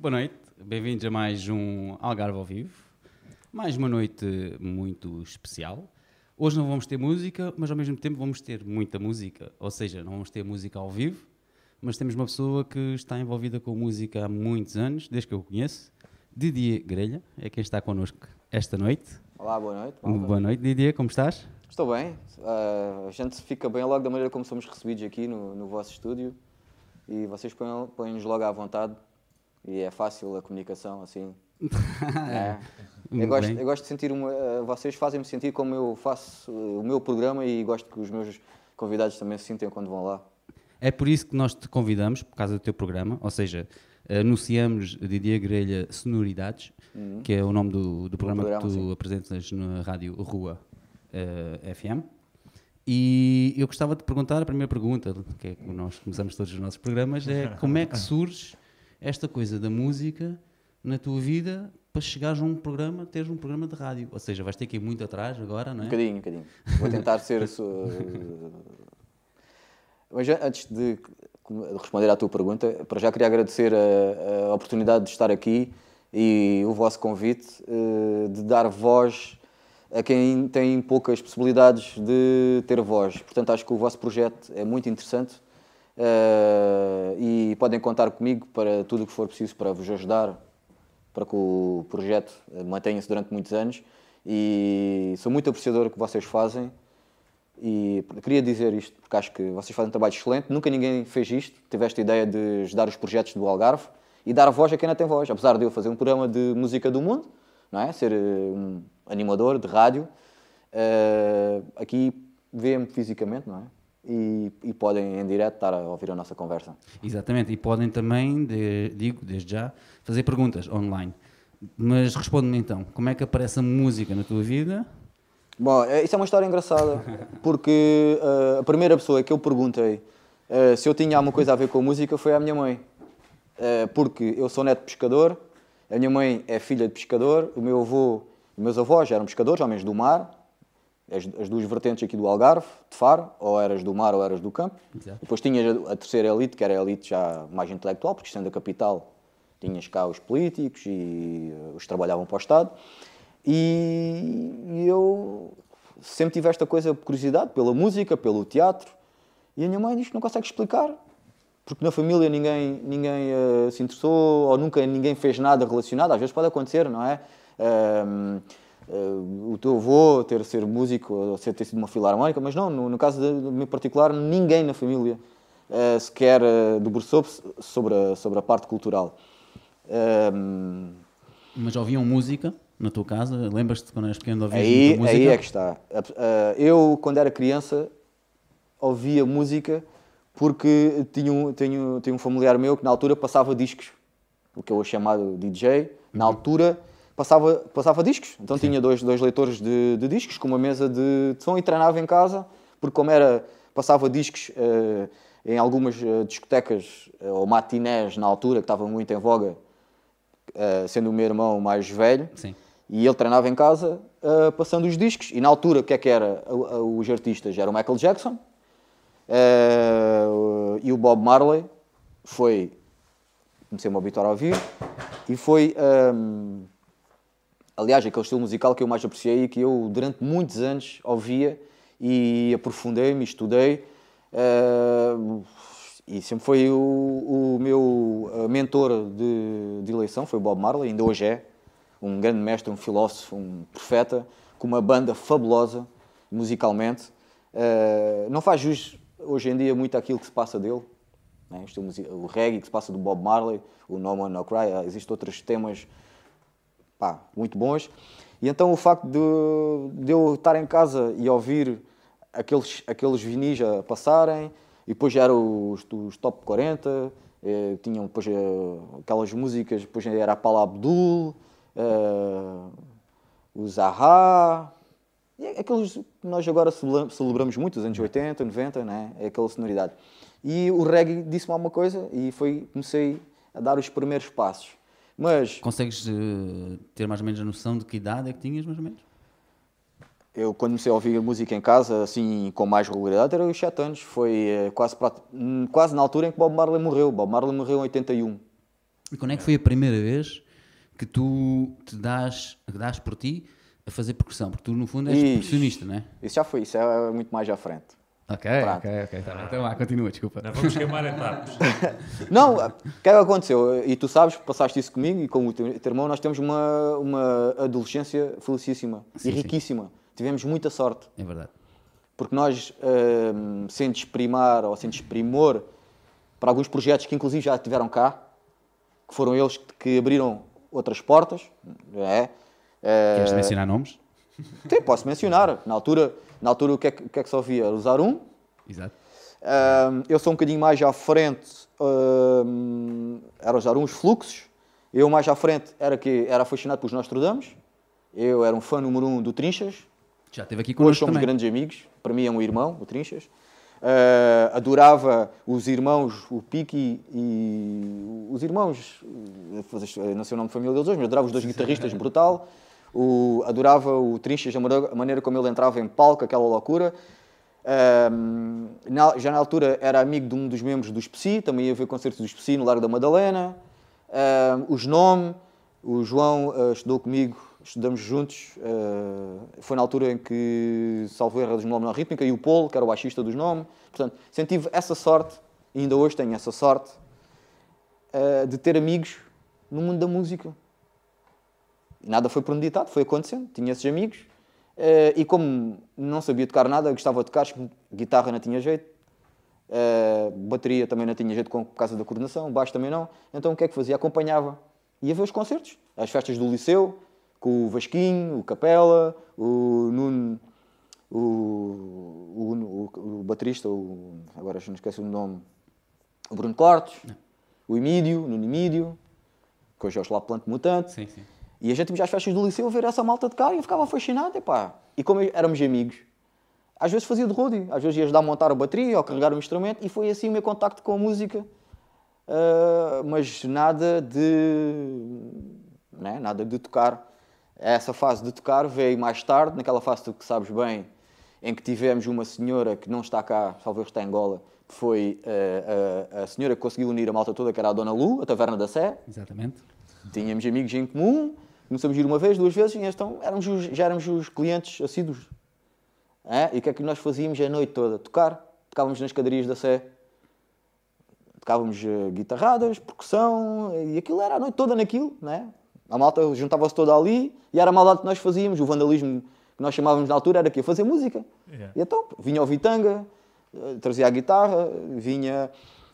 Boa noite, bem-vindos a mais um Algarve ao Vivo. Mais uma noite muito especial. Hoje não vamos ter música, mas ao mesmo tempo vamos ter muita música. Ou seja, não vamos ter música ao vivo, mas temos uma pessoa que está envolvida com música há muitos anos, desde que eu o conheço. Didier Grelha é quem está connosco esta noite. Olá, boa noite. malta. Boa noite, Didier, como estás? Estou bem. Uh, a gente fica bem logo da maneira como somos recebidos aqui no, no vosso estúdio e vocês põem-nos logo à vontade e é fácil a comunicação assim. é. eu, gosto, eu gosto de sentir uma, uh, vocês fazem-me sentir como eu faço uh, o meu programa e gosto que os meus convidados também se sintem quando vão lá. É por isso que nós te convidamos, por causa do teu programa, ou seja, anunciamos Didier Grelha Sonoridades, uhum. que é o nome do, do programa, programa, que tu sim. apresentas na rádio Rua uh, FM. E eu gostava de perguntar, a primeira pergunta, que é que nós começamos todos os nossos programas, é como é que surge esta coisa da música na tua vida para chegares a um programa, teres um programa de rádio? Ou seja, vais ter que ir muito atrás agora, não é? Um bocadinho, um bocadinho. Vou tentar ser... Mas antes de responder à tua pergunta, para já queria agradecer a, a oportunidade de estar aqui e o vosso convite eh, de dar voz a quem tem poucas possibilidades de ter voz. Portanto, acho que o vosso projeto é muito interessante uh, e podem contar comigo para tudo o que for preciso para vos ajudar, para que o projeto mantenha-se durante muitos anos. E sou muito apreciador do que vocês fazem e queria dizer isto porque acho que vocês fazem um trabalho excelente. Nunca ninguém fez isto. Tiveste a ideia de ajudar os projetos do Algarve e dar voz a quem não tem voz. Apesar de eu fazer um programa de música do mundo, não é? Ser eh, um animador de rádio, uh, aqui vê-me fisicamente, não é? E, e, podem em direto estar a ouvir a nossa conversa. Exatamente, e podem também, de, digo desde já, fazer perguntas online. Mas responde-me então, como é que aparece a música na tua vida? Bom, é, isso é uma história engraçada, porque uh, a primeira pessoa que eu perguntei uh, se eu tinha alguma coisa a ver com a música foi a minha mãe. Uh, porque eu sou neto de pescador, a minha mãe é filha de pescador, o meu avô e meus avós eram pescadores, homens do mar, as, as, duas vertentes aqui do Algarve, de Faro, ou eras do mar ou eras do campo. Exato. Depois tinhas a, a terceira elite, que era a elite já mais intelectual, porque sendo a capital tinhas cá os políticos e uh, os que trabalhavam para o Estado. E, e eu sempre tive esta coisa, curiosidade pela música, pelo teatro. E a minha mãe diz que não consegue explicar porque na família ninguém, ninguém uh, se interessou ou nunca ninguém fez nada relacionado. Às vezes pode acontecer, não é? Uh, uh, o teu avô ter ser músico ou ser, ter sido uma filarmónica, mas não, no, no caso de, mim particular, ninguém na família sequer debruçou-se sobre a, sobre a parte cultural. mas ouviam música? na tua casa? Lembras-te quando eras pequeno ouvias aí, música? Aí é que está. Eu, quando era criança, ouvia música porque tinha um, tinha um familiar meu que na altura passava discos, o que eu chamado DJ, na uhum. altura passava, passava discos. Então Sim. tinha dois, dois leitores de, de, discos com uma mesa de, de, som e treinava em casa, porque como era, passava discos uh, em algumas uh, discotecas uh, ou matinés na altura, que estavam muito em voga, sendo o meu irmão mais velho, Sim. e ele treinava em casa passando os discos. E na altura, o que é que era os artistas? Era o Michael Jackson, Uh, e o Bob Marley foi. Comecei-me a habituar a ouvir e foi. Um, aliás, aquele estilo musical que eu mais apreciei e que eu durante muitos anos ouvia e aprofundei-me, estudei. Uh, e sempre foi o, o meu ah, mentor de, de, eleição, foi o Bob Marley, ainda hoje é. Um grande mestre, um filósofo, um profeta, com uma banda fabulosa musicalmente. Uh, não faz jus hoje em dia muito aquilo que se passa dele. Né? O reggae que se passa do Bob Marley, o No Man No Cry, existem outros temas pá, muito bons. E então o facto de, de, eu estar em casa e ouvir aqueles, aqueles vinis a passarem, e depois já eram os, os top 40, eh, tinham depois eh, aquelas músicas, depois era a Paula Abdul, eh, o Zaha, é aqueles que nós agora celebramos muito, os anos 80, 90, né? é aquela sonoridade. E o reggae disse-me alguma coisa e foi, comecei a dar os primeiros passos. Mas... Consegues uh, ter mais ou menos a noção de que idade é que tinhas, mais ou menos? Eu, quando comecei a ouvir música em casa, assim, com mais regularidade, era os 7 anos. Foi uh, quase, hum, quase na altura em que Bob Marley morreu. Bob Marley morreu em 81. E quando é que foi a primeira vez que tu te dás, dás por ti a fazer percussão? Porque tu, no fundo, és percussionista, não é? Isso já foi, isso é muito mais à frente. Ok, ok, ok. Tá então lá, continua, desculpa. Não vamos queimar etapas. não, o que é que aconteceu? E tu sabes, passaste isso comigo e com o teu, teu irmão, nós temos uma, uma adolescência felicíssima sim, e riquíssima. Sim. Tivemos muita sorte. É verdade. Porque nós, um, sem desprimar ou sem desprimor para alguns projetos que inclusive já tiveram cá, que foram eles que abriram outras portas. É, é... Queres mencionar nomes? Sim, posso mencionar. Na altura, na altura o, que é que, o que é que só via? Usar um. Exato. Um, eu sou um bocadinho mais à frente, um, era usar uns fluxos. Eu mais à frente era que era fascinado pelos Nostradamus. Eu era um fã número um do Trinchas. Já esteve aqui connosco Hoje somos também. grandes amigos. Para mim é um irmão, o Trinchas. Uh, adorava os irmãos, o Piki e os irmãos, não sei o nome de família deles hoje, mas adorava os dois guitarristas, brutal. O, adorava o Trinchas, a maneira como ele entrava em palco, aquela loucura. Uh, na, já na altura era amigo de um dos membros do SPSI, também ia ver concertos do SPSI no Largo da Madalena. Uh, os Nome, o João estudou comigo estudamos juntos. Uh, foi na altura em que salvo erro dos Nome na Rítmica e o Polo, que era o baixista dos Nome. Portanto, tive essa sorte, e ainda hoje tenho essa sorte, uh, de ter amigos no mundo da música. Nada foi premeditado, foi acontecendo. Tinha esses amigos. Uh, e como não sabia tocar nada, gostava de tocar, guitarra não tinha jeito. bateria também não tinha jeito por causa da coordenação, baixo também não. Então o que é que fazia? Acompanhava. Ia ver os concertos, as festas do liceu, com o Vasquinho, o Capela, o Nuno, o, o, o, o baterista, o, agora não esqueci o nome, o Bruno Cortes, o Emídio, o Nuno Emídio, que hoje é o Slap Plante Mutante. Sim, sim. E a gente ia às festas do liceu ver essa malta de cá e eu ficava fascinado. Epá. E como éramos amigos, às vezes fazia de roadie, às vezes ia ajudar a montar a bateria ou carregar o instrumento e foi assim o meu contacto com a música. Uh, mas nada de. Né? Nada de tocar essa fase de tocar veio mais tarde, naquela fase que sabes bem, em que tivemos uma senhora que não está cá, salvo está em Angola, que foi uh, uh, a senhora que conseguiu unir a malta toda, que era a Dona Lu, a Taverna da Sé. Exatamente. Tínhamos amigos em comum, começamos a ir uma vez, duas vezes, e então éramos os, já éramos os clientes assíduos. É? E o que é que nós fazíamos a noite toda? Tocar. Tocávamos nas cadarias da Sé. Tocávamos uh, guitarradas, percussão, e aquilo era a noite toda naquilo, não é? A malta juntava-se toda ali e era a maldade que nós fazíamos. O vandalismo que nós chamávamos na altura era que fazer música. Yeah. E então vinha o Vitanga, eh, trazia a guitarra, vinha,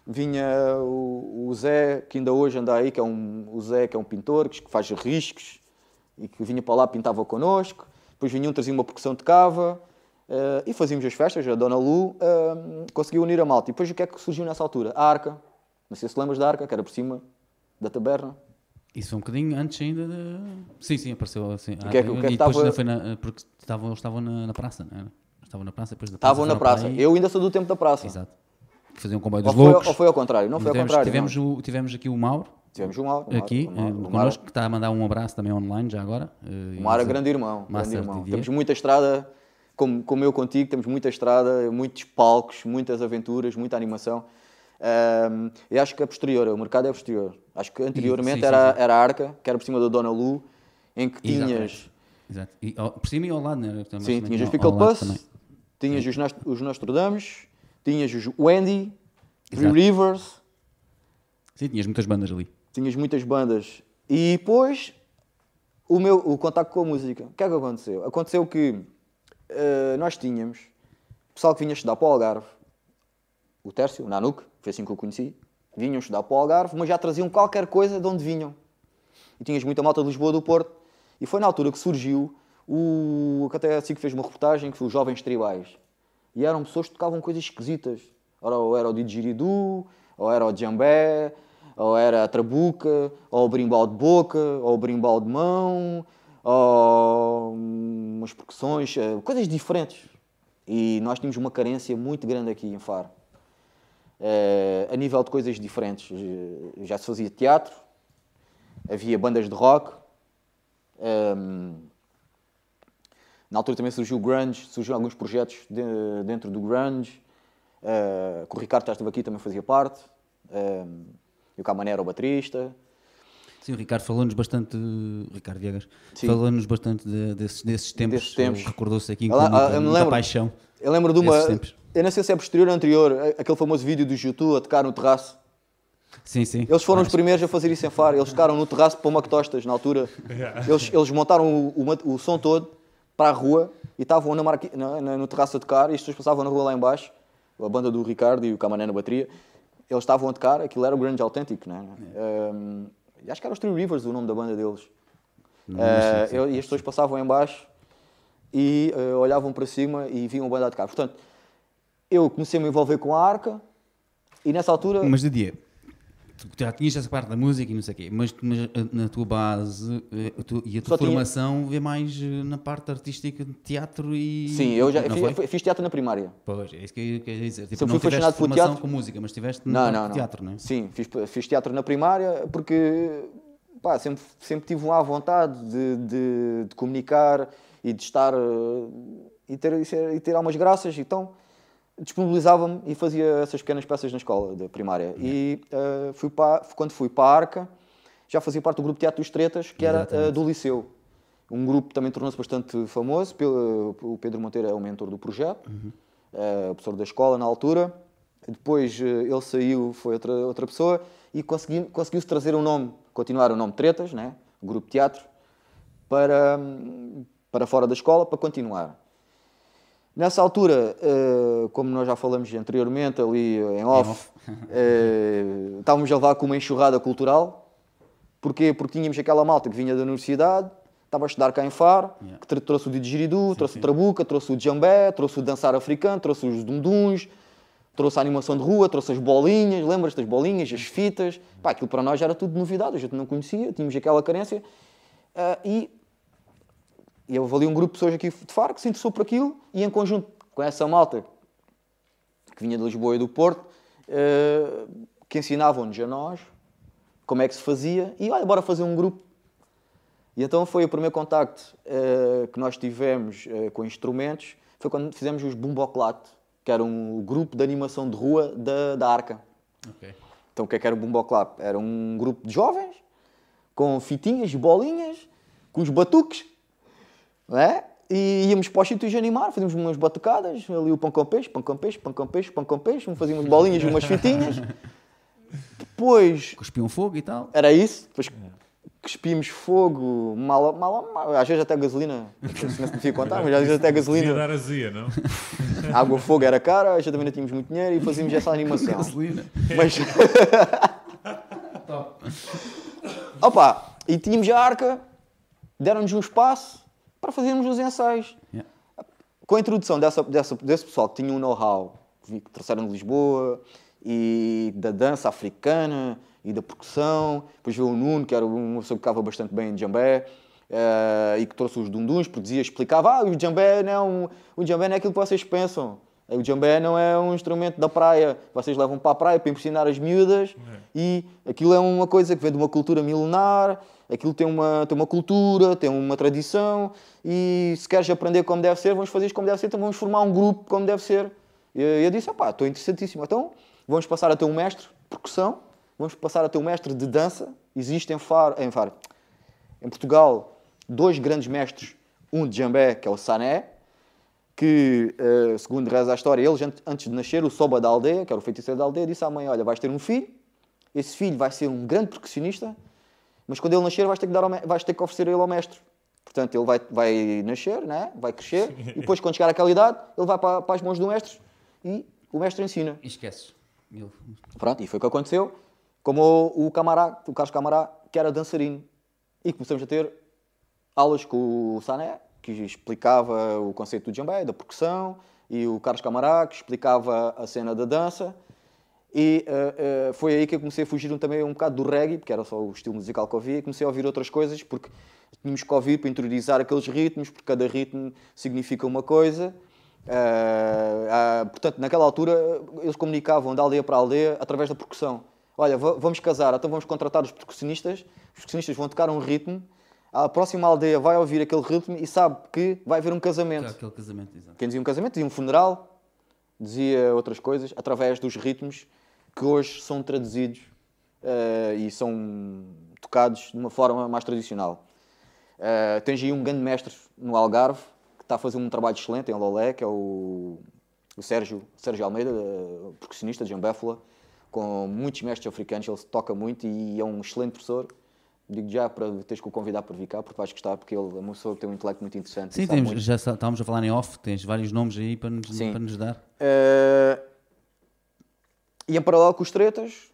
vinha o, o, Zé, que ainda hoje anda aí, que é um, o Zé, que é um pintor, que faz riscos e que vinha para lá, pintava connosco. Depois vinha um, trazia uma percussão de cava. Uh, e fazíamos as festas, a Dona Lu uh, conseguiu unir a malta. E depois o que é que surgiu nessa altura? A Arca. Não sei se lembras da Arca, que era por cima da taberna. Isso foi um bocadinho antes ainda de... Sim, sim, apareceu assim. O que é, que, o que é e depois estava... foi na, porque estavam, eles estavam na, na praça, não era? Estavam na praça, depois da praça. Estavam na praça. Eu ainda sou do tempo da praça. Exato. Que faziam um comboio dos ou foi, loucos. Ou foi ao contrário? Não foi tivemos, ao contrário. Tivemos, o, tivemos aqui o Mauro. Tivemos o Mauro. O aqui, o Mauro, o connosco, que está a mandar um abraço também online já agora. O Mauro é grande irmão. Grande irmão. Temos muita estrada, como, como eu contigo, temos muita estrada, muitos palcos, muitas aventuras, muita animação. Um, eu acho que é posterior, o mercado é posterior. Acho que anteriormente sim, sim, era, sim. era a Arca, que era por cima da Dona Lu, em que tinhas. Exato. E, por cima e ao lado, né? Também, sim, tinhas os Pickle Puss, tinhas os, Nost os Nostradamus, tinhas os Wendy, Three Rivers. Sim, tinhas muitas bandas ali. Tinhas muitas bandas. E depois o meu o contacto com a música. O que é que aconteceu? Aconteceu que uh, nós tínhamos pessoal que vinha estudar para o Algarve, o Tércio, o Nanuk, foi assim que eu conheci, vinham estudar para o Algarve, mas já traziam qualquer coisa de onde vinham. E tinhas muita malta de Lisboa do Porto. E foi na altura que surgiu o. que até assim que fez uma reportagem, que foi os Jovens Tribais. E eram pessoas que tocavam coisas esquisitas. Ou era o didgeridoo, ou era o djambé, ou era a trabuca, ou o brimbal de boca, ou o brimbal de mão, ou umas percussões, eh, coisas diferentes. E nós tínhamos uma carência muito grande aqui em Faro. Uh, a nível de coisas diferentes. Já se fazia teatro, havia bandas de rock. Um, ehm, na altura também surgiu o grunge, surgiram alguns projetos de, dentro do grunge. Uh, que o Ricardo já aqui também fazia parte. Ehm, e o Camané era o baterista. Sim, o Ricardo falou-nos bastante, Ricardo Viegas, falou-nos bastante de, desses, desses tempos. Desses tempos. Recordou-se aqui com muita, eu me lembro, paixão. Eu lembro de uma. Eu não sei se é posterior ou anterior, aquele famoso vídeo do YouTube a tocar no terraço. Sim, sim. Eles foram os primeiros a fazer isso em Faro. Eles tocaram no terraço para uma tostas na altura. Eles, eles montaram o, o, o, som todo para a rua e estavam na marqui, na, na, no terraço a tocar e as pessoas passavam na rua lá embaixo, a banda do Ricardo e o Camané na bateria. Eles estavam a tocar, aquilo era o grande autêntico, não é? Um, acho que era os Three Rivers o nome da banda deles. Não, uh, eu, e as pessoas passavam em baixo e uh, olhavam para cima e viam a banda a tocar. Portanto, eu comecei a me envolver com a arca e nessa altura... Mas de dia, tu já tinhas essa parte da música e não sei o quê, mas, mas eh, na tua base a tu, e a tua Só formação tinha... vê mais na parte artística de teatro e. Sim, eu já fiz, fiz, teatro na primária. Pois, é isso que eu queria dizer. Tipo, não fui tiveste formação teatro... com música, mas tiveste não, não, não. teatro, não é? Sim, fiz, fiz teatro na primária porque pá, sempre, sempre tive uma vontade de, de, de, comunicar e de estar eh, e ter, e ter algumas graças. Então disponibilizava-me e fazia essas pequenas peças na escola da primária. E uh, fui para, quando fui para a Arca, já fazia parte do grupo Teatro dos Tretas, que era uh, do Liceu. Um grupo que também tornou-se bastante famoso. O Pedro Monteiro é o mentor do projeto, uhum. uh, professor da escola na altura. Depois ele saiu, foi outra, outra pessoa e conseguiu-se conseguiu trazer um nome, continuar o nome Tretas, né? o grupo Teatro, para, para fora da escola, para continuar. Nessa altura, uh, como nós já falamos anteriormente, ali em off, uh, estávamos a levar com uma enxurrada cultural. Porquê? Porque tínhamos aquela malta que vinha da universidade, estava a estudar cá em Faro, yeah. que trouxe o didgeridoo, trouxe sim. o trabuca, trouxe o jambé, trouxe o dançar africano, trouxe os dunduns, trouxe a animação de rua, trouxe as bolinhas, lembras-te das bolinhas, as fitas. Pá, aquilo para nós era tudo novidade, a gente não conhecia, tínhamos aquela carência. Uh, e e houve ali um grupo de pessoas aqui de Faro que se interessou por aquilo e em conjunto com essa malta que vinha de Lisboa e do Porto, uh, que ensinavam-nos a nós como é que se fazia e olha, bora fazer um grupo. E então foi o primeiro contacto uh, que nós tivemos uh, com instrumentos, foi quando fizemos os Bumboclate, que era um grupo de animação de rua da, da Arca. Okay. Então o que é que era o Bumboclate? Era um grupo de jovens com fitinhas, bolinhas, com os batuques não é? E íamos para os sítios animar, fazíamos umas batucadas, ali o pão com peixe, pão com peixe, pão com peixe, pão com peixe, fazíamos bolinhas, umas fitinhas. Depois. Cuspiam fogo e tal. Era isso. Depois cuspimos fogo, mal, mal, mal, às vezes até gasolina, não sei se me devia contar, mas às vezes até gasolina. dar azia, não? Água, fogo era cara, já também não tínhamos muito dinheiro e fazíamos essa animação. gasolina. Mas. Opa, e tínhamos a arca, deram-nos um espaço para fazermos os ensaios. Yeah. Com a introdução dessa, dessa, desse pessoal que tinha um know-how, que trouxeram de Lisboa, e da dança africana, e da percussão, depois veio o Nuno, que era uma pessoa que tocava bastante bem em djambé, uh, e que trouxe os dunduns, porque dizia, explicava, ah, o djambé não é, um, o djambé não é aquilo que vocês pensam. O djambé não é um instrumento da praia. Vocês levam para a praia para impressionar as miúdas é. e aquilo é uma coisa que vem de uma cultura milenar aquilo tem uma, tem uma cultura, tem uma tradição e se queres aprender como deve ser, vamos fazer isto como deve ser, então vamos formar um grupo como deve ser. E eu disse, pá, estou interessantíssimo. Então vamos passar a ter um mestre de percussão, vamos passar a ter um mestre de dança. Existe em Faro, em, Faro, em Portugal, dois grandes mestres, um de Jambé, que é o Sané, que, uh, segundo reza a história, eles, antes de nascer, o Soba da aldeia, que era o feiticeiro da aldeia, disse à mãe, olha, vais ter um filho, esse filho vai ser um grande percussionista, mas quando ele nascer, vais ter que, dar vais ter que oferecer ele ao mestre. Portanto, ele vai, vai nascer, né? vai crescer, e depois, quando chegar àquela idade, ele vai para, para as mãos do mestre e o mestre ensina. E esqueces. Pronto, e foi o que aconteceu. Como o, o Camará, o Carlos Camará, que era dançarino. E começamos a ter aulas com o Sané, que explicava o conceito do djambé, da percussão, e o Carlos Camará, que explicava a cena da dança. E uh, uh, foi aí que eu comecei a fugir também um bocado do reggae, porque era só o estilo musical que ouvia, e comecei a ouvir outras coisas, porque tínhamos que ouvir para interiorizar aqueles ritmos, porque cada ritmo significa uma coisa. Uh, portanto, naquela altura, eles comunicavam de aldeia para aldeia através da percussão. Olha, vamos casar, então vamos contratar os percussionistas, os percussionistas vão tocar um ritmo, a próxima aldeia vai ouvir aquele ritmo e sabe que vai haver um casamento. Aquele casamento, exato. Quem dizia um casamento dizia um funeral, dizia outras coisas, através dos ritmos que hoje são traduzidos uh, e são tocados de uma forma mais tradicional. Uh, tens aí um grande mestre no Algarve, que está a fazer um trabalho excelente em Lolé, que é o, o Sérgio, Sérgio Almeida, uh, percussionista de Jambéfula, com muitos mestres africanos, ele toca muito e é um excelente professor. Digo já para teres que o convidar para vir cá, porque vais gostar, porque ele é uma pessoa que tem um intelecto muito interessante. Sim, temos, já estávamos a falar em off, tens vários nomes aí para nos, para nos dar. Uh, e em paralelo com os tretas,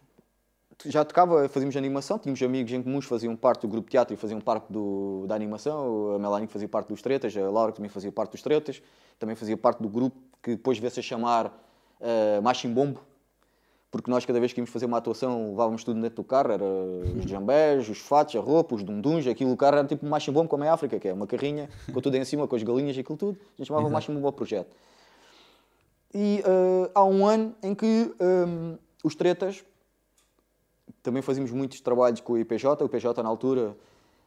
já tocava, fazíamos animação, tínhamos amigos em comuns que faziam parte do grupo de teatro e faziam parte do, da animação, a Melanie fazia parte dos tretas, a Laura também fazia parte dos tretas, também fazia parte do grupo que depois veio-se a chamar uh, Machimbombo, porque nós cada vez que íamos fazer uma atuação levávamos tudo dentro do carro, era os jambés, os fatos, a roupa, os dunduns, aquilo, o carro era tipo um machimbombo como em África, que é uma carrinha com tudo em cima, com as galinhas e aquilo tudo, a gente chamava machimbombo ao projeto. E uh, há um ano em que um, os tretas também fazíamos muitos trabalhos com o IPJ. O IPJ, na altura,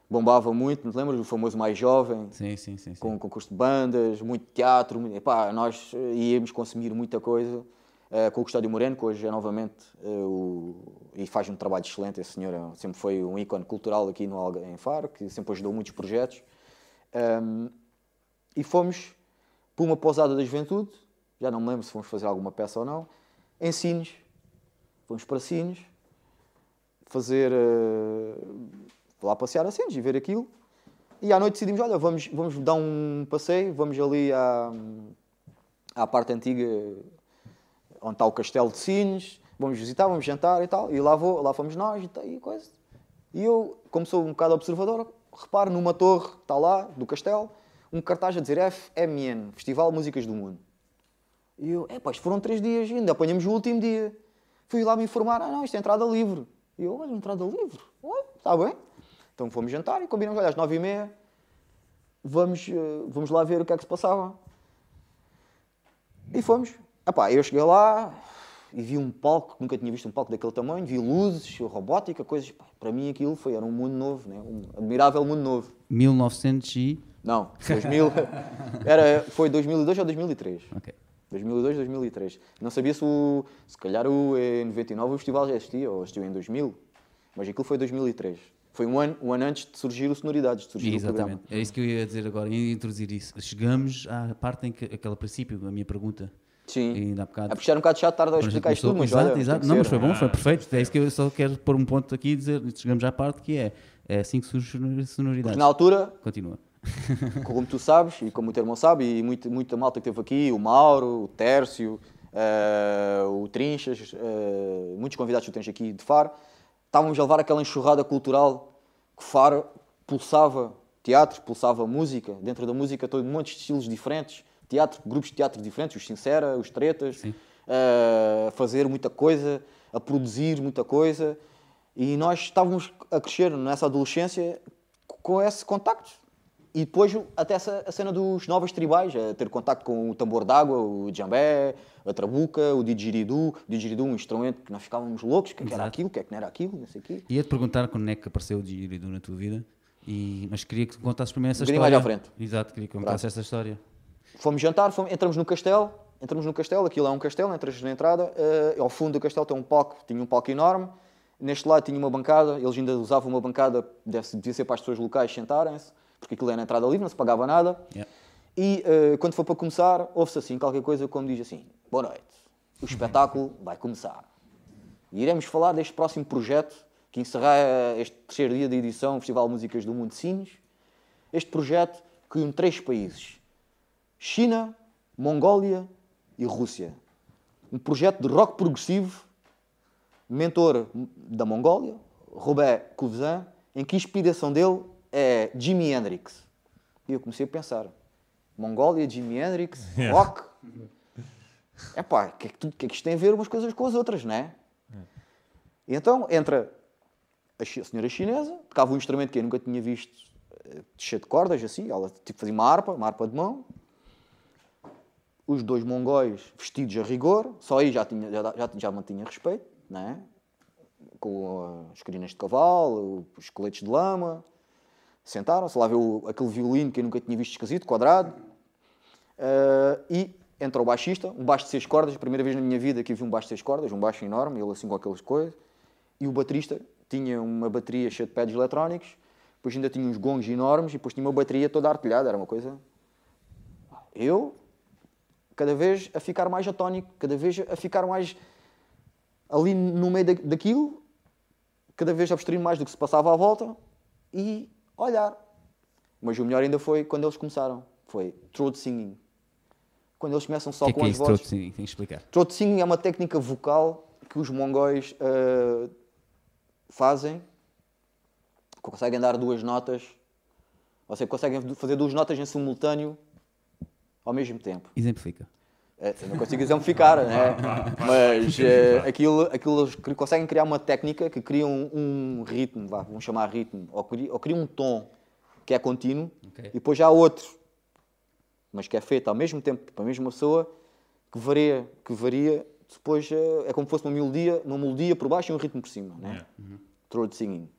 bombava muito, não te lembras? O famoso Mais Jovem, sim, sim, sim, com concurso de bandas, muito teatro. Muito, epá, nós eh, íamos consumir muita coisa uh, com o Gustavo Moreno, que hoje é novamente uh, o, e faz um trabalho excelente. Esse senhor é, sempre foi um ícone cultural aqui no em Faro, que sempre ajudou muitos projetos. Um, e fomos para uma pousada da juventude, já não me lembro se fomos fazer alguma peça ou não, em Sines. Fomos para Sines fazer. Uh, lá passear assim, e ver aquilo. E à noite decidimos: olha, vamos, vamos dar um passeio, vamos ali à, à parte antiga onde está o castelo de Sines, vamos visitar, vamos jantar e tal. E lá, vou, lá fomos nós e, e coisa. E eu, como sou um bocado observador, reparo numa torre está lá, do castelo, um cartaz a dizer FMN, Festival Músicas do Mundo. E eu, é pá, foram três dias, ainda apanhamos o último dia. Fui lá me informar, ah não, isto é entrada livre. E eu, olha, entrada livre. Está bem. Então fomos jantar e combinamos, olha, às nove e meia, vamos, uh, vamos lá ver o que é que se passava. E fomos. Epá, eu cheguei lá e vi um palco, nunca tinha visto um palco daquele tamanho, vi luzes, robótica, coisas. para mim aquilo foi, era um mundo novo, né? um admirável mundo novo. 1900 e... Não, 2000, era, foi 2002 ou 2003. Ok. 2002, 2003. Não sabia se, o, se calhar o, em 99 o festival já existia, ou existiu em 2000, mas aquilo foi 2003. Foi um ano, um ano antes de surgir o Sonoridades, de surgir Exatamente. É isso que eu ia dizer agora, ia introduzir isso. Chegamos à parte em que, aquele princípio, a minha pergunta. Sim. Ainda há bocado. É porque era um bocado chato estar a explicar isto tudo, mas Exato, olha, exato. Não, mas foi bom, foi perfeito. É isso que eu só quero pôr um ponto aqui e dizer, chegamos à parte que é, é assim que surge sonoridades. Porque na altura... Continua como tu sabes, e como o teu irmão sabe, e muito, muita malta que esteve aqui, o Mauro, o Tércio, uh, o Trinchas, uh, muitos convidados que tu tens aqui de Faro, estávamos a levar aquela enxurrada cultural que Faro pulsava teatro, pulsava música, dentro da música todo um monte de estilos diferentes, teatro, grupos de teatro diferentes, os Sincera, os Tretas, a fazer muita coisa, a produzir muita coisa, e nós estávamos a crescer nessa adolescência com esse contacto e depois até essa, a cena dos novos tribais, a ter contacto com o tambor d'água, o djambé, a trabuca, o didgeridoo. O didgeridoo um instrumento que nós ficávamos loucos, o que, é que era aquilo, o que é que não era aquilo, não sei o quê. Ia-te perguntar quando é que apareceu o didgeridoo na tua vida, e, mas queria que contasses primeiro essa um história. mais à frente. Exato, queria que contasses essa história. Fomos jantar, fomos, entramos no castelo, entramos no castelo, aquilo é um castelo, entras na entrada, uh, ao fundo do castelo tem um palco, tinha um palco enorme, neste lado tinha uma bancada, eles ainda usavam uma bancada, deve, devia ser para as pessoas locais sentarem-se, porque aquilo era entrada livre, não se pagava nada. Yeah. E uh, quando for para começar, ouve-se assim qualquer coisa como diz assim: Boa noite, o espetáculo vai começar. E iremos falar deste próximo projeto que encerra este terceiro dia de edição do Festival de Músicas do Mundo de Sines. Este projeto que une três países: China, Mongólia e Rússia. Um projeto de rock progressivo, mentor da Mongólia, Robert Couvezin, em que a inspiração dele é Jimi Hendrix. E eu comecei a pensar, Mongólia, Jimi Hendrix, rock. É pá, o que, é que, que, é que isto tem a ver umas coisas com as outras, não é? E então entra a senhora chinesa, tocava um instrumento que eu nunca tinha visto eh, cheio de cordas, assim, ela tipo, fazia uma harpa, uma harpa de mão. Os dois mongóis vestidos a rigor, só aí já, tinha, já, já, já mantinha respeito, não é? Com as crinas de cavalo, os coletes de lama, Sentaram-se, lá viu aquele violino que eu nunca tinha visto esquisito, quadrado. Uh, e entra o baixista, um baixo de seis cordas, primeira vez na minha vida que vi um baixo de seis cordas, um baixo enorme, ele assim com aquelas coisas. E o baterista, tinha uma bateria cheia de pads eletrónicos, depois ainda tinha uns gongos enormes e depois tinha uma bateria toda artilhada, era uma coisa... Eu, cada vez a ficar mais atónico, cada vez a ficar mais ali no meio daquilo, cada vez abstrair mais do que se passava à volta e olhar. Mas o melhor ainda foi quando eles começaram, foi throat singing. Quando eles começam só que com é que é as isso, vozes. Throat singing? Tem que explicar. Throat singing é uma técnica vocal que os mongóis uh, fazem, conseguem dar duas notas, ou seja, conseguem fazer duas notas em simultâneo ao mesmo tempo. Exemplifica. É, não consigo exemplificar, né? mas uh, aquilo, aquilo eles conseguem criar uma técnica que cria um, um ritmo, vá, vamos chamar ritmo, ou cria, ou cria, um tom que é contínuo, okay. e depois já há outro, mas que é feito ao mesmo tempo para a mesma pessoa, que varia, que varia depois uh, é como se fosse uma melodia, uma melodia por baixo e um ritmo por cima, né? Yeah. Uhum. Throat singing.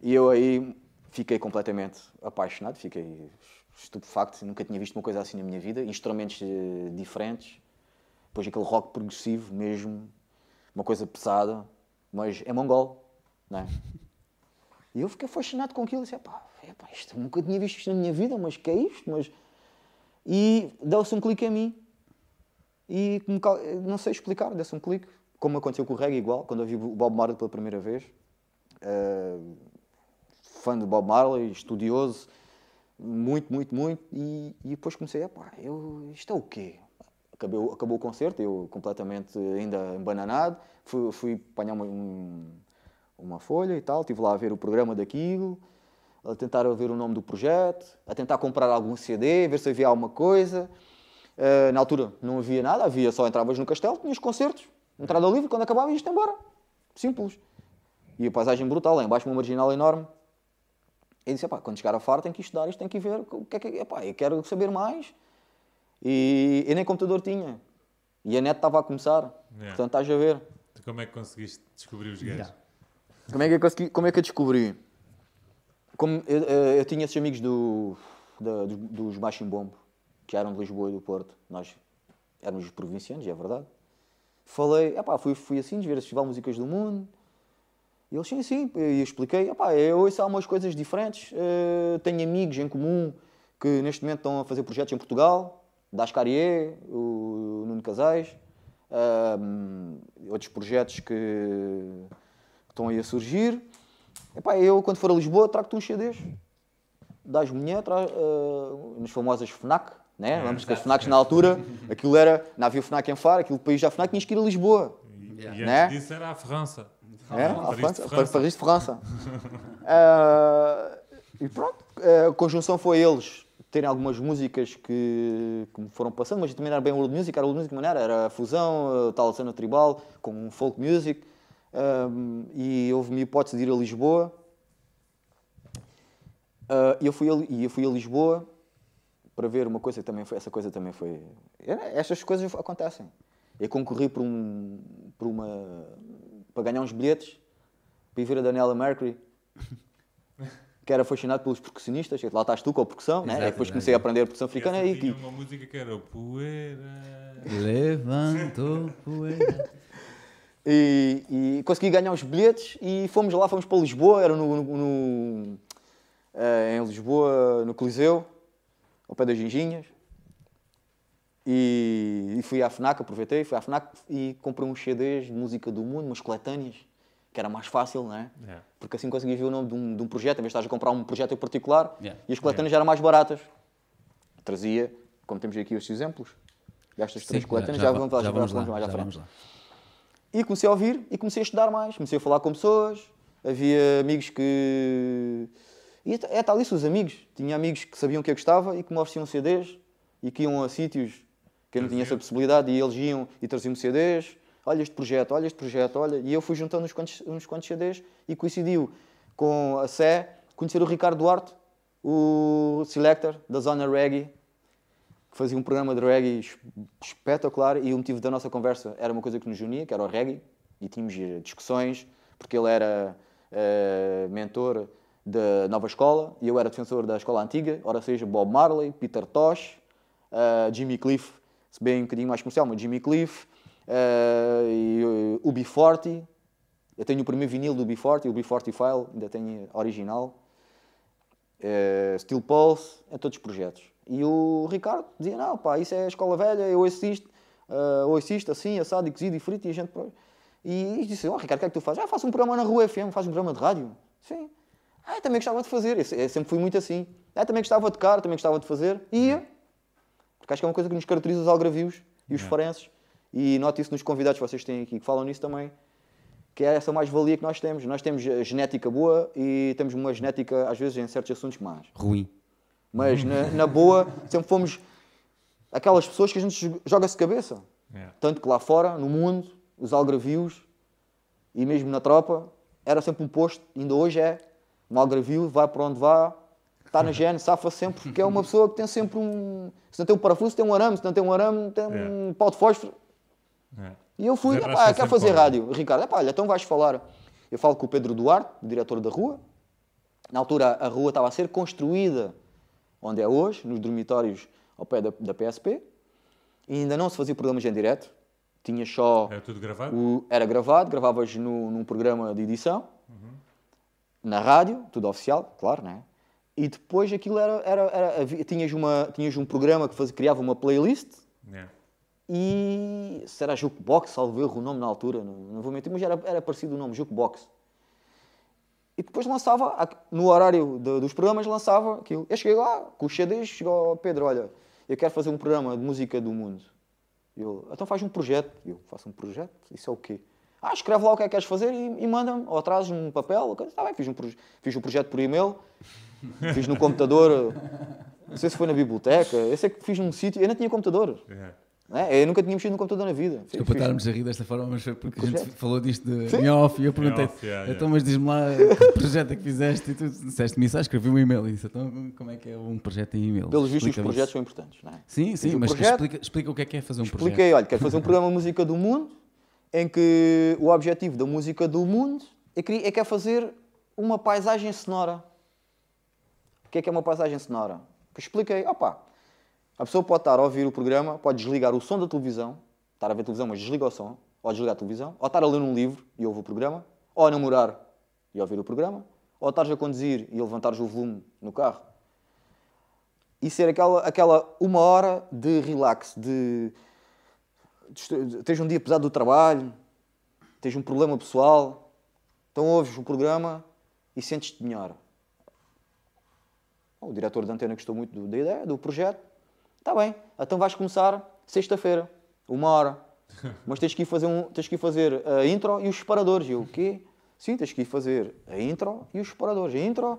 E eu aí fiquei completamente apaixonado, fiquei estupefacto, nunca tinha visto uma coisa assim na minha vida, instrumentos uh, diferentes, depois aquele rock progressivo mesmo, uma coisa pesada, mas é mongol, não é? E eu fiquei fascinado com aquilo, disse, pá, epá, isto, nunca tinha visto isto na minha vida, mas que é isto? Mas... E deu-se um clique a mim, e não sei explicar, deu-se um clique, como aconteceu com o reggae igual, quando eu vi o Bob Marley pela primeira vez, uh, fã de Bob Marley, estudioso, muito, muito, muito, e, e depois comecei, pá, eu, isto é o quê? Acabou, acabou o concerto, eu completamente ainda embananado, fui, fui apanhar uma, um, uma folha e tal, estive lá a ver o programa daquilo, a tentar ver o nome do projeto, a tentar comprar algum CD, ver se havia alguma coisa. Uh, na altura não havia nada, havia só entravas no castelo, tinhas concertos, entrada livre, quando acabava ias-te embora. Simples. E a paisagem brutal, lá embaixo uma marginal enorme. E disse, quando chegar a faro tem que estudar isto, tem que ver o que é que é. Eu quero saber mais. E eu nem computador tinha. E a net estava a começar. Yeah. Portanto, estás a ver. Como é que conseguiste descobrir os gajos? Yeah. Como, é que eu consegui, como é que eu descobri? Como eu, eu, eu tinha esses amigos do, da, dos, dos Machimbombo, que eram de Lisboa e do Porto. Nós éramos provincianos, é verdade. Falei, epá, fui, fui assim, ver Festival Músicas do Mundo. E eles, sim, sim. E expliquei, epá, eu ouço algumas coisas diferentes. Uh, tenho amigos em comum que neste momento estão a fazer projetos em Portugal. Das Carrier, o Nuno Casais. Uh, outros projetos que estão aí a surgir. Epá, eu, quando for a Lisboa, trago-te uns CDs. Das mulheres, uh, nas famosas FNAC, né? Vamos que as FNACs na altura, aquilo era, não havia FNAC em Faro, aquilo país já FNAC tinhas que ir a Lisboa. E, yeah. né? antes disso era a França. É, a França, França. Paris de França. uh, e pronto, a conjunção foi eles terem algumas músicas que, que me foram passando, mas também era bem world music, era world music de maneira, era a fusão, a tal cena tribal, com folk music. Um, e houve uma hipótese de ir a Lisboa. Uh, e eu fui a, e eu fui a Lisboa para ver uma coisa que também foi, essa coisa também foi. Estas coisas acontecem. Eu concorri por, um, por uma. Para ganhar uns bilhetes para ir ver a Daniela Mercury, que era fascinado pelos percussionistas. Lá estás tu com a percussão, né? E depois comecei a aprender a percussão africana. E tinha uma música que era Poeira. Levantou poeira. E, e, consegui ganhar os bilhetes e fomos lá, fomos para Lisboa, era no, no, no uh, em Lisboa, no Coliseu, ao pé das Ginginhas. E, e, fui à FNAC, aproveitei, fui à FNAC e comprei uns CDs de música do mundo, umas coletâneas, que era mais fácil, não é? Yeah. Porque assim consegui ver o nome de um, de um projeto, em vez de estás a comprar um projeto em particular, yeah. e as coletâneas yeah. eram mais baratas. Trazia, como temos aqui estes exemplos, destas três coletâneas, já, já, vamos, já, já vamos, lá, mais à frente. E comecei a ouvir e comecei a estudar mais, comecei a falar com pessoas, havia amigos que. E é tal isso, os amigos. Tinha amigos que sabiam que eu gostava e que me ofereciam CDs e que iam a sítios que eu não tinha essa possibilidade e eles iam e traziam CDs. Olha este projeto, olha este projeto, olha. E eu fui juntando uns quantos, uns quantos CDs e coincidiu com a Sé conhecer o Ricardo Duarte, o selector da Zona Reggae, fazia um programa de reggae espetacular e o motivo da nossa conversa era uma coisa que nos unia, que era o reggae, e tínhamos discussões, porque ele era uh, mentor da nova escola e eu era defensor da escola antiga, ora seja Bob Marley, Peter Tosh, uh, Jimmy Cliff, se bem um bocadinho mais comercial, mas Jimmy Cliff, uh, e, uh, Ubi Forte, Eu tenho o primeiro vinil do B40, o B40 File, ainda tenho original. Uh, Steel Pulse, em todos os projetos. E o Ricardo dizia: Não, pá, isso é a escola velha, eu ouço isto, uh, assim, assado e cozido e frito. E a gente. E, e disse: Oh, Ricardo, o que é que tu fazes? Ah, faço um programa na Rua FM, faço um programa de rádio. Sim. Ah, também gostava de fazer. Eu, sempre fui muito assim. Ah, também gostava de tocar, também gostava de fazer. E ia. Porque acho que é uma coisa que nos caracteriza os algravios e os farenses. E note isso nos convidados que vocês têm aqui, que falam nisso também que é essa mais-valia que nós temos. Nós temos genética boa e temos uma genética, às vezes, em certos assuntos mais. Ruim. Mas na, na boa, sempre fomos aquelas pessoas que a gente joga-se cabeça. Yeah. Tanto que lá fora, no mundo, os algravios e mesmo na tropa, era sempre um posto, ainda hoje é. Um algravio vai para onde vá, está na gene, safa sempre, porque é uma pessoa que tem sempre um. Se não tem um parafuso, tem um arame, se não tem um arame, tem yeah. um pau de fósforo. Yeah. E eu fui, pá, quer fazer rádio. Ricardo, epá, olha, então vais falar. Eu falo com o Pedro Duarte, o diretor da rua. Na altura a rua estava a ser construída onde é hoje, nos dormitórios ao pé da, da PSP. E ainda não se fazia programas em direto. Tinha só. Era tudo gravado? O, era gravado, gravavas no, num programa de edição, uhum. na rádio, tudo oficial, claro, né? E depois aquilo era. era, era havia, tinhas, uma, tinhas um programa que fazia, criava uma playlist. Yeah e se era Jukebox, salvo erro o nome na altura, não, não vou mentir, mas era, era parecido o nome, Jukebox. E depois lançava, no horário de, dos programas, lançava aquilo. Eu cheguei lá, com os CDs, chegou ao Pedro, olha, eu quero fazer um programa de música do mundo. Eu, então faz um projeto. Eu, faço um projeto? Isso é o quê? Ah, escreve lá o que é que queres fazer e, e manda-me, ou trazes um papel. Está bem, fiz um, fiz um projeto por e-mail, fiz no computador, não sei se foi na biblioteca, eu sei que fiz num sítio, eu não tinha computador. Yeah. É? Eu nunca tinha mexido no computador na vida. Desculpa estarmos a rir desta forma, mas foi porque a gente falou disto de em off e eu perguntei off, yeah, então, mas diz-me lá que projeto é que fizeste e tu disseste-me isso, ah, escrevi um e-mail e disse, então como é que é um projeto em e-mail? Pelos vistos, os projetos são importantes, não é? Sim, sim, mas projeto, explica, explica, o que é que é fazer um expliquei, projeto. Expliquei, olha, quero fazer um programa de música do mundo em que o objetivo da música do mundo é que é, é fazer uma paisagem sonora. O que é que é uma paisagem sonora? Que expliquei, opa, a pessoa pode estar a ouvir o programa, pode desligar o som da televisão, estar a ver televisão, mas desliga o som, ou desligar a televisão, ou estar a ler um livro e ouvir o programa, ou a namorar e ouvir o programa, ou estar a conduzir e levantares o volume no carro. E ser aquela, aquela uma hora de relax, de, de tens um dia pesado do trabalho, tens um problema pessoal, então ouves o programa e sentes-te melhor. O diretor da antena gostou muito da ideia, do projeto, Está bem, então vais começar sexta-feira, uma hora. Mas tens que ir fazer, um, tens que fazer a intro e os separadores. E o quê? Sim, tens que ir fazer a intro e os separadores. A intro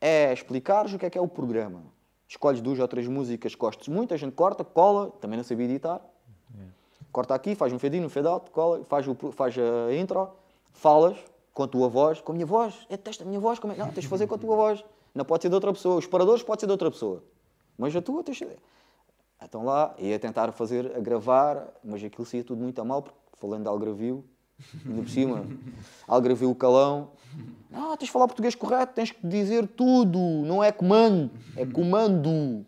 é explicares o que é que é o programa. Escolhes duas ou três músicas, gostes muito, a gente corta, cola, também não sabia editar. Corta aqui, faz um fade in, um fade out, cola, faz, o, faz a intro, falas com a tua voz, com a minha voz, é testa a minha voz, como é? Não, tens de fazer com a tua voz. Não pode ser de outra pessoa. Os separadores pode ser de outra pessoa. Mas a tua tens. Então lá, ia tentar fazer, a gravar, mas aquilo saía tudo muito a mal, porque falando de algravio, ainda por cima, algravio calão. Não, tens de falar português correto, tens que dizer tudo, não é comando, é comando.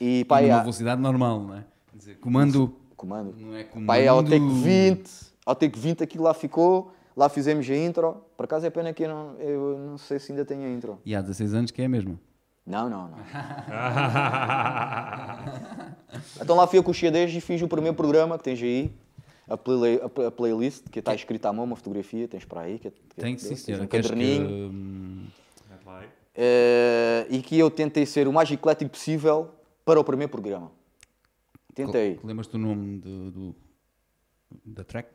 E pá, Uma velocidade normal, não é? Dizer, comando. Comando. Não é comando. Pá, ao take 20, ao take 20 aquilo lá ficou, lá fizemos a intro. Por acaso é pena que eu não, eu não sei se ainda tenho a intro. E há 16 anos que é a mesma. Não, não, não. então lá fui eu com os CDs e fiz o primeiro programa que tens aí, a, play, a, a playlist, que está escrita à mão, uma fotografia, tens para aí. Que, que, Tem, sim, senhora. Um caderninho. Que, hum... uh, e que eu tentei ser o mais eclético possível para o primeiro programa. Tentei. Lembras-te do nome do, do, da track?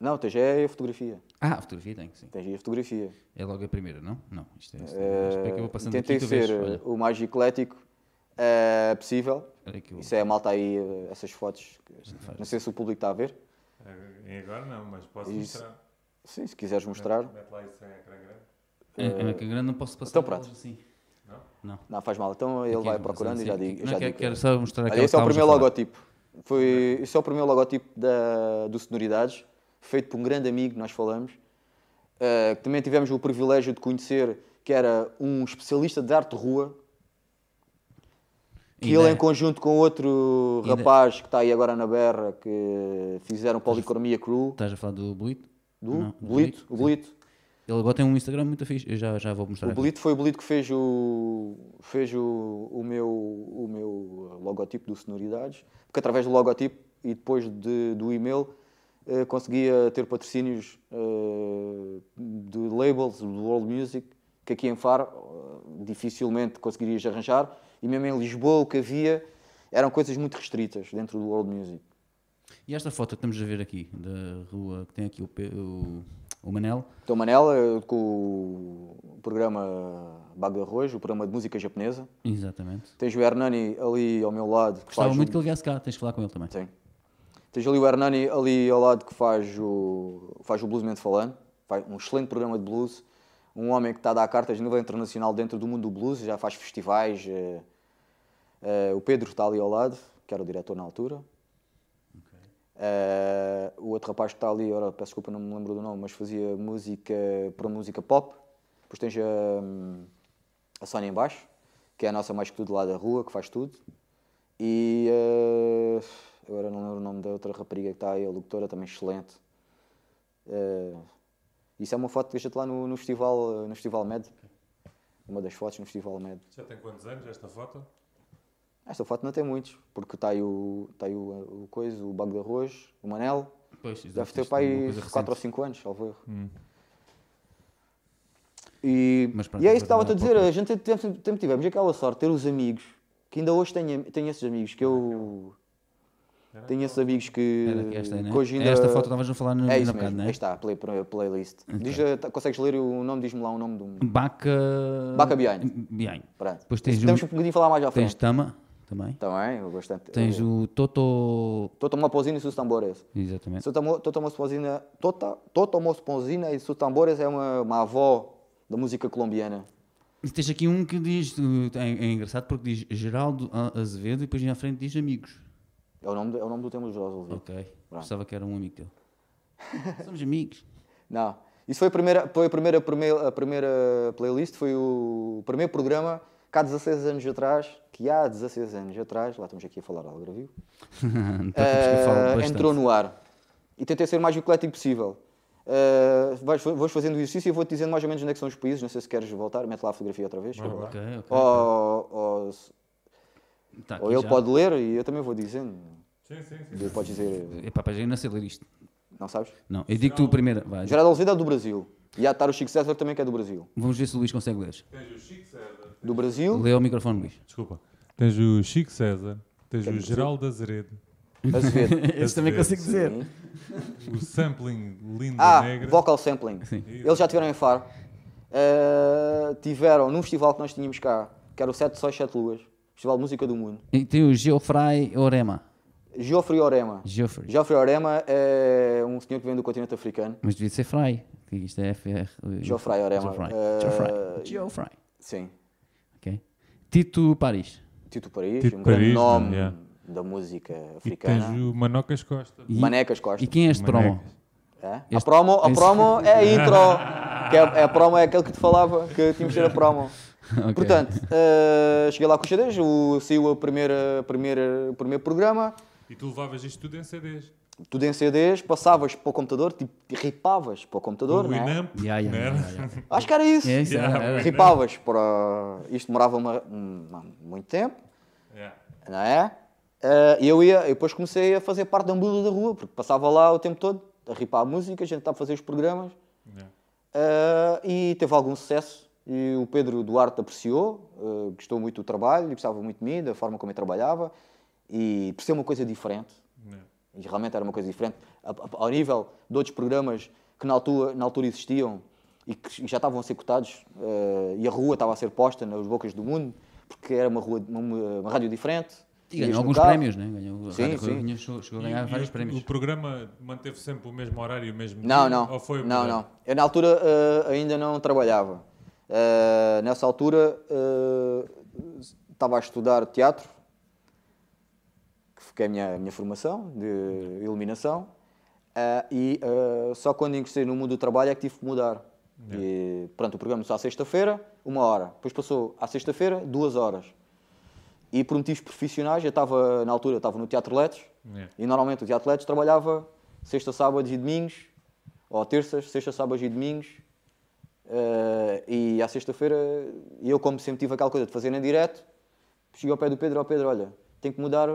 Não, tens é a fotografia. Ah, a fotografia tem, sim. Tens a fotografia. É logo a primeira, não? Não, isto é... Isto é, é que eu vou passando tentei aqui, ser vês, o mais eclético é, possível. Eu... Isso é a malta aí, eh, essas fotos. Não sei se o público está a ver. Em agora não, mas posso isso. mostrar. Sim, se quiseres mostrar. Mete lá isso em ecrã grande. Em ecrã grande não posso passar então, pronto. assim. Não? Não. Não, faz mal. Então ele vai procurando e já digo. Já digo. Quero só mostrar aqui. Esse é o primeiro logotipo. Foi, esse é o primeiro logotipo da, do Sonoridades feito por um grande amigo, nós falamos, uh, que também tivemos o privilégio de conhecer, que era um especialista de arte de rua. Que ele, em conjunto com outro rapaz que está aí agora na berra, que fizeram Policromia Crew. Estás a falar do Blito? Do Não, Blito, o Blito. Ele agora tem um Instagram muito fixe, eu já, já vou mostrar. O Blito foi o Blito que fez o, fez o, o, meu, o meu logotipo do Sonoridades, porque através do logotipo e depois de, do e-mail conseguia ter patrocínios eh, de labels do World Music, que aqui em Faro eh, dificilmente conseguirias arranjar, e mesmo em Lisboa o que havia eram coisas muito restritas dentro do World Music. E esta foto que estamos a ver aqui, da rua que tem aqui o, o o Manel? Então, o Manel, com o programa Bago Arroz, o programa de música japonesa. Exatamente. Tens o Hernani ali ao meu lado. Gostava muito que ele viesse cá, tens que falar com ele também. Sim. Tens ali o Hernani ali ao lado que faz o, faz o Bluesmente Falando, faz um excelente programa de blues. Um homem que está a dar cartas a nível internacional dentro do mundo do blues, já faz festivais. Uh, uh, o Pedro está ali ao lado, que era o diretor na altura. Uh, o outro rapaz que está ali, ora, peço desculpa, não me lembro do nome, mas fazia música para música pop. Depois tens a, a Sónia em baixo, que é a nossa mais que tudo lá da rua, que faz tudo. E uh, agora não lembro o nome da outra rapariga que está aí, a locutora, também excelente. Uh, isso é uma foto que deixa-te lá no, no, festival, no Festival Med. Uma das fotos no Festival Med. Já tem quantos anos esta foto? Esta foto não tem muitos, porque está aí o, está aí o, o coisa, o bago de arroz, o Manel. Pois, Deve ter para aí 4 ou 5 anos, salvo erro. Hum. E, e é isso que estava-te a dizer, a gente sempre tivemos aquela sorte, ter os amigos, que ainda hoje tenho, tenho esses amigos, que eu... Tenho esses amigos que, esta, né? que hoje ainda... Esta foto estavas a falar no, é isso mesmo, não é? Aí está, play, playlist. Okay. Diz, eh, consegues ler o nome? Diz-me lá o nome de um... Baca... Baca Behind. Behind. Pronto. Depois tens Temos um... um bocadinho falar mais à frente. Tens Tama também. Também, eu bastante. Tens o Toto... Toto Mosponzina e sus tambores. Exatamente. Toto Mosponzina, Tota, Toto Mosponzina e sus tambores é uma, uma avó da música colombiana. E tens aqui um que diz, é, é engraçado porque diz Geraldo Azevedo e depois na frente diz Amigos. É o nome, é o nome do tema do Azevedo. Ok, pensava que era um amigo dele. Somos amigos. Não, isso foi a primeira, foi a primeira, a primeira, playlist, foi o primeiro programa que há 16 anos atrás, que há 16 anos atrás, lá estamos aqui a falar algo uh, entrou no ar. E tentei ser o mais eclético possível. Uh, vais, vais fazendo exercício e vou-te dizendo mais ou menos onde é que são os países. Não sei se queres voltar, mete lá a fotografia outra vez. Okay, okay, ou, ou, tá ou ele já. pode ler e eu também vou dizendo. Sim, sim, sim. Pode dizer. Epá, eu não sei ler isto. Não sabes? Não, eu digo tu primeiro. Vai. Geraldo Oliveira é do Brasil. E há de estar o Chico César também que é do Brasil. Vamos ver se o Luís consegue ler. Tens o Chico César do Brasil. Lê o microfone, Luís. Desculpa. Tens o Chico César, tens o Geraldo Azeredo. Azevedo. Esse também consigo dizer. O sampling lindo ah, negra. vocal sampling. Sim. Eles já tiveram em Faro. Uh, tiveram num festival que nós tínhamos cá, que era o 7 Sóis 7 Luas, Festival de Música do Mundo. E tem o Geoffrey Orema. Geoffrey Orema. Geoffrey. Geoffrey Orema é um senhor que vem do continente africano. Mas devia ser Fry, que isto é FR. Geoffrey Orema. Geoffrey. Uh, Geoffrey. Sim. Tito Paris. Tito Paris, Tito um Paris, grande nome yeah. da música africana. E tens o Manocas Costa. E, Manecas Costa. E quem é este promo? É? Este, a promo, a promo é a intro. que é, é, a promo é aquele que te falava, que tínhamos de ser a promo. okay. Portanto, uh, cheguei lá com os CDs, o, saiu a primeira, primeira, o primeiro programa. E tu levavas isto tudo em CDs? tudo em CDs, passavas para o computador, tipo, ripavas para o computador, o não é? Yeah, yeah, yeah, Acho que era isso. É isso yeah, ripavas para... Isto demorava uma, muito tempo, não é? Uh, eu ia, eu depois comecei a fazer parte da ambula da rua, porque passava lá o tempo todo a ripar a música, a gente estava a fazer os programas. Uh, e teve algum sucesso. E o Pedro Duarte apreciou, uh, gostou muito do trabalho, gostava muito de mim, da forma como eu trabalhava. E por ser uma coisa diferente, e realmente era uma coisa diferente. Ao nível de outros programas que na altura, na altura existiam e que já estavam a ser cotados, uh, e a rua estava a ser posta nas bocas do mundo, porque era uma, rua, uma, uma rádio diferente. E ganhou alguns carro. prémios, né? Ganhou, sim, sim. Chegou, chegou a ganhar e, vários e prémios. O programa manteve sempre o mesmo horário, o mesmo Não, dia, não. Ou foi não, não. Eu na altura uh, ainda não trabalhava. Uh, nessa altura estava a estudar teatro que é a minha, a minha formação de iluminação, uh, e uh, só quando ingressei no mundo do trabalho é que tive que mudar. Yeah. E, pronto, o programa começou à sexta-feira, uma hora. Depois passou à sexta-feira, duas horas. E por motivos profissionais, eu estava, na altura, estava no Teatro Letes, Yeah. e normalmente o Teatro Letes trabalhava sexta, sábados e domingos, ou terças, sexta, sábados e domingos. Eh, e à sexta-feira, eu como sempre tive aquela coisa de fazer em direto, cheguei ao pé do Pedro, ao Pedro, olha, tem que mudar,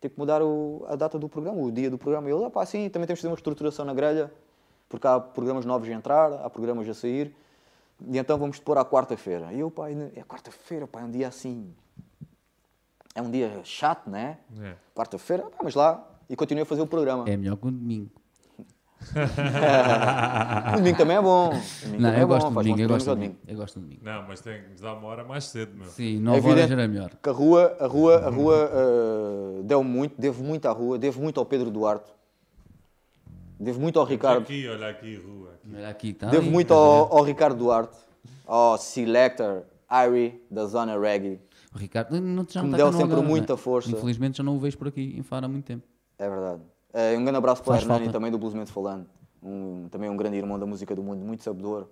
tem que mudar o- a data do programa, o dia do programa. E ele, ah pá, sim, também temos de fazer uma estruturação na grelha, porque há programas novos a entrar, há programas a sair, e então vamos pôr à quarta-feira. E eu, pá, é quarta-feira, pá, é um dia assim, é um dia chato, né? Yeah. Quarta-feira, pá, mas lá, e continuei a fazer o programa. É melhor que o domingo. O domingo também é bom. Domingo Não, também eu é bom, gosto do faz domingo, eu gosto ao do domingo. Eu gosto do domingo. Não, mas tem que nos dar uma hora mais cedo, meu. Sim, 9 evidente. horas era melhor. Que a rua, a rua, a rua eh, deu muito, devo muito à rua, devo muito ao Pedro Duarte, devo muito ao Ricardo, Aqui, olha aqui, rua. aqui. Olha aqui, tá devo ali, muito a ao, ao Ricardo Duarte, ao Selector, Irie, da Zona Reggae. O Ricardo não, já Que não me está deu sempre Algarve, muita né? força. Infelizmente já não o vejo por aqui em Faro há muito tempo. É verdade. Eh, um grande abraço para o Faz Hernani, falta. também do Bluesmente Falando. Um, também um grande irmão da música do mundo, muito sabedor.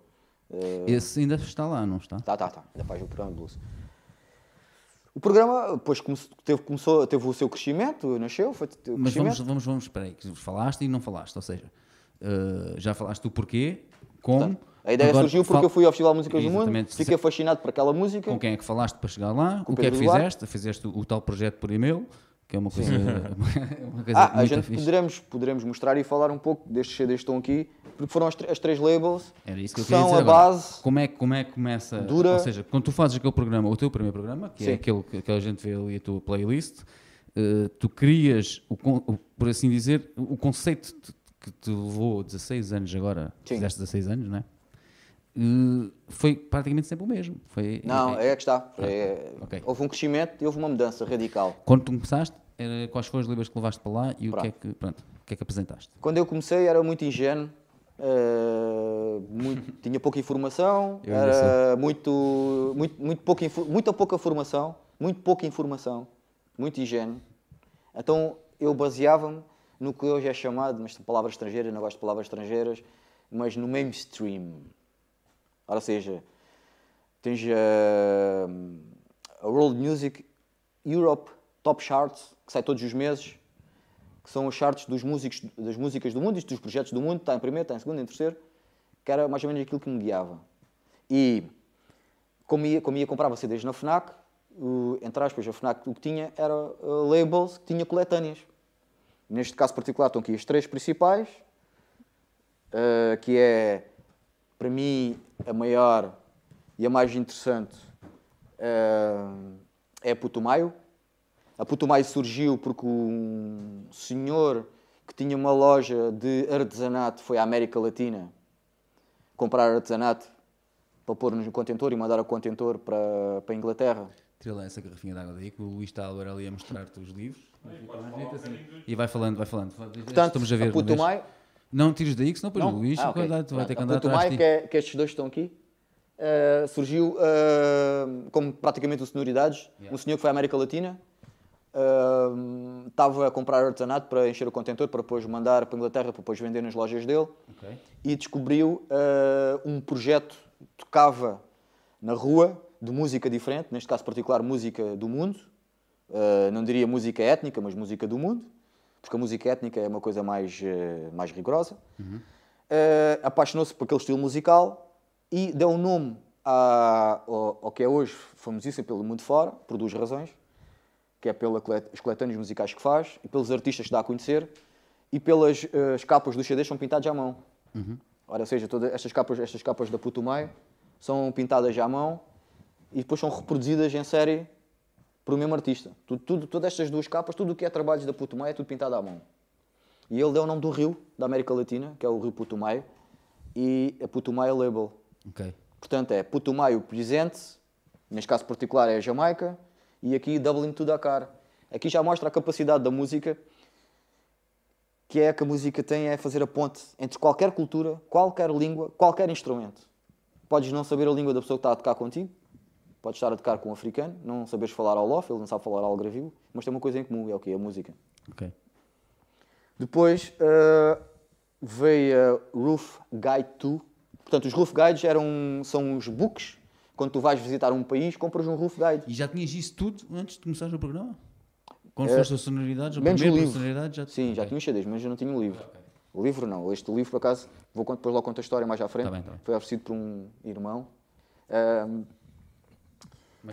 Eh, Esse ainda está lá, não está? Tá, tá, tá. Ainda faz o programa de blues. O programa depois come- teve, começou, teve o seu crescimento, nasceu, foi teve o Mas vamos, crescimento. vamos, vamos, espera aí, que falaste e não falaste, ou seja, eh, já falaste do porquê, como... A ideia agora surgiu porque fal- eu fui ao Festival de Músicas do Mundo, Exatamente. fiquei fascinado por aquela música. Com quem é que falaste para chegar lá, Com o que é que fizeste, fizeste o, o tal projeto por e-mail, que é uma coisa, uma coisa Ah, a gente fixe. poderemos, poderemos mostrar e falar um pouco destes CDs que estão aqui, porque foram as, as três labels Era isso que eu que queria são dizer a agora. base. Como é, que- como é que começa? Dura. Ou seja, quando tu fazes aquele programa, o teu primeiro programa, que Sim. é aquele que, que a gente vê ali a tua playlist, eh, tu crias, o, o- por assim dizer, o conceito que te levou 16 anos agora, Sim. fizeste 16 anos, não é? Eh, foi praticamente sempre o mesmo. Foi, Não, é- é que está. É- Ok. Houve um crescimento e houve uma mudança radical. Quando tu começaste, era, quais foram os livros que levaste para lá e o Pronto. que é que, pronto, o que é que apresentaste? Quando eu comecei era muito ingênuo, eh, muito- tinha pouca informação, Eu era muito, muito, muito pouca, muita pouca formação, muito pouca informação, muito ingênuo. Então eu baseava-me no que hoje é chamado, mas palavras estrangeiras, não gosto de palavras estrangeiras, mas no mainstream. Ou seja, tens eh, a World Music Europe Top Charts, que sai todos os meses, que são os charts dos músicos, das músicas do mundo, isto dos projetos do mundo, está em primeiro, está em segundo, em terceiro, que era mais ou menos aquilo que me guiava. E como ia, como ia comprava CDs na FNAC, o, entre aspas, a FNAC o que tinha era uh, labels que tinha coletâneas. Neste caso particular estão aqui as três principais, uh, que é, para mim, a maior e a mais interessante uh, é a Putumayo. A Putumayo surgiu porque um senhor que tinha uma loja de artesanato foi à América Latina comprar artesanato para pôr no contentor e mandar o contentor para, para a Inglaterra. Tira lá essa garrafinha de água daí, que o Luís está agora ali a mostrar-te os livros. E vai falando, vai falando. Portanto, Estamos a ver. a? Putumaio, Não tires daí, que senão depois o Luís Ah, ok. vai, ter que A andar atrás de ti. que, é, que estes dois estão aqui, eh, surgiu eh, como praticamente o Sonoridades, Yeah. um senhor que foi à América Latina, eh, estava a comprar artesanato para encher o contentor, para depois mandar para a Inglaterra, para depois vender nas lojas dele, Ok. e descobriu um projeto que tocava na rua de música diferente, neste caso particular música do mundo, não diria música étnica, mas música do mundo, porque a música étnica é uma coisa mais, eh, mais rigorosa. Eh, Apaixonou-se por aquele estilo musical e deu um nome à- ao, ao que é hoje famosíssimo pelo mundo fora, por duas razões, que é pelas coletâneas musicais que faz, e pelos artistas que dá a conhecer, e pelas as capas dos CDs são pintadas à mão. Ora, ou seja, todas estas capas, estas capas da Putumayo são pintadas à mão e depois são reproduzidas em série por o mesmo artista. Tudo, tudo, todas estas duas capas, tudo o que é trabalhos da Putumayo é tudo pintado à mão. E ele deu o nome do rio da América Latina, que é o rio Putumayo, e a Putumayo Label. Ok. Portanto, é Putumayo presente, neste caso particular é a Jamaica, e aqui Dublin to Dakar. Aqui já mostra a capacidade da música, que é que a música tem, é fazer a ponte entre qualquer cultura, qualquer língua, qualquer instrumento. Podes não saber a língua da pessoa que está a tocar contigo, podes estar a tocar com um africano, não saberes falar ao lof, ele não sabe falar ao gravio, mas tem uma coisa em comum, é o quê? A música. Ok. Depois eh, veio a Roof Guide 2. Portanto, os Roof Guides eram, são os books quando tu vais visitar um país, compras um roof guide. E já tinhas isso tudo antes de começares o programa? Quando é, foste a sonoridades, menos o livro. já... Sim, já tinha os CDs, mas eu não tinha o livro. Okay. O livro não. Este livro, por acaso, vou depois logo contar a história mais à frente. Tá bem, tá bem. Foi oferecido por um irmão. Mas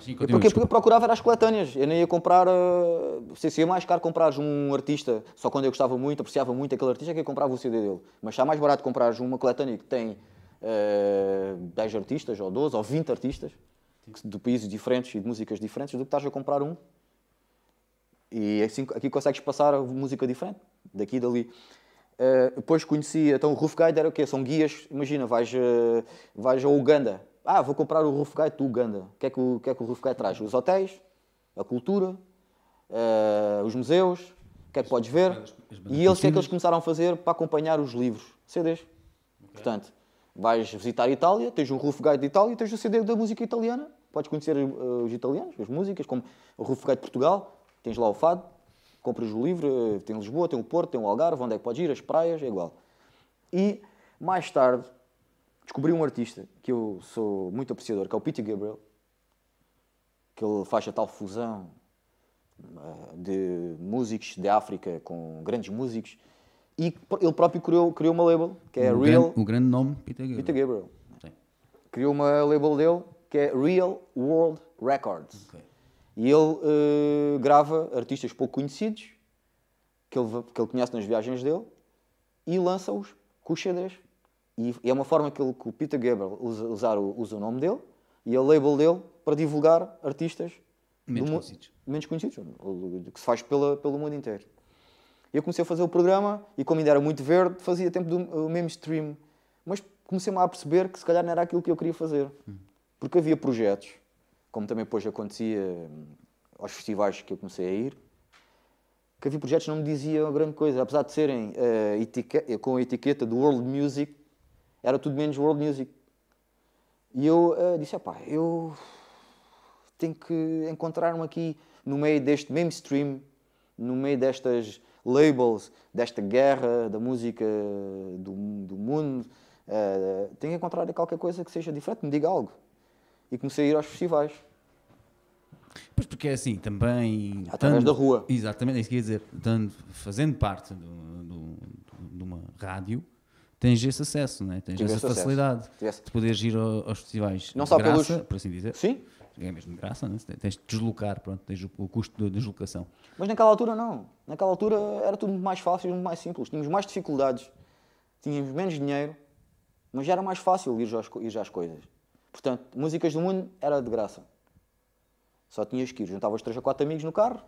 sim, continua, porque, porque procurava as coletâneas. Eu nem ia comprar. Uh, se ia mais caro comprar um artista, só quando eu gostava muito, apreciava muito aquele artista, que eu comprava o CD dele. Mas está mais barato comprar uma coletânea que tem uh, eh, 10 artistas, ou 12, ou 20 artistas, de países diferentes e de músicas diferentes, do que estás a comprar um. E assim, aqui consegues passar música diferente, daqui e dali. Uh, depois conheci, então o Roof Guide era o quê? São guias, imagina, vais, uh, vais a Uganda, ah, vou comprar o Roof Guide do Uganda. O que é que o, que é que o Roof Guide traz? Os hotéis, a cultura, uh, os museus, o que é que podes ver. E eles, o que é que eles começaram a fazer para acompanhar os livros? CDs. Okay. Portanto, vais visitar a Itália, tens um Roof Guide de Itália e tens o CD da música italiana. Podes conhecer uh, os italianos, as músicas, como o Roof Guide de Portugal, tens lá o Fado, compras o livro, uh, tem Lisboa, tem o Porto, tem o Algarve, onde é que podes ir, as praias, é igual. E mais tarde, descobri um artista que eu sou muito apreciador, que é o Peter Gabriel, que ele faz a tal fusão uh, de músicos de África com grandes músicos e ele próprio criou, criou uma label que é o Real. Grande, o grande nome, Peter Gabriel. Peter Gabriel. Sim. Criou uma label dele que é Real World Records. Okay. E ele uh, grava artistas pouco conhecidos que ele, que ele conhece nas viagens dele e lança-os com os CDs. E é uma forma que, ele, que o Peter Gabriel usa, usar o, usa o nome dele e a label dele para divulgar artistas menos conhecidos. Menos conhecidos, que se faz pela, pelo mundo inteiro. Eu comecei a fazer o programa e, como ainda era muito verde, fazia tempo do mainstream. Mas comecei-me a perceber que se calhar não era aquilo que eu queria fazer. Hum. Porque havia projetos, como também depois acontecia hum, aos festivais que eu comecei a ir, que havia projetos que não me diziam grande coisa. Apesar de serem uh, com a etiqueta do World Music, era tudo menos world music. E eu uh, disse, pá, eu tenho que encontrar-me aqui no meio deste mainstream, no meio destas labels, desta guerra da música do, do mundo. Uh, tenho que encontrar qualquer coisa que seja diferente, me diga algo. E comecei a ir aos festivais. Pois porque é assim, também. Através tanto, da rua. Exatamente, é isso que ia dizer. Tanto, fazendo parte do, de uma rádio, tens esse acesso, né? tens essa facilidade acesso. de poderes ir aos festivais não de graça, pelos... por assim dizer. Sim. É mesmo de graça, né? tens de deslocar, pronto, tens o custo de deslocação. Mas naquela altura não. Naquela altura era tudo muito mais fácil, muito mais simples. Tínhamos mais dificuldades, tínhamos menos dinheiro, mas já era mais fácil ir já, ir às coisas. Portanto, músicas do mundo era de graça. Só tinhas que ir. Juntavas três ou quatro amigos no carro,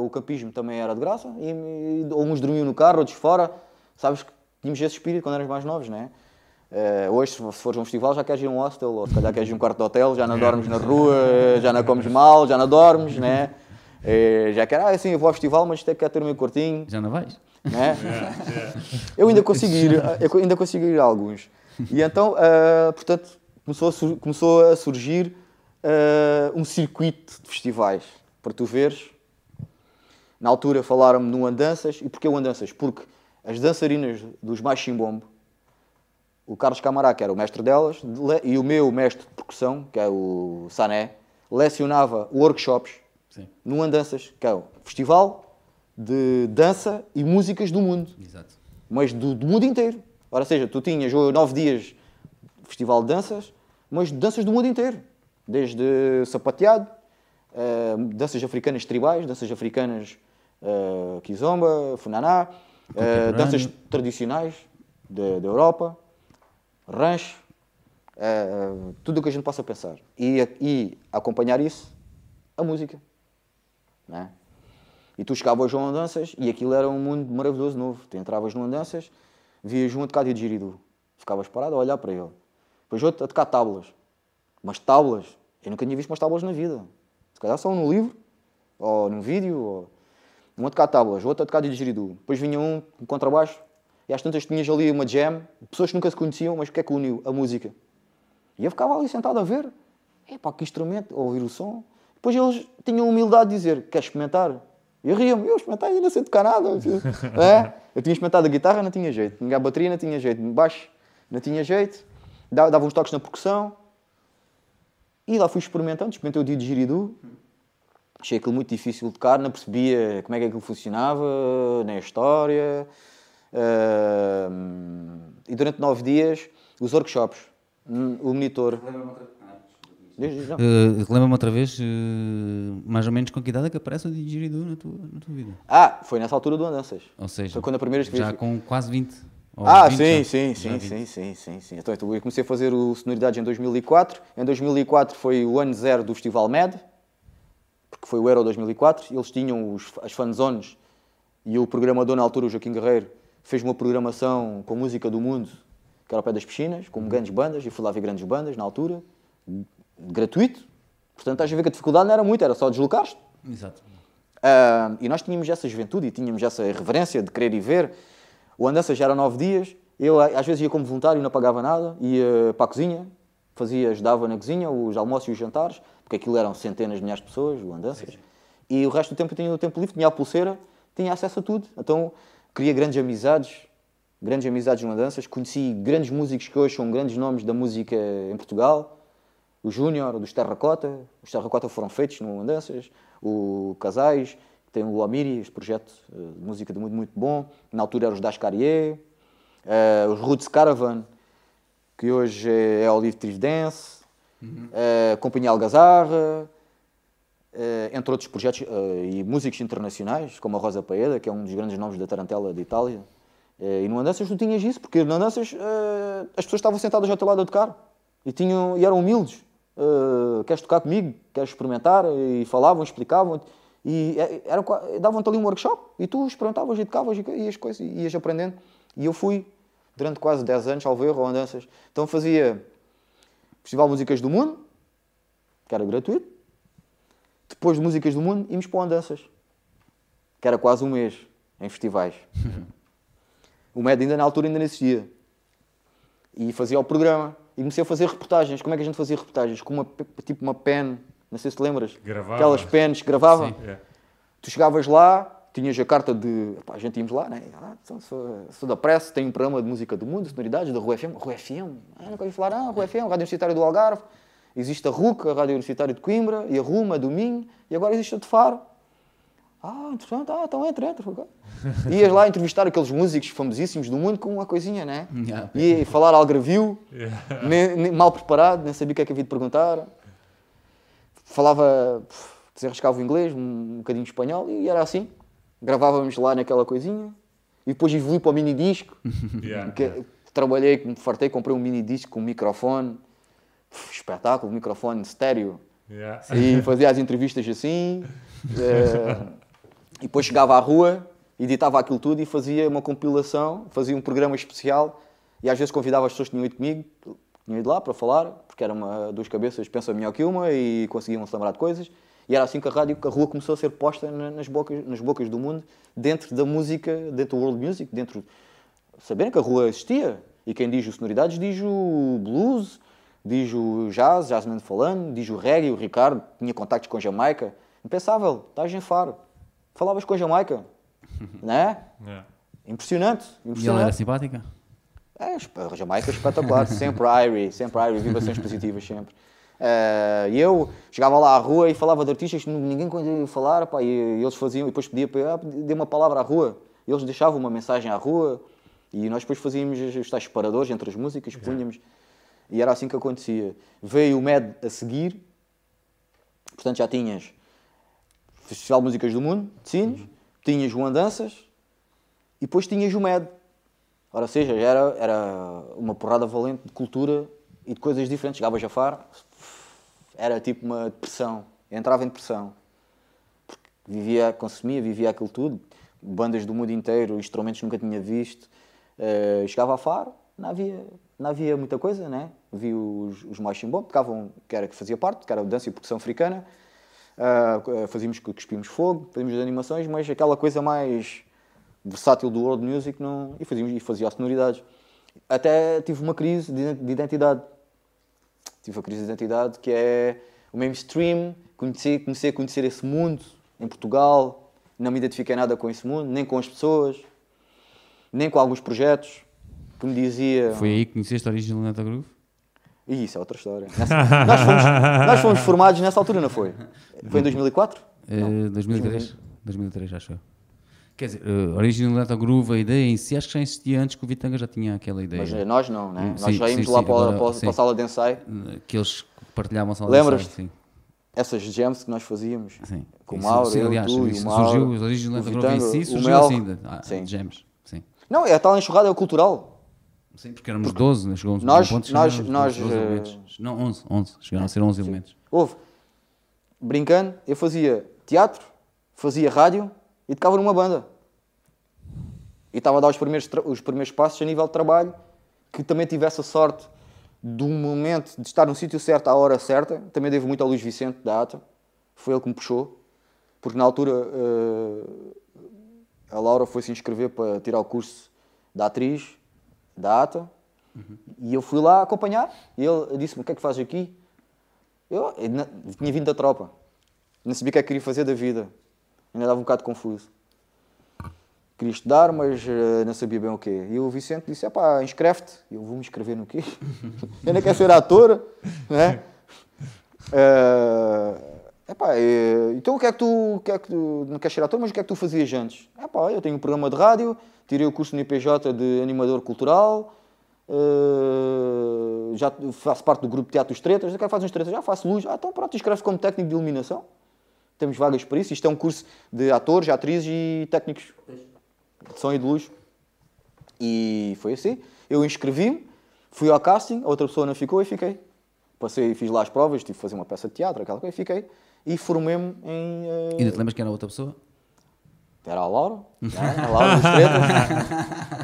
o campismo também era de graça, e, e, uns dormiam no carro, outros fora sabes que tínhamos esse espírito quando éramos mais novos, não é? Uh, hoje, se fores a um festival, já queres ir a um hostel, ou se calhar queres ir a um quarto de hotel, já não dormes na rua, já não comes mal, já não dormes, né? Uh, já quero, ah, assim, eu vou ao festival, mas até quero ter o meu quartinho. Já não vais? Né? Eu ainda consigo ir, eu ainda consigo ir a alguns. E então, uh, portanto, começou a, começou a surgir uh, um circuito de festivais, para tu veres. Na altura falaram-me no Andanças, e porquê o Andanças? Porque as dançarinas dos mais chimbombo, o Carlos Camará, que era o mestre delas, e o meu mestre de percussão, que é o Sané, lecionava workshops Sim. no Andanças, que é o festival de dança e músicas do mundo. Exato. Mas do, do mundo inteiro. Ora, seja, tu tinhas nove dias de festival de danças, mas danças do mundo inteiro. Desde sapateado, uh, danças africanas tribais, danças africanas uh, kizomba, funaná, uh, danças tradicionais da Europa, rancho, uh, tudo o que a gente possa pensar. E, e acompanhar isso, a música. Né? E tu chegavas um Andanças e aquilo era um mundo maravilhoso novo. Tu entravas no Andanças, vias um a tocar de diridu. Ficavas parado a olhar para ele. Depois outro a tocar tábuas. Mas tábuas, eu nunca tinha visto umas tábuas na vida. Se calhar só no livro, ou num vídeo, ou um a tocar tábuas, outro a tocar didgeridoo. Depois vinha um com contrabaixo e às tantas tinhas ali uma jam, pessoas que nunca se conheciam, mas que é que uniu? A música. E eu ficava ali sentado a ver. Epá, que instrumento, a ouvir o som. Depois eles tinham a humildade de dizer, quer experimentar? E eu ria-me, eu experimentei, não sei tocar nada. é? Eu tinha experimentado a guitarra, não tinha jeito. A bateria não tinha jeito. Baixo, não tinha jeito. Dava uns toques na percussão. E lá fui experimentando, experimentei o didgeridoo. Achei aquilo muito difícil de tocar, não percebia como é que aquilo funcionava, nem a história. Uh, e durante nove dias, os workshops, hum, o monitor. Uh, Lembra-me outra vez, uh, mais ou menos com que idade é que aparece o didgeridoo na tua, na tua vida? Ah, foi nessa altura do Andanças. Ou seja, foi quando a primeira vez já com quase 20. Ah, 20 sim, sim, sim, sim, sim, sim, sim. Então, eu comecei a fazer o Sonoridades em 2004. Em 2004 foi o ano zero do Festival MED, porque foi o Euro 2004. Eles tinham os, as fanzones e o programador na altura, o Joaquim Guerreiro, fez uma programação com música do mundo, que era ao pé das piscinas, com grandes bandas. Eu fui lá ver grandes bandas na altura gratuito. Portanto, estás a ver que a dificuldade não era muito, era só deslocar-te. Exato. Uh, e nós tínhamos essa juventude e tínhamos essa reverência de querer ir ver. O Andança já era nove dias. Eu, às vezes, ia como voluntário, não pagava nada, ia para a cozinha, fazia, ajudava na cozinha, os almoços e os jantares, porque aquilo eram centenas de milhares de pessoas, o Andanças. E o resto do tempo eu tinha o tempo livre, tinha a pulseira, tinha acesso a tudo. Então, queria grandes amizades, grandes amizades no Andanças. Conheci grandes músicos que hoje são grandes nomes da música em Portugal o Júnior, dos Terracota. Os Terracota foram feitos no Andanças. O Casais, tem o Amiri, este projeto eh, de música de muito, muito bom. Na altura eram os Das Carrier. Uh, os Roots Caravan, que hoje é, é Olive Trees Dance. Uhum. Uh, Companhia Algazarra. Uh, entre outros projetos e músicos internacionais, como a Rosa Paeda, que é um dos grandes nomes da Tarantela de Itália. e no Andanças tu tinhas isso, porque no Andanças as pessoas estavam sentadas ao teu lado a tocar e, tinham, e eram humildes queres tocar comigo? Queres experimentar? E falavam, explicavam. E era, davam-te ali um workshop e tu experimentavas e tocavas e, e as coisas, e ias aprendendo. E eu fui durante quase 10 anos, ao ver, ou andanças. Então fazia Festival de Músicas do Mundo, que era gratuito. Depois de Músicas do Mundo, íamos para o Andanças, que era quase um mês em festivais. o MED ainda na altura ainda não existia. E fazia o programa. E comecei a fazer reportagens. Como é que a gente fazia reportagens? Com uma, tipo uma pen, não sei se te lembras. Gravava. Aquelas pens que gravava. Sim. É. Tu chegavas lá, tinhas a carta de. Pá, a gente íamos lá, né? Ah, sou, sou, da pressa, tenho um programa de música do mundo, sonoridades, da Rua FM. Rua FM? Ah, nunca ouvi falar. Ah, Rua FM, Rádio Universitária do Algarve. Existe a RUC, a Rádio Universitária de Coimbra, e a RUMA, do Minho, e agora existe a de Faro. Ah, interessante, ah, então entra, entra. Ias lá entrevistar aqueles músicos famosíssimos do mundo com uma coisinha, né? Yeah. E falar algravio, yeah. nem, nem, mal preparado, nem sabia o que é que havia de perguntar. Falava, desenrascava o inglês, um, um bocadinho de espanhol, e era assim. Gravávamos lá naquela coisinha. E depois evolui para o mini disco. Yeah. Que, trabalhei, me fartei, comprei um mini disco com um microfone. Espetáculo, microfone estéreo. E fazia as entrevistas assim. Uh, E depois chegava à rua, editava aquilo tudo e fazia uma compilação, fazia um programa especial e às vezes convidava as pessoas que tinham ido comigo, tinham ido lá para falar, porque era uma, duas cabeças, pensa melhor que uma e conseguiam se lembrar de coisas. E era assim que a rádio, que a rua começou a ser posta nas bocas, nas bocas do mundo, dentro da música, dentro do world music, dentro... Saberem que a rua existia. E quem diz o sonoridades diz o blues, diz o jazz, jazzman falando, diz o reggae, o Ricardo tinha contactos com a Jamaica. Impensável, estás em Faro falavas com a Jamaica, né? Yeah. Impressionante, impressionante. E ela era simpática? É, a Jamaica é espetacular, sempre Irie, sempre Irie, vibrações positivas, sempre. Uh, e eu chegava lá à rua e falava de artistas que ninguém conseguia falar, pá, e, e, eles faziam, e depois pedia para ah, dê uma palavra à rua. Eles deixavam uma mensagem à rua e nós depois fazíamos os tais separadores entre as músicas, punhamos. E era assim que acontecia. Veio o MED a seguir, portanto já tinhas Festival de Músicas do Mundo, de Sines, uhum. tinhas o Andanças e depois tinhas o MED. Ora, seja, era, era uma porrada valente de cultura e de coisas diferentes. Chegava a Jafar, era tipo uma depressão. Eu entrava em depressão. Porque vivia, consumia, vivia aquilo tudo. Bandas do mundo inteiro, instrumentos que nunca tinha visto. Uh, chegava a Faro, não havia, não havia muita coisa, né? Vi os, os mais chimbom, tocavam, que era que fazia parte, que era dança e percussão africana. Uh, fazíamos cuspimos fogo, fazíamos as animações, mas aquela coisa mais versátil do world music não, e fazíamos e fazia sonoridades. Até tive uma crise de identidade. Tive a crise de identidade que é o mainstream, comecei, comecei a conhecer esse mundo em Portugal, não me identifiquei nada com esse mundo, nem com as pessoas, nem com alguns projetos que me dizia. Foi aí que conheceste a origem do Neta Groove? E isso é outra história. Nessa, nós, fomos, nós, fomos, formados nessa altura, não foi? Foi em 2004? Uh, 2003. 2003, acho eu. Quer dizer, uh, originalidade da groove, a ideia em si, acho que já existia antes que o Vitanga já tinha aquela ideia. Mas eh, nós não, né? Sim, nós já íamos sim, lá sim, para, agora, para, para, a sala de ensaio. Que eles partilhavam a sala Lembras de ensaio. Essas jams que nós fazíamos. Sim. Com o Mauro, sim, aliás, tu, isso, o Mauro, surgiu, o originalidade da groove em si surgiu Mel, assim, ah, sim. jams. Sim. Não, é a tal enxurrada é o cultural. Sim, porque éramos 12, né? chegamos nós, um ponto, nós, nós, 12 elementos. Não, 11, 11, chegaram a ser 11 elementos. Houve. Brincando, eu fazia teatro, fazia rádio e tocava numa banda. E estava a dar os primeiros, os primeiros passos a nível de trabalho, que também tivesse a sorte de um momento de estar no sítio certo à hora certa. Também devo muito ao Luís Vicente da ATA, foi ele que me puxou, porque na altura uh, a Laura foi se inscrever para tirar o curso da atriz da ATA uhum. e eu fui lá acompanhar e ele disse-me: O que é que fazes aqui? Eu, eu tinha vindo da tropa, não sabia o que é que queria fazer da vida, ainda estava um bocado confuso. Queria estudar, mas uh, não sabia bem o quê. E o Vicente disse: é pá, inscreve-te. Eu vou me inscrever no quê? eu não quero ser ator, né? Uh, epá, uh, então o que é que tu, que é que tu não queres ser ator, mas o que é que tu fazias antes? Epá, eu tenho um programa de rádio, tirei o curso no IPJ de animador cultural, uh, já faço parte do grupo de Teatro dos Tretas, eu quero fazer uns tretas, já faço luz, ah, então pronto, inscreve como técnico de iluminação. Temos vagas para isso. Isto é um curso de atores, atrizes e técnicos de som e de luz. E foi assim. Eu inscrevi-me, fui ao casting, a outra pessoa não ficou e fiquei. Passei, fiz lá as provas, tive que fazer uma peça de teatro, aquela coisa, e fiquei. E formei-me em. Uh... Ainda te lembras quem era a outra pessoa? Era a Laura, né? a Laura dos Tretas.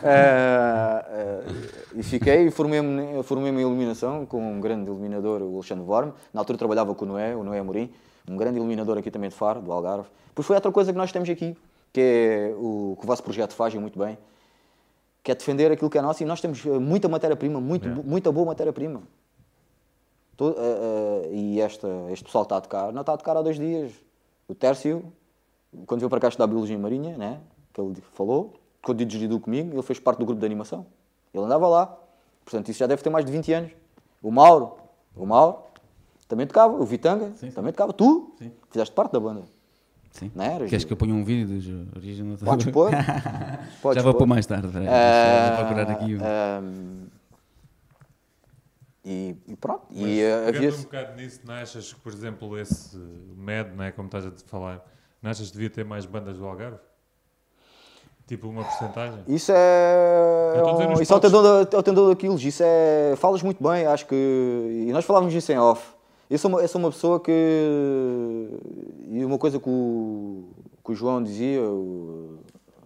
uh, uh, e fiquei e formei-me formei em iluminação com um grande iluminador, o Alexandre Vorme. Na altura trabalhava com o Noé, o Noé Amorim, um grande iluminador aqui também de Faro, do Algarve. Pois foi outra coisa que nós temos aqui, que é o que o vosso projeto faz e muito bem, que é defender aquilo que é nosso e nós temos muita matéria-prima, muito, yeah. muita boa matéria-prima. Uh, uh, e esta, este pessoal está a tocar, não está a tocar há dois dias. O Tércio, quando veio para cá estudar Biologia Marinha, né, que ele falou, quando dirigiu comigo, ele fez parte do grupo de animação. Ele andava lá. Portanto, isso já deve ter mais de 20 anos. O Mauro, o Mauro também tocava. O Vitanga sim, sim. também tocava. Tu sim. fizeste parte da banda. Sim. Não é? Queres que eu ponha um vídeo dos originais? Podes pôr. Podes Já vou pôr mais tarde. Uh, vou procurar aqui. Uh, e, e, pronto. Mas, e uh, havia... um bocado nisso, não achas que, por exemplo, esse MED, não é, como estás a falar, não achas que devia ter mais bandas do Algarve? Tipo uma porcentagem? Isso é. Isso é o tendão, é o tendão daquilo. Isso é. Falas muito bem, acho que. E nós falávamos isso em off. Eu sou uma, eu sou uma pessoa que. E uma coisa que o, que o João dizia, o,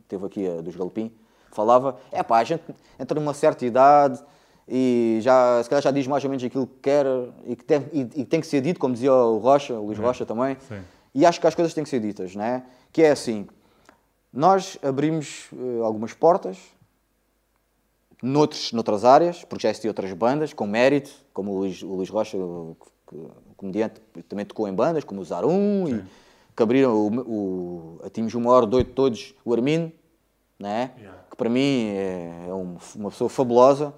teve aqui a dos Galopim, falava: é pá, a gente entra numa certa idade e já, se calhar já diz mais ou menos aquilo que quer e que tem, e, e tem que ser dito, como dizia o Rocha, o Luís é. Rocha também. Sim. E acho que as coisas têm que ser ditas, né? Que é assim: nós abrimos uh, algumas portas noutros, noutras áreas, porque já existiam outras bandas com mérito, como o Luís, o Luís Rocha, o comediante também tocou em bandas, como o Zarum, Sim. e que abriram o, o, tínhamos uma hora doido todos, o Armin, né? Yeah. que para mim é, é uma pessoa fabulosa,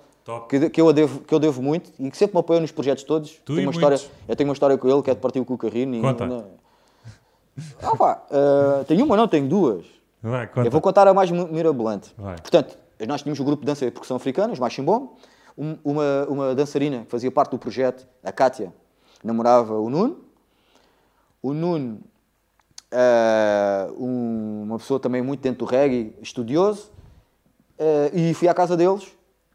que, que, eu devo, que eu devo muito e que sempre me apoia nos projetos todos. Tu tenho uma história, eu tenho uma história com ele que é de partir o carrinho. Conta. E, ah, pá, uh, tenho uma, não, tenho duas. Vai, eu vou contar a mais mirabolante. Vai. Portanto, nós tínhamos o um grupo de dança e percussão africana, os Machimbom, uma, uma dançarina que fazia parte do projeto, a Kátia, namorava o Nuno. O Nuno, uh, um, uma pessoa também muito dentro do reggae, estudioso, uh, e fui à casa deles,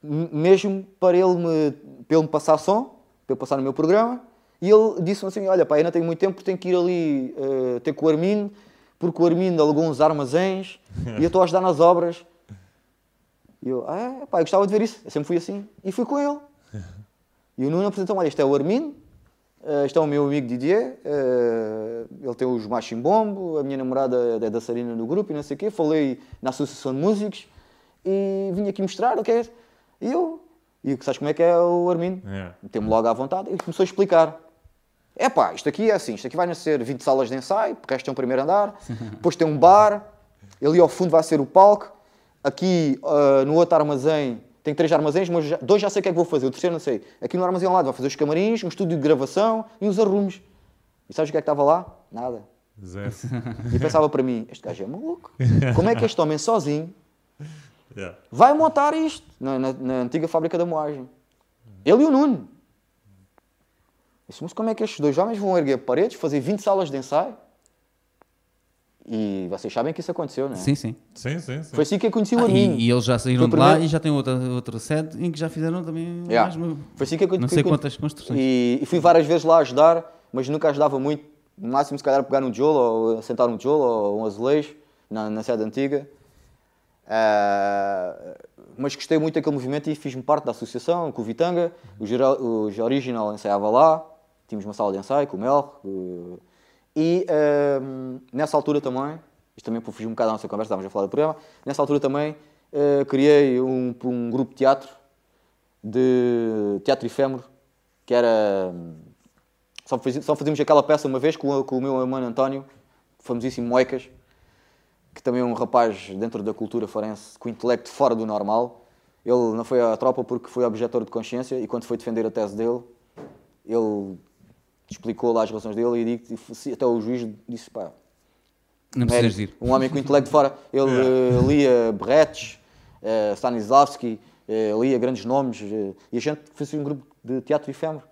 mesmo para ele me, para ele me passar som, para eu passar no meu programa, e ele disse-me assim, olha pá, eu não tenho muito tempo, tenho que ir ali uh, ter com o Armindo, porque o Armindo alugou uns armazéns e eu estou a ajudar nas obras. E eu, ah, pá, eu gostava de ver isso. Eu sempre fui assim. E fui com ele. E o Nuno apresentou-me, olha, este é o Armindo, Uh, este é o meu amigo Didier, uh, ele tem os Machimbombo, a minha namorada é dançarina do grupo e não sei o quê. Falei na Associação de Músicos e vim aqui mostrar o que é. E eu, e sabes como é que é o Armindo? Yeah. Meteu-me logo à vontade e começou a explicar. É pá, isto aqui é assim, isto aqui vai nascer 20 salas de ensaio, porque este é um primeiro andar, depois tem um bar, ali ao fundo vai ser o palco, aqui uh, no outro armazém tenho três armazéns, mas já, dois já sei o que é que vou fazer, o terceiro não sei. Aqui no armazém ao lado vou fazer os camarins, um estúdio de gravação e uns arrumos. E sabes o que é que estava lá? Nada. Zero. E pensava para mim, este gajo é maluco. Como é que este homem sozinho Yeah. vai montar isto na, na- na antiga fábrica da moagem? Ele e o Nuno. Disse, mas como é que estes dois homens vão erguer paredes, fazer 20 salas de ensaio? E vocês sabem que isso aconteceu, não é? Sim, sim. Sim, sim, sim. Foi assim que eu conheci o Ah, Arminho. e, e eles já saíram de lá primeiro- e já têm outra, outra sede em que já fizeram também Yeah. mais uma- Foi assim que eu não que sei eu- quantas construções. E, e fui várias vezes lá ajudar, mas nunca ajudava muito. No máximo, se calhar, pegar um tijolo, ou sentar um tijolo, ou um azulejo, na, na sede antiga. Ah, mas gostei muito daquele movimento e fiz-me parte da associação, com o Vitanga. O, Gera- o Original ensaiava lá, tínhamos uma sala de ensaio com o Mel. E ah, nessa altura também, isto também fiz um bocado da nossa conversa, estávamos a falar do programa, nessa altura também eh, criei um, um grupo de teatro de teatro efêmero, que era. Só, só fazíamos aquela peça uma vez com, com o meu irmão António, famosíssimo Moicas, que também é um rapaz dentro da cultura forense com intelecto fora do normal. Ele não foi à tropa porque foi objetor de consciência e quando foi defender a tese dele, ele explicou lá as razões dele e digo- até o juiz disse: pá, Não precisas de ir. Um homem com intelecto fora. Ele eh, lia Brecht, eh, Stanislavski, eh, lia grandes nomes. eh, e a gente fazia um grupo de teatro efêmero.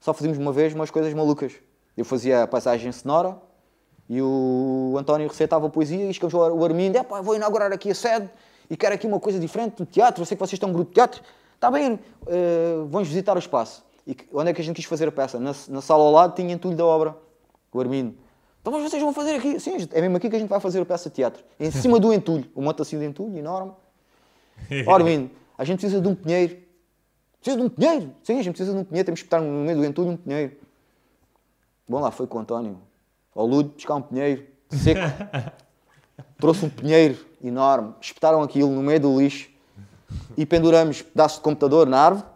Só fazíamos uma vez umas coisas malucas. Eu fazia a passagem sonora e o António receitava poesia e chegamos o Armindo. É pá, vou inaugurar aqui a sede e quero aqui uma coisa diferente no teatro. Eu sei que vocês têm um grupo de teatro. Está bem, eh, vamos visitar o espaço. E que- onde é que a gente quis fazer a peça? Na, na sala ao lado tinha entulho da obra. O Armindo. Então, mas vocês vão fazer aqui? Sim, é mesmo aqui que a gente vai fazer a peça de teatro. Em cima do entulho. Um monte assim de entulho, enorme. Ó, Armindo, a gente precisa de um pinheiro. Precisa de um pinheiro? Sim, a gente precisa de um pinheiro. Temos que estar no meio do entulho um pinheiro. Bom, lá foi com o António. Ao Ludo, buscar um pinheiro. Seco. Trouxe um pinheiro enorme. Espetaram aquilo no meio do lixo. E penduramos pedaços de computador na árvore.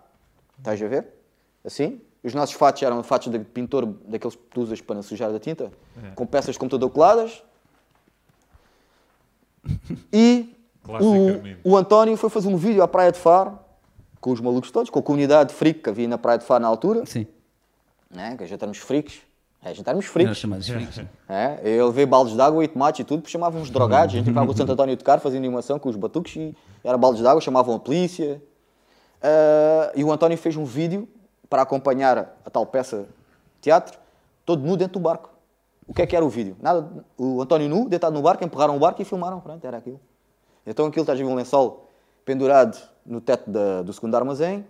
Estás a ver? Assim. Os nossos fatos eram fatos de pintor, daqueles que tu usas para não sujar da tinta. Com peças de computador coladas. E o, o António foi fazer um vídeo à Praia de Faro, com os malucos todos, com a comunidade freak que havia na Praia de Faro na altura, Sim. né? que a gente éramos freaks. É, a gente éramos Era freaks. chamado freaks. É, eu levei baldes de água e tomates e tudo, porque chamávamos drogados. A gente ia para o Santo António de tocar, fazia animação com os batuques e era baldes de água, chamavam a polícia. Ah, e o António fez um vídeo para acompanhar a tal peça de teatro, todo nu dentro do barco. O que é que era o vídeo? Nada, o António nu, deitado no barco, empurraram o barco e filmaram, pronto, era aquilo. Então aquilo estás a ver um lençol pendurado no teto da- do segundo armazém,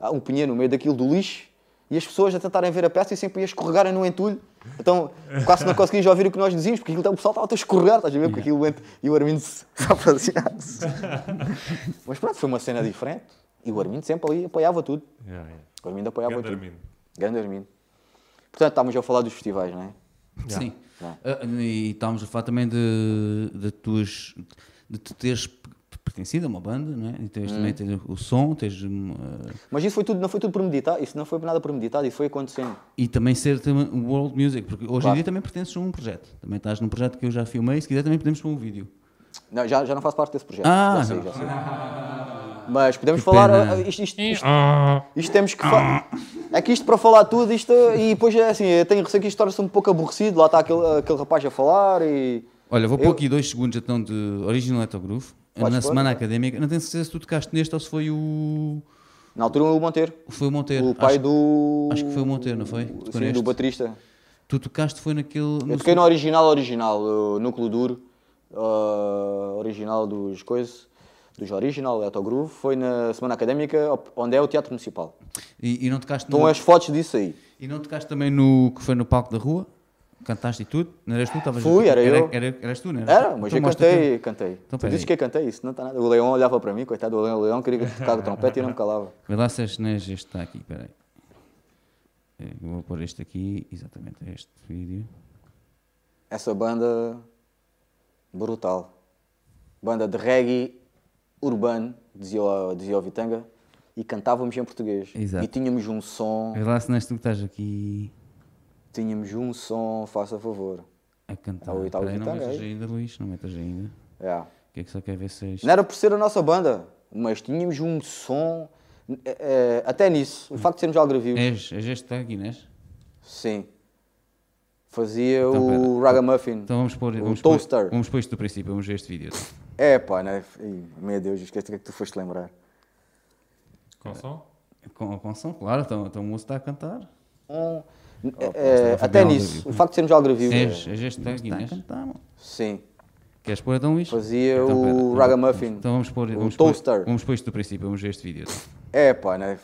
há um pinheiro no meio daquilo do lixo, e as pessoas a tentarem ver a peça e sempre a escorregarem no entulho. Então quase não conseguias ouvir o que nós dizíamos, porque aquilo, o pessoal estava a escorregar, estás a ver? Porque aquilo e o Armindo só fazia assim. Mas pronto, foi uma cena diferente. E o Armindo sempre ali apoiava tudo. Yeah, yeah. O Armindo apoiava Grande tudo. Armindo. Grande Armindo. Portanto, estávamos a falar dos festivais, não é? Sim. Yeah. Ah, e estávamos a falar também de, de tuas. de tu teres pertencido a uma banda, não é? E tens Hum. também tens o som, tens. ah, Mas isso foi tudo, não foi tudo premeditado, isso não foi nada premeditado, isso foi acontecendo. e também ser também o World Music, porque hoje em Claro. dia também pertences a um projeto. Também estás num projeto que eu já filmei, se quiser também podemos pôr um vídeo. Não, já, já não faço parte desse projeto. Ah, já sei, já sei. Mas podemos Que falar. pena. ah, Isto, isto, isto, isto temos que. fa- É que isto para falar tudo, isto. E depois é assim, eu tenho receio que isto torna-se um pouco aborrecido. Lá está aquele, aquele rapaz a falar e. Olha, vou pôr Eu- aqui dois segundos então de Original Electro Groove. Podes Na pôr. semana académica, não tenho certeza se tu tocaste neste ou se foi o. Na altura o Monteiro. Foi o Monteiro. O pai acho, do. acho que foi o Monteiro, não foi? Tocou Sim, neste. do baterista. Tu tocaste foi naquele. Eu toquei no original, original, o núcleo duro, ah, original dos coisas, dos original, Eto Groove, foi na Semana Académica, onde é o Teatro Municipal. E, e não tocaste Estão no, as fotos disso aí. E não tocaste também no que foi no palco da rua? Cantaste e tudo? Não eras tu? Estavas Fui, era eu. Era, eras tu, não era? Era, mas Então eu cantei, cantei. Então, tu dizes aí. que eu cantei, isso não está nada. O Leão olhava para mim, coitado do Leão, o Leão queria tocar o trompete e não me calava. Vê lá se este está aqui, peraí. É, Eu vou pôr este aqui, exatamente este vídeo. Essa banda, brutal. Banda de reggae urbano, dizia o, dizia o Vitanga, e cantávamos em português. Exato. E tínhamos um som, lá se tu que estás aqui tínhamos um som, faça favor. a cantar. O Italo Peraí, não metas é? ainda, Luís, não metas ainda. É. O que é que só quer ver se és... Não era por ser a nossa banda. mas tínhamos um som, eh, eh, até nisso, o facto de sermos algravios. És, és este tag, Inês? Sim. Fazia Então, o pera. Ragamuffin. Então vamos pôr, o vamos pôr, Toaster. vamos pôr isto do princípio, vamos ver este vídeo. É pá, né? Ih, Meu Deus, esquece o que é que tu foste lembrar. Com som? Com, com som, claro, então, então o moço está a cantar. Um, eh, está a até nisso, o facto de sermos algravios. És, és este tag, Inês? Sim. Queres pôr então isto? Fazia Então, pera, o então- Ragamuffin. Então vamos pôr, o vamos pôr, Toaster. vamos pôr isto do princípio, vamos ver este vídeo. É pá, né?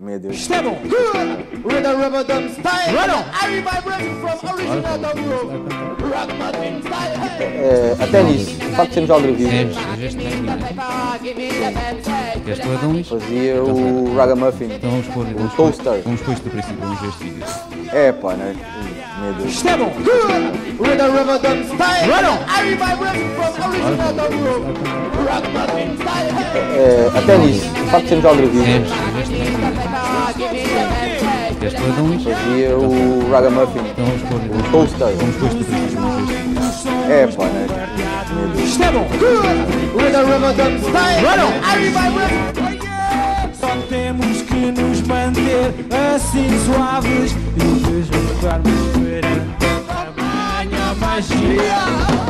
Meu Deus. Isto é bom. Rhythm Rhythm Style. Everybody breaking from original the groove. Ragamuffin Style. Até nisso, o facto de sermos the band Queres pôr então isto? Fazia o Ragamuffin. Então vamos pôr, pôr, Toaster. vamos pôr isto do princípio, vamos ver este vídeo. É pá, né? Meu Deus. Isto é bom. Rhythm Style. Everybody breaking from original. Ragamuffin Style. Eh, até nisso, o facto de sermos isto? Fazia o Ragamuffin. Então vamos pôr, vamos o vídeo. É pá, né? É bom. Rhythm Rhythm Style. Everybody breaking. Só temos que nos manter assim suaves e deslocarmos perante a tamanha magia.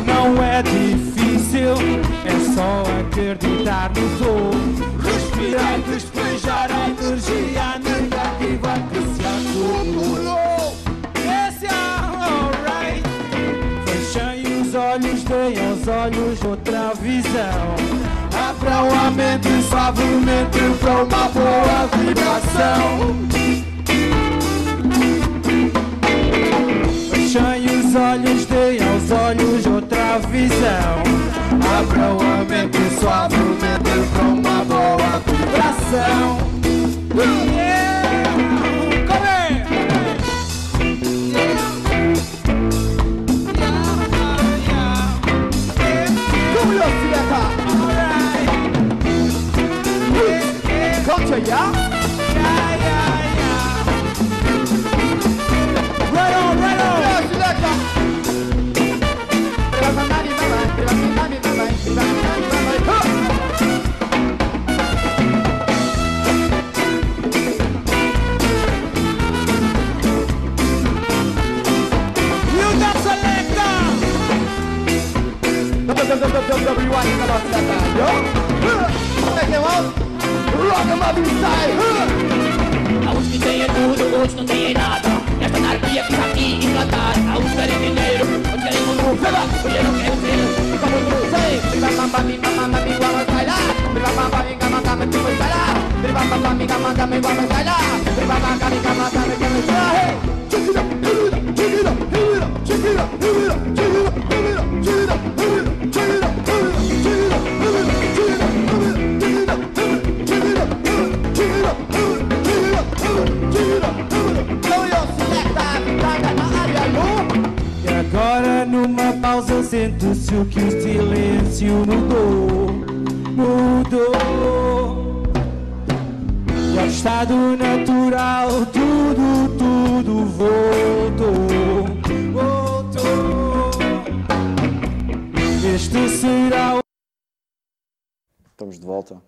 Não é difícil, é só acreditar no dom. Respirar, despejar a energia negativa que se acumulou. Esse é alright. Fechem os olhos, deem aos olhos outra visão. Abram a mente suavemente para uma boa vibração. Fechem os olhos, deem aos olhos outra visão. Abram a mente suavemente para uma boa vibração. Yeah! Everyone, come on, Sileta. Yo. Check them out. Ragamuffin style. A uns que têm tudo, outros não têm nada. Nesta anarquia está aqui implantar. A uns querem dinheiro, outros querem um lucro. Eu não quero ser como tu sei. Bim bam bam bim bam bam bam bim vamos bailar. Bim bam bam bam bim bam bam bam bim vamos bailar. Bim bam bam bam bim bam bam bam bim vamos bailar. Bim bam bam bam bim bam bam bam bim vamos bailar. Hey. Come pausa sente-se o que o silêncio mudou, mudou. E ao estado natural tudo, tudo voltou, voltou. Este será o Estamos de volta.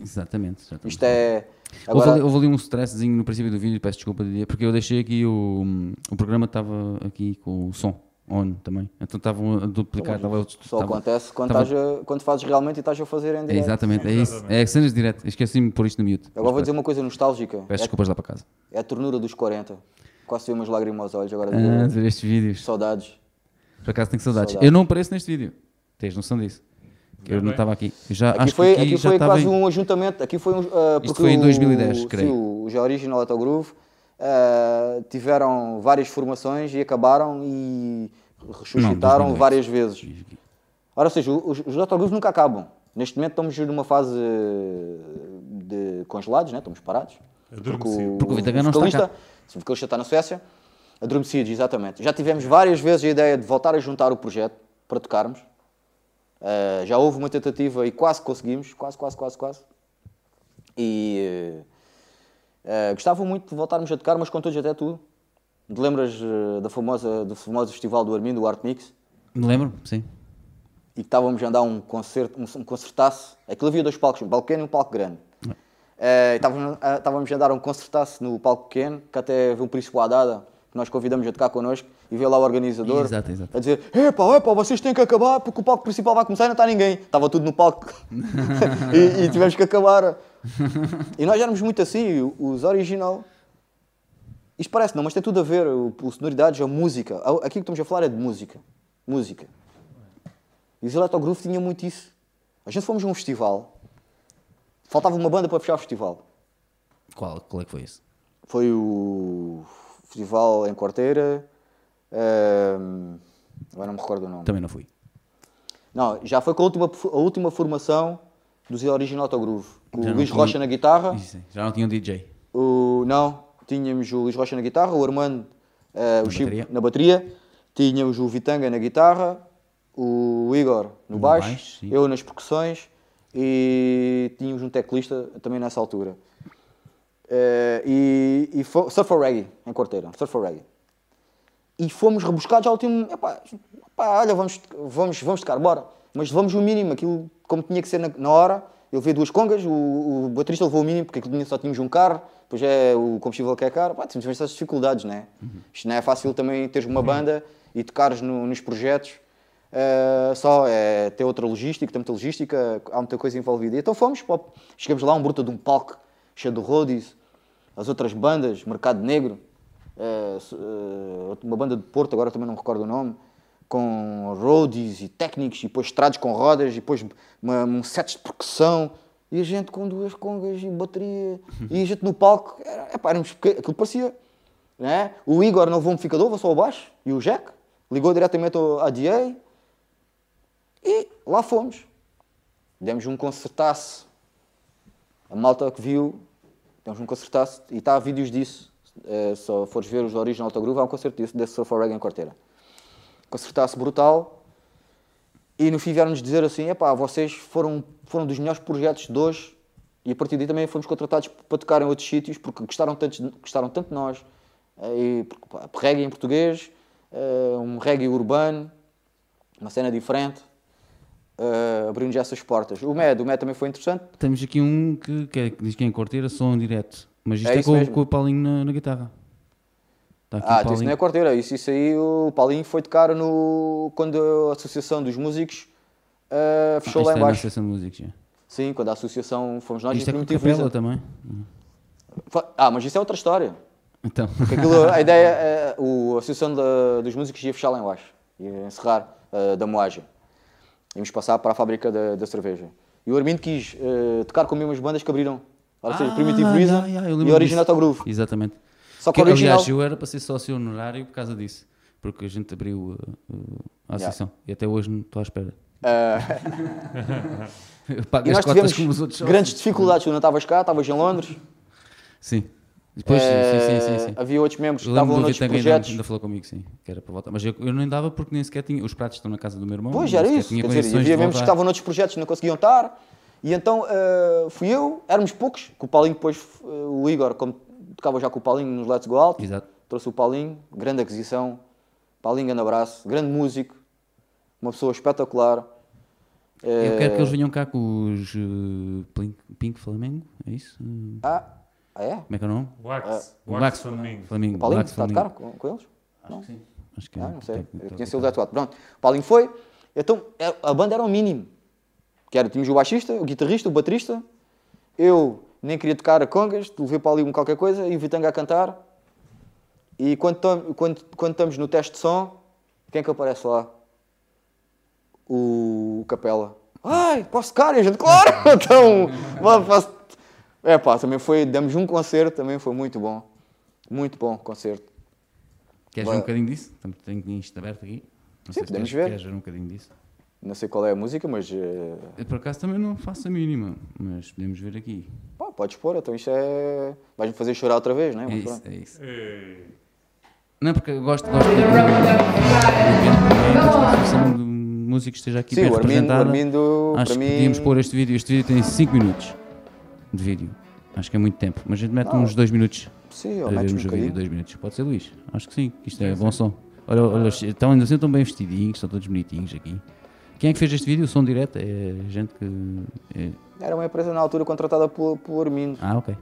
Exatamente. exatamente. Isto é. Houve, Agora, ali, houve ali um stresszinho no princípio do vídeo, peço desculpa, Didier, porque eu deixei aqui o. O programa estava aqui com o som on também. Então estavam a duplicar. Estava, só estava- acontece quando, tava- quando fazes realmente e estás a fazer em É, direto. exatamente, é isso. É cenas direto. Esqueci-me de pôr isto no mute. Agora vou dizer uma coisa nostálgica. Peço É, desculpas lá para casa. é a ternura dos 40. Quase tive umas lágrimas aos olhos agora. de Ah, ver. estes vídeos. Saudades. Por acaso tenho saudades. Saudades. Eu não apareço neste vídeo. Tens noção disso? Que eu não estava aqui. Eu já, Aqui acho foi, que aqui aqui já foi quase em- um ajuntamento. Aqui foi um, ah, porque foi em o- 2010, sim, creio. o- os Original Auto Groove ah, tiveram várias formações e acabaram e ressuscitaram 2008. várias vezes. Ora, ou seja, os, os nunca acabam. Neste momento estamos numa fase de congelados, né? estamos parados. Adormecido. Porque o Vitagan não está vocalista, cá. sim, o vocalista está na Suécia, adormecidos, exatamente. Já tivemos várias vezes a ideia de voltar a juntar o projeto para tocarmos. Uh, já houve uma tentativa e quase conseguimos, quase, quase, quase, quase. E uh, uh, gostava muito de voltarmos a tocar, mas com todos até tudo. Te lembras uh, da famosa, do famoso festival do Armindo, o Art Mix? Me lembro, sim. e que estávamos a andar um concerto, um, um concertaço. Aquilo havia dois palcos, um palco pequeno e um palco grande. Eh, e estávamos, a- estávamos a andar um concertaço no palco pequeno, que até veio um príncipe Haddada, que nós convidamos a tocar connosco, e veio lá o organizador Exato, exato. a dizer: Epá, epá, vocês têm que acabar porque o palco principal vai começar e não está ninguém. Estava tudo no palco e, e tivemos que acabar. E nós éramos muito assim, os original. Isto parece não, mas tem tudo a ver. O, o sonoridades, a música. Aqui que estamos a falar é de música. Música. E os Electrogroove tinham muito isso. A gente fomos a um festival, faltava uma banda para fechar o festival. Qual, qual é que foi esse? Foi o festival em Quarteira. ehm, agora não me recordo o nome. Também não fui. Não, já foi com a última, a última formação do Original Autogroove. O Luís tinha- Rocha na guitarra. Isso, já não tinha um DJ. O, não, tínhamos o Luís Rocha na guitarra, o Armando eh, o Chico bateria. na bateria. Tínhamos o Vitanga na guitarra, o Igor no, No baixo, baixo, eu nas percussões e tínhamos um teclista também nessa altura. Eh, e e fo- Surfer Reggae, em Corteira, Surfer Reggae. E fomos rebuscados ao último. Epá, epá, olha, vamos, vamos, vamos tocar, bora. Mas levamos o mínimo, aquilo como tinha que ser na, na hora. Eu levei duas congas, o, o baterista levou o mínimo, porque só tínhamos um carro, depois é o combustível que é caro. Pá, temos essas dificuldades, né? Isto não é fácil também teres uma banda e tocares no- nos projetos. eh, só é ter outra logística, tem muita logística, há muita coisa envolvida. E então fomos, pá, chegamos lá, um bruto de um palco cheio de roadies, as outras bandas, Mercado Negro, eh, uma banda de Porto, agora também não recordo o nome, com roadies e técnicos, e depois estrados com rodas, e depois uma, um set de percussão, e a gente com duas congas e bateria, e a gente no palco, era, epá, éramos, aquilo parecia. Né? O Igor não levou um amplificador, levou só o baixo, e o Jack, ligou diretamente ao ADA, e lá fomos. Demos um concertaço. A malta que viu, demos um concertaço e está a vídeos disso. Eh, só fores ver os da Original Autogroove, há um concerto disso, desse Surfer Reggae em Quarteira. Concertaço brutal. E no fim vieram-nos dizer assim, epá, vocês foram, foram dos melhores projetos de hoje. E a partir daí também fomos contratados para tocar em outros sítios, porque gostaram tanto, de- gostaram tanto de nós. Eh, E, pá, reggae em português, eh, um reggae urbano, uma cena diferente. Uh, abrindo-nos essas portas. O MED, o MED também foi interessante. Temos aqui um que, que, é- que diz que é em corteira, som direto. Mas isto É é, com, mesmo. com o Paulinho na, na guitarra. Ah, então isso não é quarteira. Isso, isso aí o Paulinho foi tocar no, quando a Associação dos Músicos uh, fechou Ah, lá isto em é baixo. Associação de Músicos. Sim, quando a associação fomos nós Isto é com capela também. Ah, mas isso é outra história. Então, Porque aquilo, a ideia é o, a Associação da- dos Músicos ia fechar lá em baixo. Ia encerrar uh, da moagem. Íamos passar para a fábrica da, da cerveja. E o Armindo quis uh, tocar com mesmas bandas que abriram. Ou seja, Ah, Primitive já, Reason já, eu e Original. Groove. Exatamente. Só que que, original- Aliás, eu era para ser sócio honorário por causa disso. Porque a gente abriu uh, uh, a associação. E até hoje não estou à espera. Uh, E nós tivemos grandes sócios. dificuldades. Tu não estavas cá, estavas em Londres. Sim. Depois, sim, sim, sim, sim, sim. Havia outros membros que estavam noutros Vitanga ainda, projetos. ainda falou comigo, sim, que era para voltar. Mas eu, eu nem dava porque nem sequer tinha. Os pratos estão na casa do meu irmão. Pois, era isso. Quer dizer, havia membros que estavam noutros projetos e não conseguiam estar. E então eh, fui eu, éramos poucos, que o Paulinho depois, eh, o Igor, como tocava já com o Paulinho nos Let's Go Out, Exato. trouxe o Paulinho, grande aquisição. Paulinho, grande abraço, grande músico, uma pessoa espetacular. Eu Eh, quero que eles venham cá com os uh, Pink, Pink Flamengo, é isso? Uh, Ah, ah, é? como é que é o nome? Wax. O Wax Flamingo. Flamengo. O Paulinho Wax está a Flamengo. tocar com, com eles? Acho que sim. Acho que Ah, não sei. tem- Eu conheci o Let's Go Out. Pronto. O Paulinho foi. Então, é- a banda era o mínimo. Que era, tínhamos o baixista, o guitarrista, o baterista. Eu nem queria tocar a congas, levei para ali um qualquer coisa e o Vitanga a cantar. E quando, quando, quando estamos no teste de som, quem é que aparece lá? O Capela. Ai, posso tocar? E a gente, claro! Então, vá, faço... É pá, também foi, demos um concerto, também foi muito bom. Muito bom concerto. Queres Vai. ver um bocadinho disso? Também tenho isto aberto aqui. Não Sim, podemos ver. queres ver um bocadinho disso. Não sei qual é a música, mas Eu, por acaso também não faço a mínima, mas podemos ver aqui. Podes pôr, então isto é. Vais-me fazer chorar outra vez, não é? É Mas isso, é isso. Não, porque eu gosto, gosto de associação de músicos esteja aqui Sim, bem o representada. Armindo Acho para que mim. podíamos pôr este vídeo. Este vídeo tem 5 minutos de vídeo. Acho que é muito tempo. Mas a gente mete Não. uns 2 minutos Sim, ou para metes um vermos o vídeo. bocadinho. 2 minutos. Pode ser Luís. Acho que sim. que Isto é bom som. Olha, olha, estão ainda assim, estão bem vestidinhos, estão todos bonitinhos aqui. Quem é que fez este vídeo? O som direto? É gente que. é- Era uma empresa na altura contratada pelo, pelo Armindo. Ah, ok.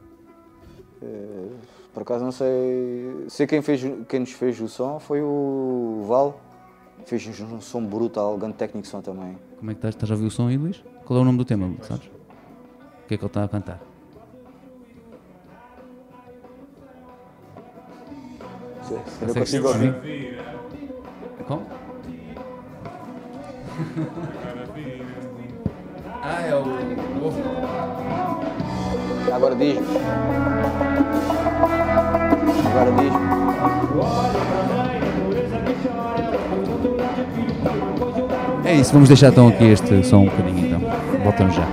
Eh, Por acaso não sei. Sei quem, fez, quem nos fez o som foi o Val. Fez um som brutal, grande técnico de som também. Como é que estás? Estás a ouvir o som aí, Luís? Qual é o nome do tema, sabes? O que é que ele está a cantar? Se eu Consegues consigo ouvir? Como? Ah, é o. Agora diz-me. Agora diz-me. É isso, vamos deixar então aqui este som um bocadinho então. Voltamos já.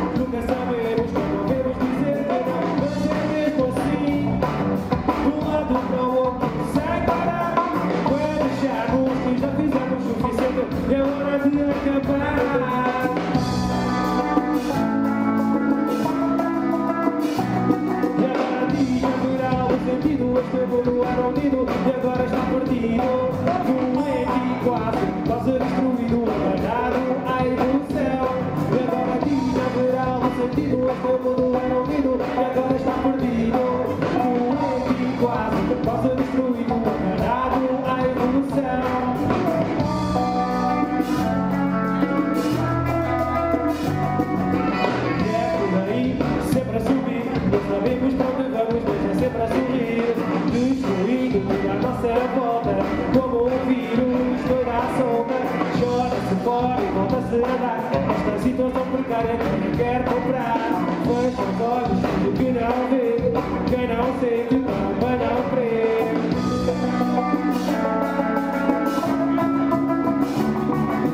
Esta situação precária quem quer comprar, fecha os olhos, finge que não vê, quem não sente também não crê.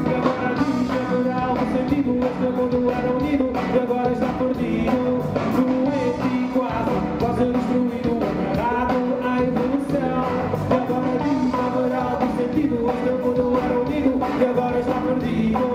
E agora diz que haverá um sentido, este mundo era unido e agora está perdido, doente e quase, quase destruído, agarrado à evolução. E agora diz que haverá um sentido, este mundo era unido e agora está perdido,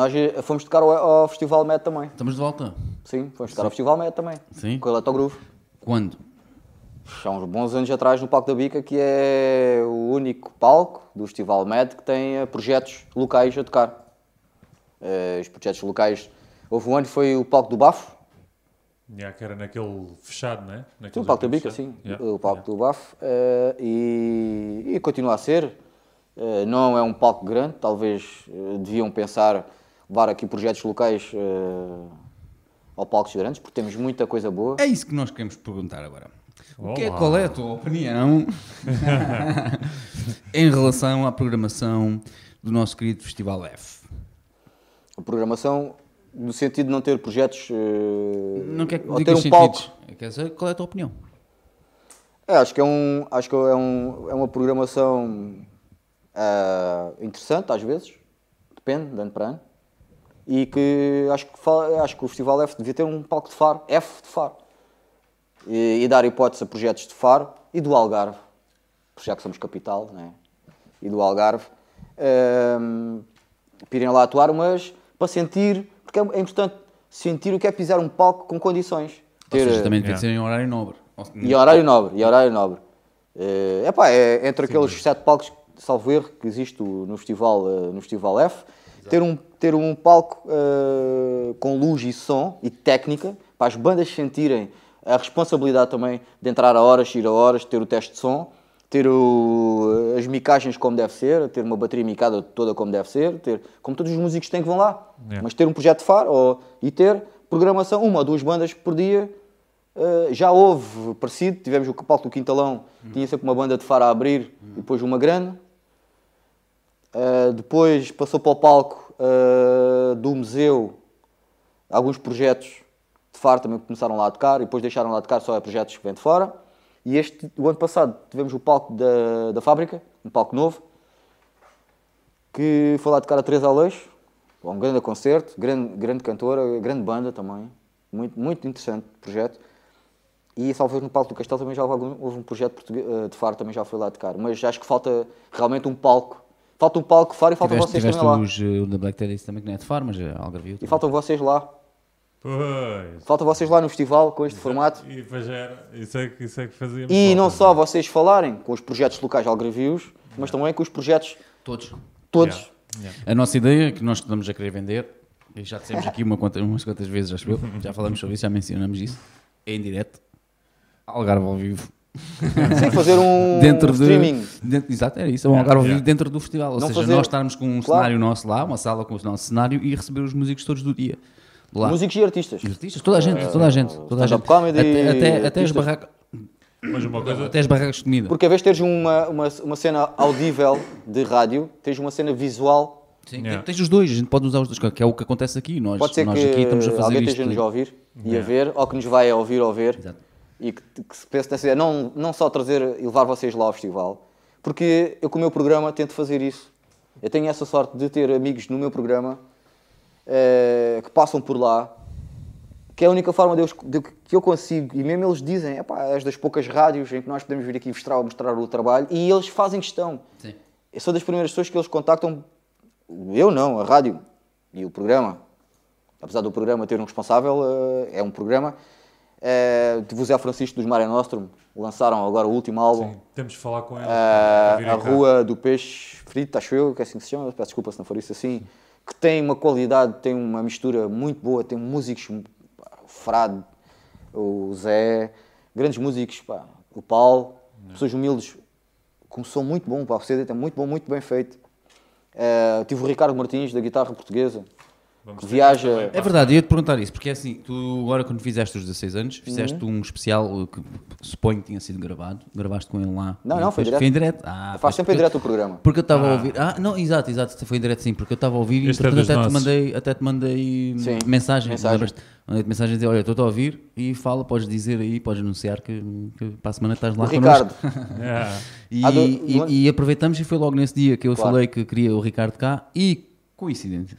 nós eh, fomos tocar ao, ao Festival Med também. Estamos de volta. Sim, fomos tocar ao Festival Med também. Sim. Com o Electrogroove. Quando? Há uns bons anos atrás no Palco da Bica, que é o único palco do Festival Med que tem eh, projetos locais a tocar. Eh, os projetos locais. Houve um ano que foi o Palco do Bafo, Yeah, que era naquele fechado, né? Sim, Naquele o Palco da Bica, fechado. sim. Yeah, O Palco yeah. do Bafo. eh, e, e continua a ser. Eh, não é um palco grande, talvez deviam pensar levar aqui projetos locais eh, ao palcos grandes, porque temos muita coisa boa. É isso que nós queremos perguntar agora. O que é, qual é a tua opinião em relação à programação do nosso querido Festival F? A programação, no sentido de não ter projetos. eh, Não quer que ou ter um palco. Quer saber qual é a tua opinião? É, acho que é, um, acho que é, um, é uma programação ah, interessante, às vezes, depende, de ano para ano, e que acho que, acho que o Festival F devia ter um palco de Faro, F de Faro, e, e dar hipótese a projetos de Faro e do Algarve, porque já que somos capital, né? e do Algarve, ahm, para irem lá atuar, mas para sentir, porque é, é importante sentir o que é pisar um palco com condições. Ou seja, Ter- também tem Yeah. que ser em horário nobre. E horário nobre, e horário nobre. É, epá, é entre aqueles sete palcos, salvo erro, que existe no festival, eh, no festival F, ter um, ter um palco eh, com luz e som e técnica, para as bandas sentirem a responsabilidade também de entrar a horas, ir a horas, ter o teste de som, ter o- as micagens como deve ser, ter uma bateria micada toda como deve ser, ter, como todos os músicos têm que vão lá, Yeah. mas ter um projeto de faro ou, e ter programação, uma ou duas bandas por dia, Uh, já houve parecido, tivemos o palco do Quintalão, tinha sempre uma banda de faro a abrir e depois uma grande. Uh, depois passou para o palco uh, do museu alguns projetos de faro também começaram lá a tocar e depois deixaram lá a tocar só a projetos que vêm de fora. E este, o ano passado tivemos o palco da, da fábrica, um palco novo, que foi lá tocar a Teresa Aleixo, um grande concerto, grande, grande cantora, grande banda também, muito, muito interessante projeto. E talvez no Palco do Castelo também já houve, algum- houve um projeto eh, de Faro, também já foi lá tocar. Mas acho que falta realmente um palco. Falta um palco de Faro e faltam Tiveste, vocês tiveste também lá. os, uh, o da Black Teddy também que não é de Faro, mas é Algarvio. E faltam vocês lá. Pois. Faltam vocês lá no festival com este formato. E depois já era. Isso é que, isso é que fazíamos. E não só vocês falarem com os projetos locais algarvios, mas também com os projetos Todos. todos. Yeah, yeah. A nossa ideia, que nós estamos a querer vender, e já dissemos aqui uma quanta- umas quantas vezes, acho eu, já falamos sobre isso, já mencionamos isso, é em direto, Algarve ao vivo. Sim, fazer um Dentro de, streaming. dentro- exato, era isso, é um Algarve ao vivo yeah. dentro do festival. Ou Não seja, fazer- nós estarmos com um Claro. cenário nosso lá, uma sala com o nosso cenário e receber os músicos todos do dia. Lá. Músicos e artistas. Os artistas, toda a gente, toda a gente, toda a gente. comedy, até, até, até, as barracas, Mas uma coisa. até as barracas de comida. Porque a vez de teres uma, uma, uma cena audível de rádio, tens uma cena visual. Sim, Yeah. Tens os dois, a gente pode usar os dois, que é o que acontece aqui. Nós, Pode ser nós que aqui estamos a fazer alguém isto. esteja-nos a ouvir e a Yeah. ver, ou que nos vai a ouvir ou ver. Exato. E que, que se pense nessa ideia, não, não só trazer e levar vocês lá ao festival, porque eu com o meu programa tento fazer isso. Eu tenho essa sorte de ter amigos no meu programa eh, que passam por lá, que é a única forma de eu, de- que eu consigo, e mesmo eles dizem, "Epá, és das poucas rádios em que nós podemos vir aqui mostrar, mostrar o trabalho, e eles fazem questão. Sim. Eu sou das primeiras pessoas que eles contactam, eu não, a rádio e o programa. Apesar do programa ter um responsável, eh, é um programa. Tive o Zé Francisco dos Mare Nostrum, lançaram agora o último álbum. Sim, temos de falar com. Ah, para virem a. Rua do Peixe Frito, acho eu, que é assim que se chama, peço desculpa se não for isso assim, que tem uma qualidade, tem uma mistura muito boa, tem músicos, Frade, o Zé, grandes músicos, pá, o Paulo, pessoas humildes, com um som muito bom, pá, o CD está muito bom, muito bem feito. Ah, tive o Ricardo Martins, da guitarra portuguesa, Vamos viaja... É verdade, eu ia te perguntar isso, porque é assim, tu agora quando fizeste os 16 anos, fizeste Uhum. um especial uh, que suponho que tinha sido gravado, gravaste com ele lá. Não, E não, foi depois- direto. Foi em direto? Ah, Faz sempre em direto o programa. Porque eu estava a Ah. ouvir. Ah, não, exato, exato, foi em direto sim, porque eu estava a ouvir e Este é entretanto dos até te mandei, até te mandei Sim, mensagem. mensagem. Mandei-te mensagem a dizer: Olha, estou a ouvir e fala, podes dizer aí, podes anunciar que, que para a semana estás lá O connosco. Ricardo, Yeah. E, Ah, do- e- do- e aproveitamos e foi logo nesse dia que eu Claro. falei que queria o Ricardo cá e, coincidente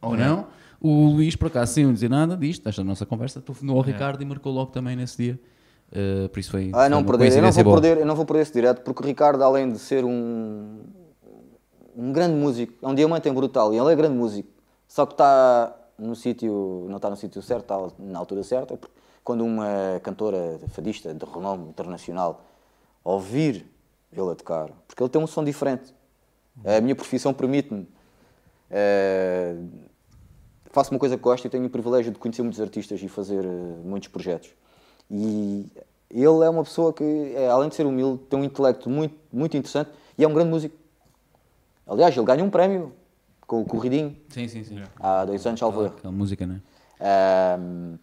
ou não, o Luís, por acaso, sem dizer nada disto, esta nossa conversa, telefonou ao Ricardo e marcou logo também nesse dia. Uh, por isso foi. Ah, foi não uma perder. Eu não, vou boa. perder, eu não vou perder esse direto, porque o Ricardo, além de ser um, um grande músico, é um diamante em brutal, e ele é grande músico, só que está no sítio, não está no sítio certo, está na altura certa. porque Quando uma cantora fadista de renome internacional ouvir ele a tocar, porque ele tem um som diferente. A minha profissão permite-me. eh, faço uma coisa que gosto e tenho o privilégio de conhecer muitos artistas e fazer eh, muitos projetos. E ele é uma pessoa que, é, além de ser humilde, tem um intelecto muito, muito interessante e é um grande músico. Aliás, ele ganha um prémio com o Corridinho Sim, sim, sim. há dois anos, salvo erro. Aquela música, não é? Ahm,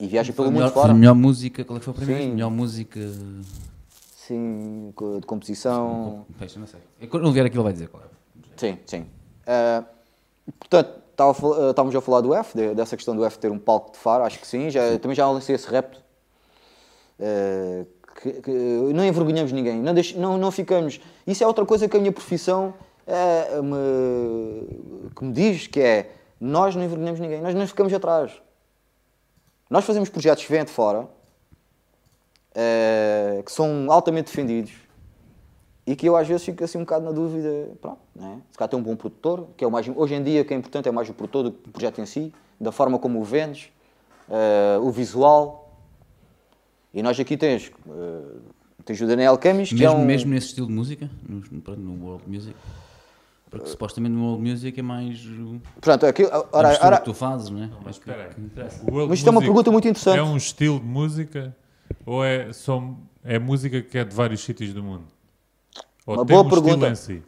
e viaja pelo a mundo fora. melhor música, qual é que foi a primeira? Sim. Melhor música. Sim, de composição. Peixe, não sei. É Quando ele vier aqui, ele vai dizer qual é. Sim, sim. Ah, portanto, estávamos a falar do F, de- dessa questão do F ter um palco de faro, acho que sim. Já, também já lancei esse repto. Ah, que, que não envergonhamos ninguém, não, deix- não, não ficamos. Isso é outra coisa que a minha profissão ah, me, que me diz, que é nós não envergonhamos ninguém, nós não ficamos atrás. Nós fazemos projetos que vêm de fora, eh, que são altamente defendidos e que eu às vezes fico assim um bocado na dúvida, pronto, né? se calhar tem um bom produtor, que é o mais, hoje em dia o que é importante é mais o produtor do que o projeto em si, da forma como o vendes, eh, o visual. E nós aqui tens, eh, tens o Daniel Camis, que Mesmo, é um... mesmo nesse estilo de música, no, pronto, no World Music. Porque supostamente no World Music é mais o- Portanto, aqui, ora, ora, que tu fazes, não é? Mais que- Espera aí. Mas isto é uma pergunta muito interessante. É um estilo de música ou é, só, é música que é de vários sítios do mundo? Ou Uma boa um pergunta. em si?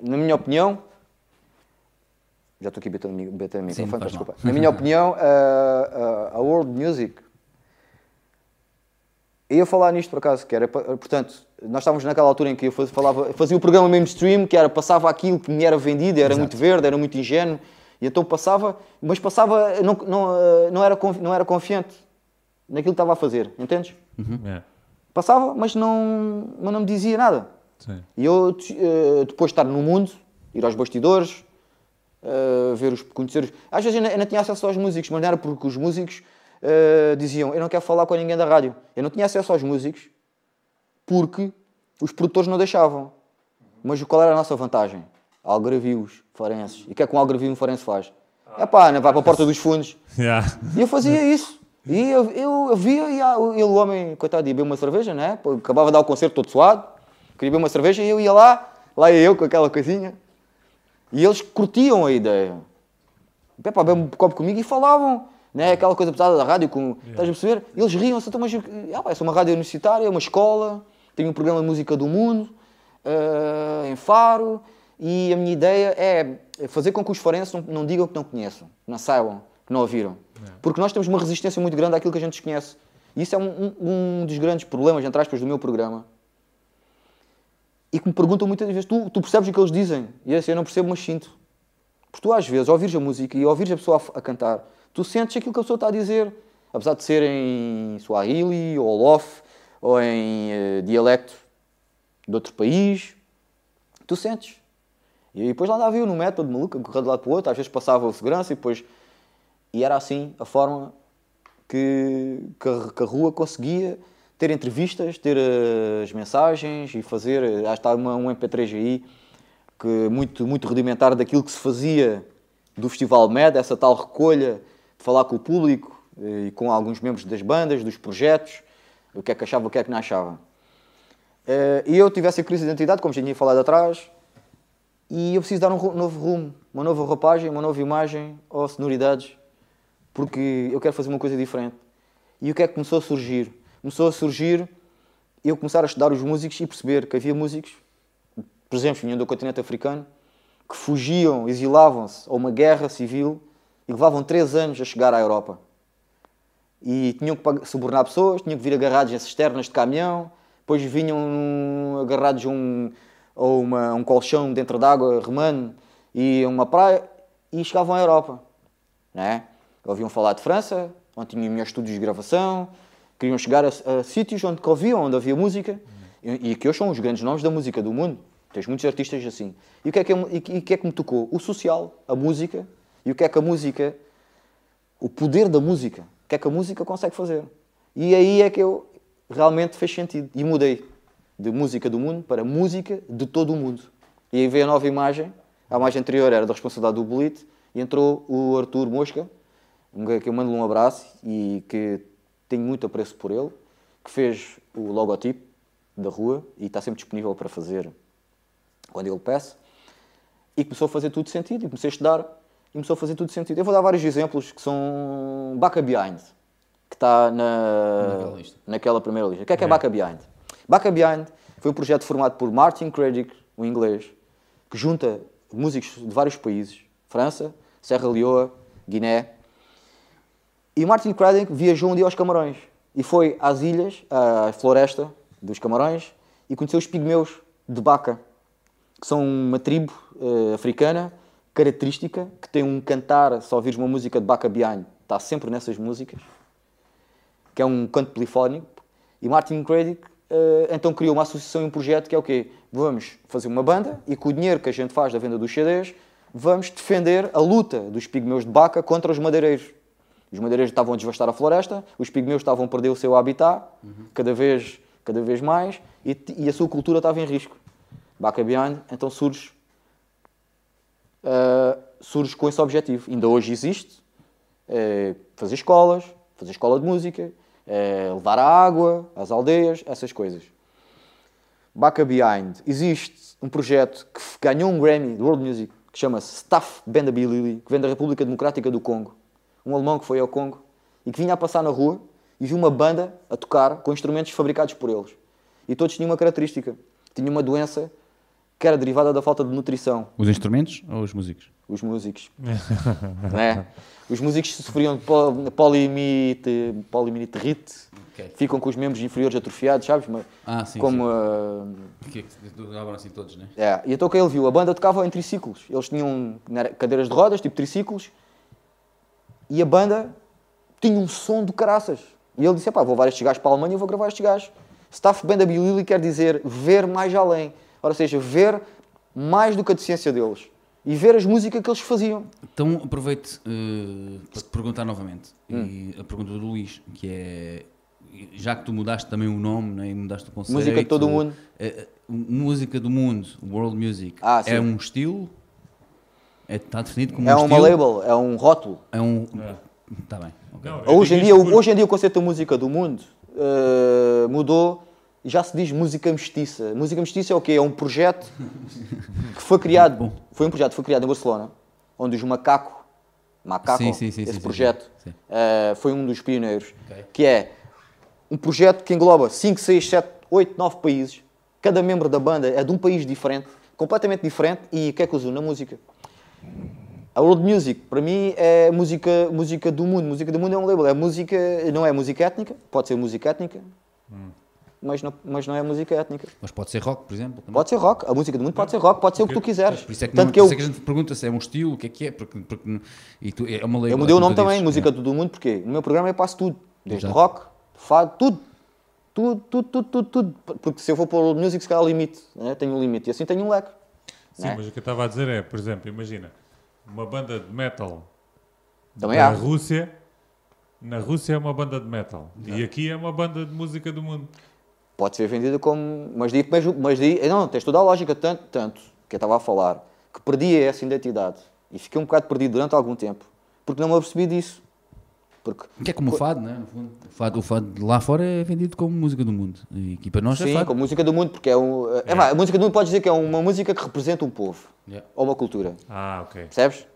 na minha opinião, já estou aqui o betendo o Sim, microfone, faz desculpa. mal. Na minha opinião, a, a, a World Music. Eu ia falar nisto por acaso, que era, portanto, nós estávamos naquela altura em que eu falava, fazia o programa mainstream, que era, passava aquilo que me era vendido, era muito verde, era muito ingênuo, e então passava, mas passava, não, não, eh, não, era, não era confiante naquilo que estava a fazer, entendes? É, Passava, mas não, mas não me dizia nada. Sim. E eu, eh, depois de estar no mundo, ir aos bastidores, eh, ver os, conhecer os... Às vezes eu não, não tinha acesso aos músicos, mas não era porque os músicos eh, diziam eu não quero falar com ninguém da rádio. Eu não tinha acesso aos músicos porque os produtores não deixavam. Mas qual era a nossa vantagem? Algarvios, farenses. E o que é que um algarvio e um farense faz? É pá, vai para a porta dos fundos. Yeah. E eu fazia isso. E eu, eu, eu via, e ah, ele, o homem, coitado, ia beber uma cerveja, né? Acabava de dar o concerto todo suado, queria beber uma cerveja e eu ia lá, lá ia eu com aquela coisinha. E eles curtiam a ideia. Pá, bebe um copo comigo e falavam, né? Aquela coisa pesada da rádio, com, estás a perceber? Eles riam-se, então, mas ah, sou uma rádio universitária, uma escola, tenho um programa de música do mundo, eh, em Faro, e a minha ideia é fazer com que os forenses não, não digam que não conheçam, não saibam, que não ouviram. Porque nós temos uma resistência muito grande àquilo que a gente desconhece. E isso é um, um- um dos grandes problemas, entre aspas, do meu programa. E que me perguntam muitas vezes, tu, tu percebes o que eles dizem? E assim, eu não percebo, mas sinto. Porque tu às vezes, ouvires a música e ouvires a pessoa a, a cantar, tu sentes aquilo que a pessoa está a dizer. Apesar de ser em Swahili, ou Olof, ou em eh, dialecto de outro país, tu sentes. E depois lá andava eu no método maluco, a correr de lado para o outro, às vezes passava o segurança e depois... E era assim a forma que, que, que a rua conseguia ter entrevistas, ter eh, as mensagens e fazer... eh, que está uma, um MP3 aí, que muito, muito rudimentar daquilo que se fazia do Festival MED, essa tal recolha de falar com o público eh, e com alguns membros das bandas, dos projetos, o que é que achava, o que é que não achava. E eu tive essa crise de identidade, como já tinha falado atrás, e eu preciso dar um novo rumo, uma nova roupagem, uma nova imagem ou sonoridades, porque eu quero fazer uma coisa diferente. E o que é que começou a surgir? Começou a surgir eu começar a estudar os músicos e perceber que havia músicos, por exemplo, vinham do continente africano, que fugiam, exilavam-se a uma guerra civil e levavam três anos a chegar à Europa. E tinham que subornar pessoas, tinham que vir agarrados em cisternas de caminhão, depois vinham agarrados a um, a uma- um colchão dentro d'água, remando, e a uma praia, e chegavam à Europa. Né? Ouviam falar de França, onde tinham melhores estúdios de gravação, queriam chegar a, a sítios onde ouviam, onde havia música, e, e que hoje são os grandes nomes da música do mundo. Tens muitos artistas assim. E o que é que, eu- e, e que, é que me tocou? O social, a música, e o que é que a música o poder da música. O que é que a música consegue fazer? E aí é que eu realmente fez sentido. E mudei de música do mundo para música de todo o mundo. E aí veio a nova imagem. A imagem anterior era da responsabilidade do Bolite e entrou o Arthur Mosca, que eu mando um abraço e que tenho muito apreço por ele, que fez o logotipo da rua e está sempre disponível para fazer quando ele peça. E começou a fazer tudo sentido, e comecei a estudar e começou a fazer tudo sentido. Eu vou dar vários exemplos que são Baca Behind, que está na, Naquela naquela primeira lista. O que é que é É. Baca Behind? Baca Behind foi um projeto formado por Martin Craddock, um inglês, que junta músicos de vários países, França, Serra Leoa, Guiné, e Martin Craddock viajou um dia aos Camarões e foi às ilhas, à floresta dos Camarões, e conheceu os pigmeus de Baca, que são uma tribo eh, africana característica, que tem um cantar, se ouvires uma música de Baca Behind, está sempre nessas músicas, que é um canto polifónico, e Martin Craddock eh, então criou uma associação e um projeto que é o quê? Vamos fazer uma banda e com o dinheiro que a gente faz da venda dos CDs, vamos defender a luta dos pigmeus de Baca contra os madeireiros. Os madeireiros estavam a devastar a floresta, os pigmeus estavam a perder o seu habitat, cada vez, cada vez mais, e, e a sua cultura estava em risco. Baca Behind, então surge, ah, surge com esse objetivo. Ainda hoje existe, é, fazer escolas, fazer escola de música, é, levar a água às aldeias, essas coisas. Baca Behind, existe um projeto que ganhou um Grammy do World Music, que chama-se Staff Bandability, que vem da República Democrática do Congo. Um alemão que foi ao Congo e que vinha a passar na rua e viu uma banda a tocar com instrumentos fabricados por eles. E todos tinham uma característica. Tinham uma doença que era derivada da falta de nutrição Os instrumentos ou os músicos? os músicos. né? Os músicos sofriam de pol- polimite, poliminitrite, Ok. ficam com os membros inferiores atrofiados, sabes? Mas Ah, sim, Como, ah, Que duravam assim todos, né? é. E então o que ele viu? A banda tocava em triciclos. Eles tinham era, cadeiras de rodas, tipo triciclos, e a banda tinha um som do caraças. E ele disse: pá, vou levar estes gajos para a Alemanha e vou gravar estes gajos. Staff Bandability quer dizer ver mais além. Ora, seja, ver mais do que a deficiência deles. E ver as músicas que eles faziam. Então aproveito eh, para te perguntar novamente. Hum. E a pergunta do Luís, que é. Já que tu mudaste também o nome né, e mudaste o conceito. Música de todo o mundo. eh, música do mundo, world music, Ah, é um estilo? É, está definido como É um uma estilo? label, é um rótulo. É um. Está bem. ok. Não, Hoje em, dia, por- hoje em dia o conceito da música do mundo eh, mudou e já se diz música mestiça. Música mestiça é o quê? É um projeto que foi criado, foi um projeto que foi criado em Barcelona, onde os macaco, macaco, Sim, sim, sim, esse projeto sim. eh, foi um dos pioneiros, Ok. que é um projeto que engloba 5, 6, 7, 8, 9 países. Cada membro da banda é de um país diferente, completamente diferente, e o que é que usam na música? A world music, para mim, é música, música do mundo. Música do mundo é um label. É música, não é música étnica, pode ser música étnica, mas, não, mas não é música étnica. Mas pode ser rock, por exemplo. também. Pode ser rock, a música do mundo pode ser rock, pode ser o que tu quiseres. Por isso é que, Tanto não, que eu, é que a gente pergunta se é um estilo, o que é que é, porque, porque e tu, é uma lei. eu mudei o nome também, música do mundo, porque no meu programa eu passo tudo. Desde Exato. rock, fado, tudo. Tudo, tudo, tudo, tudo, tudo. Porque se eu for para o music, se calhar limite. Né? Tenho um limite. E assim tenho um leque. Sim, né? mas o que eu estava a dizer é, por exemplo, imagina, uma banda de metal Também da há. Rússia, na Rússia é uma banda de metal e aqui é uma banda de música do mundo. Pode ser vendida como. Mas daí, mas, mas daí não, tens toda a lógica, tanto, tanto que eu estava a falar, que perdi essa identidade e fiquei um bocado perdido durante algum tempo, porque não me apercebi disso. Porque, Que é como o fado, né? O fado, o fado lá fora é vendido como música do mundo. E aqui para nós é sim, fado. com a música do mundo, porque é um. É, vá, a música do mundo pode dizer que é uma música que representa um povo Yeah. ou uma cultura. Ah, ok. Percebes?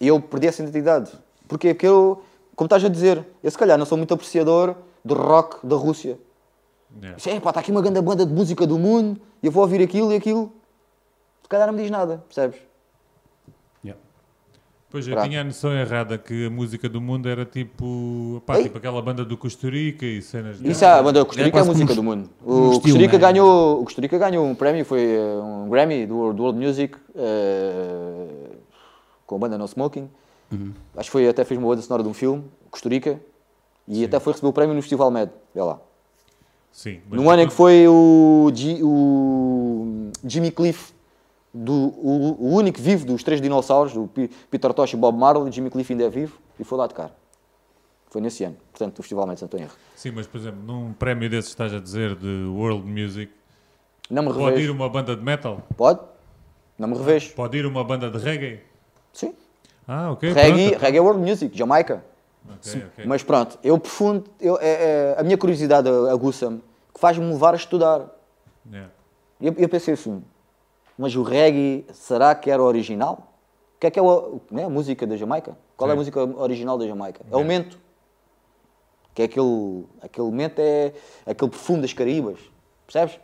E eu perdi essa identidade. Porquê? Porque eu, como estás a dizer, eu se calhar não sou muito apreciador do rock da Rússia. Yeah. Disse, "Epá, está aqui uma grande banda de música do mundo e eu vou ouvir aquilo e aquilo. Se calhar não me diz nada, percebes? Pois eu tinha a noção errada que a música do mundo era tipo, pá, Ei. tipo aquela banda do Costa Rica e cenas de... Isso é a banda Costa É Rica é a quase música como do um- mundo. um O estilo, Costa Rica né? ganhou, o Costa Rica ganhou um prémio, foi eh, um Grammy do World, do World Music eh, com a banda No Smoking. Uhum. Acho que foi, até fez uma banda sonora de um filme, Costa Rica, e até foi receber o prémio no Festival Med. Vê lá. Sim. mas No ano em que foi o, Gi- o Jimmy Cliff, do, o, o único vivo dos três dinossauros, do Peter Tosh e Bob Marley, Jimmy Cliff ainda é vivo, e foi lá tocar. Foi nesse ano, portanto, do Festival estou em erro. Sim, mas por exemplo, num prémio desses estás a dizer de World Music, Não me pode ir uma banda de metal? Pode? Não me revejo. Pode ir uma banda de reggae? Sim. Ah, ok. reggae, pronto. reggae é world music, Jamaica. Ok, ok. Mas pronto, eu profundo, eu, é- é- a minha curiosidade aguça-me, que faz-me levar a estudar. Yeah. Eu, eu pensei assim, mas o reggae, será que era original? O que é que é o- né, a música da Jamaica? Qual é a Sim. música original da Jamaica? É o mento. Que é aquele, aquele mento é aquele perfume das Caraíbas, percebes?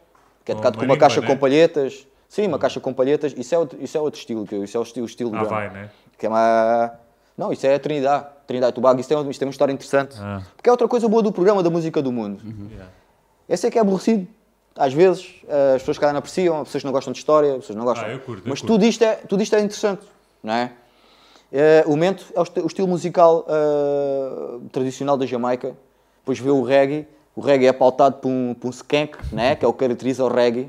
Que é Ou tocado com uma caixa né? com palhetas. Sim, uma caixa com palhetas. Isso é outro, isso é outro estilo, que isso é o estilo, o estilo Ah, vai, né? Que é uma... Não, isso é a Trinidade. Trinidade e Tobago. Isso tem, isto tem uma história interessante. Ah. Porque é outra coisa boa do programa da música do mundo. Yeah. Esse é que é aborrecido. Às vezes, eh, as pessoas que não apreciam, as pessoas não gostam de história, as pessoas não gostam. Ah, eu curto, eu Mas curto. tudo isto, é, tudo isto é interessante, não é? Eh, o mento é o, o estilo musical eh, tradicional da Jamaica. Depois vê o reggae. O reggae é pautado por um, por um skank, né? que é o que caracteriza o reggae,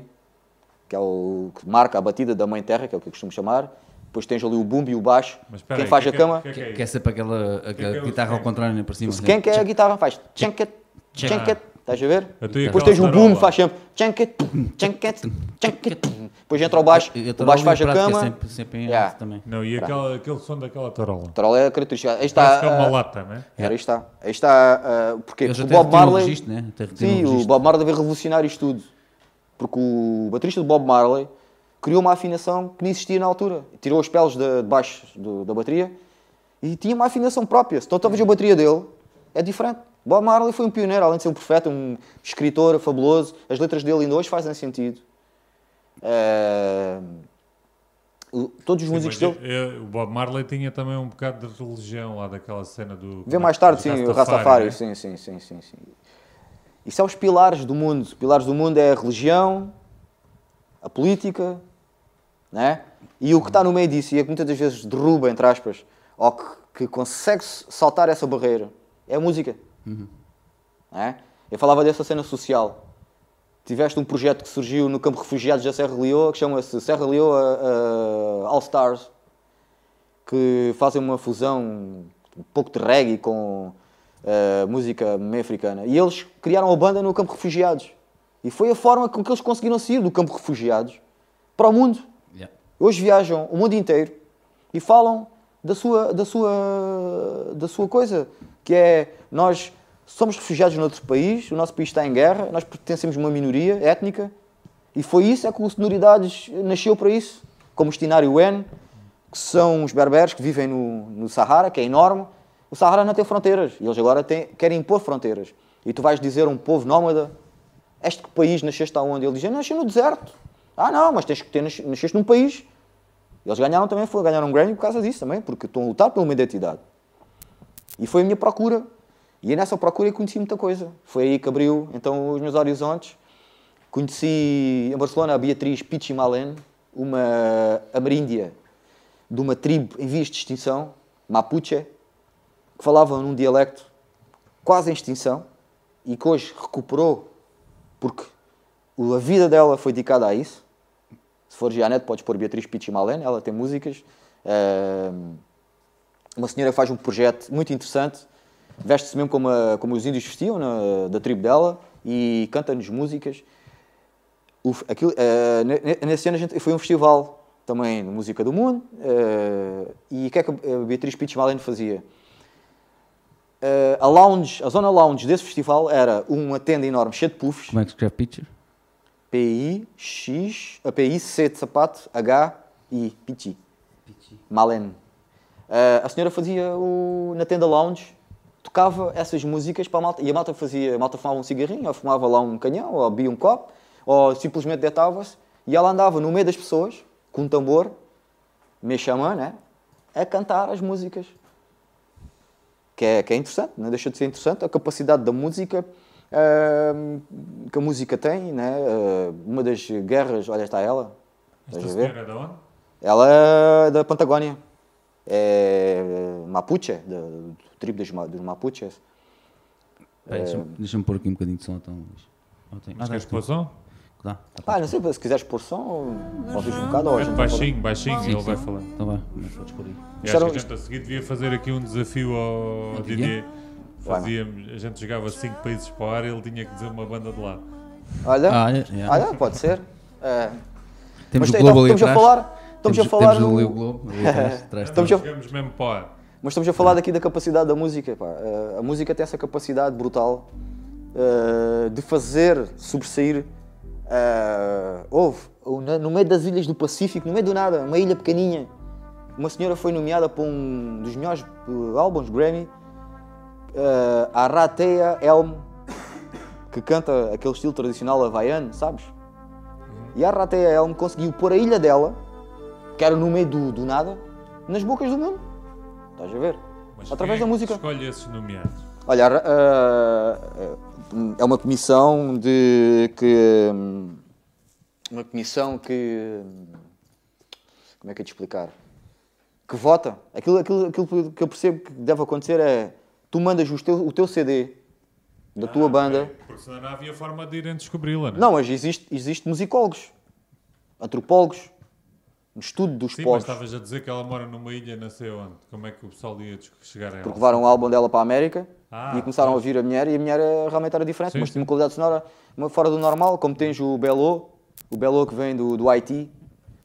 que é o que marca a batida da mãe terra, que é o que eu costumo chamar. Depois tens ali o bumbo e o baixo. Quem aí, faz que a que cama... que que é Que é sempre aquela, aquela que é guitarra ao contrário, nem para cima. O skank é a guitarra, faz tchanket, tchanket, estás a ver? Então, e Depois tens o boom, faz sempre. Depois entra o baixo, o baixo faz a cama. Sempre, sempre em Yeah. também. Não, e aquela, aquele som daquela tarola? Tarola é característica. Aí Parece que é está. uma ah, lata, né? Era, aí está. Aí está. ah, porque o Bob Marley. registro, né? Sim, o. Bob Marley veio revolucionar isto tudo. Porque o baterista do Bob Marley criou uma afinação que não existia na altura. Tirou os pelos de, de baixo do- da bateria e tinha uma afinação própria. Se tu talvez a bateria dele é diferente. Bob Marley foi um pioneiro, além de ser um profeta, um escritor fabuloso. As letras dele ainda hoje fazem sentido. O- todos os músicos dele. eu- o Bob Marley tinha também um bocado de religião lá daquela cena do. Vê mais tarde, sim, o Rastafari, né? sim, sim, sim, sim, sim. Isso é os pilares do mundo. Os pilares do mundo é a religião, a política, né? E o que está no meio disso, e é que muitas das vezes derruba, entre aspas, ou que, que consegue saltar essa barreira, é a música. Né? Eu falava dessa cena social. Tiveste um projeto que surgiu no campo de refugiados da Serra Leoa, que chama-se Serra Leoa uh, All Stars, que fazem uma fusão um pouco de reggae com uh, música meio africana. E eles criaram a banda no campo de refugiados. E foi a forma com que eles conseguiram sair do campo de refugiados para o mundo. Yeah. Hoje viajam o mundo inteiro e falam da sua, da sua, da sua coisa, que é nós somos refugiados noutro país, o nosso país está em guerra, nós pertencemos a uma minoria étnica e foi isso, é que o Sonoridades nasceu para isso, como os Tinário N, que são os berberes que vivem no, no Sahara, que é enorme. O Sahara não tem fronteiras e eles agora têm, querem impor fronteiras. E tu vais dizer a um povo nómada, este país nasceste aonde? Ele diz, nasci no deserto. Ah não, mas tens que ter, nas- nasceste num país. Eles ganharam também, foi, ganharam um Grammy por causa disso também, porque estão a lutar pela uma identidade. E foi a minha procura. E é nessa procura que conheci muita coisa. Foi aí que abriu então os meus horizontes. Conheci em Barcelona a Beatriz Pichimalen, uma ameríndia de uma tribo em vias de extinção, Mapuche, que falava num dialecto quase em extinção e que hoje recuperou porque a vida dela foi dedicada a isso. Se fores à net, podes pôr Beatriz Pichimalen, ela tem músicas. Uma senhora faz um projeto muito interessante, veste-se mesmo como, a- como os índios vestiam, na- da tribo dela, e canta-nos músicas. O aquilo, ne- nesse ano a gente, foi um festival também de música do mundo, eh, e o que é que a Beatriz Pichimalen fazia? Eh, a lounge, a zona lounge desse festival era uma tenda enorme, cheia de puffs, Como é que se escreve picture? P-I-X, P-I-C de sapato, H-I, Pichi. Malen. Eh, a senhora fazia o, na tenda lounge, tocava essas músicas para a malta, e a malta fazia, a malta fumava um cigarrinho, ou fumava lá um canhão, ou bebia um copo, ou simplesmente deitava-se, e ela andava no meio das pessoas, com um tambor, meio xamã, né? A cantar as músicas. Que é, que é interessante, não deixa de ser interessante, a capacidade da música que a música tem, né? Ah, uma das guerras, olha, está ela, Esta senhora é de onde? Ela é da Patagónia. É Mapuche, da- do tribo dos, dos Mapuches. Deixa-me deixa pôr aqui um bocadinho de som então. Mas Ah, queres pôr som? dá, dá. Ah, não sei, se quiseres pôr som, ouvires um bocado ou a É baixinho, baixinho, Sim, ele sim. vai falar. Então vai, mas podes pôr aí. E acho que a gente a seguir devia fazer aqui um desafio ao? Didier. Fazia, a gente jogava 5 países para o ar e ele tinha que dizer uma banda de lá. Olha, Ah, é, é. olha, pode ser. É, Temos mas o tem- Globo ali estamos a falar, estamos a falar. temos o Globo, ali atrás, atrás. Estamos a- Chegamos mesmo para o ar. Mas estamos a falar daqui da capacidade da música. pá. Eh, A música tem essa capacidade brutal eh, de fazer sobressair. eh, houve, no meio das ilhas do Pacífico, no meio do nada, uma ilha pequeninha, uma senhora foi nomeada para um dos melhores álbuns Grammy, eh, a Ratea Elm, que canta aquele estilo tradicional havaiano, sabes? E a Ratea Elm conseguiu pôr a ilha dela, que era no meio do, do nada, nas bocas do mundo. Estás a ver? Mas Através da é que música. Escolhe esses nomeados. Olha, ah, é uma comissão de que. Uma comissão que. Como é que é de explicar? Que vota. Aquilo, aquilo, aquilo que eu percebo que deve acontecer é. Tu mandas os teu, o teu CD da tua Ah, banda. ok. Porque senão não havia forma de irem descobri-la, não é? Não, mas existe, existe musicólogos, antropólogos, no estudo dos Sim, povos. estavas a dizer que ela mora numa ilha, não sei onde. Como é que o pessoal ia chegar a ela? Porque levaram o álbum dela para a América Ah, e começaram a pois. ouvir a mulher e a mulher eh, realmente era diferente, Sim, mas sim. tinha uma qualidade sonora fora do normal, como tens o Belo, o Belo que vem do, do Haiti,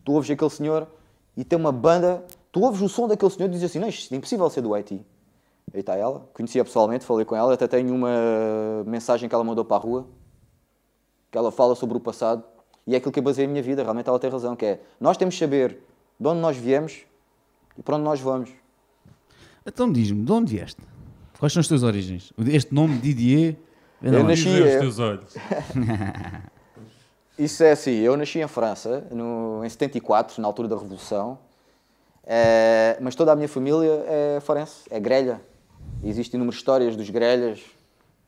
tu ouves aquele senhor e tem uma banda, tu ouves o som daquele senhor e dizes assim, não, isto é impossível ser do Haiti. Aí está ela, conhecia pessoalmente, falei com ela, até tenho uma mensagem que ela mandou para a rua, que ela fala sobre o passado, e é aquilo que eu baseei a minha vida, realmente ela tem razão, que é, nós temos de saber de onde nós viemos e para onde nós vamos. Então diz-me, de onde vieste? Quais são as tuas origens? Este nome Didier. Eu onde? nasci- é- teus olhos. Isso é assim, eu nasci em França, no, em 74, na altura da Revolução, Eh, mas toda a minha família é forense, é grelha. Existem inúmeras histórias dos grelhas,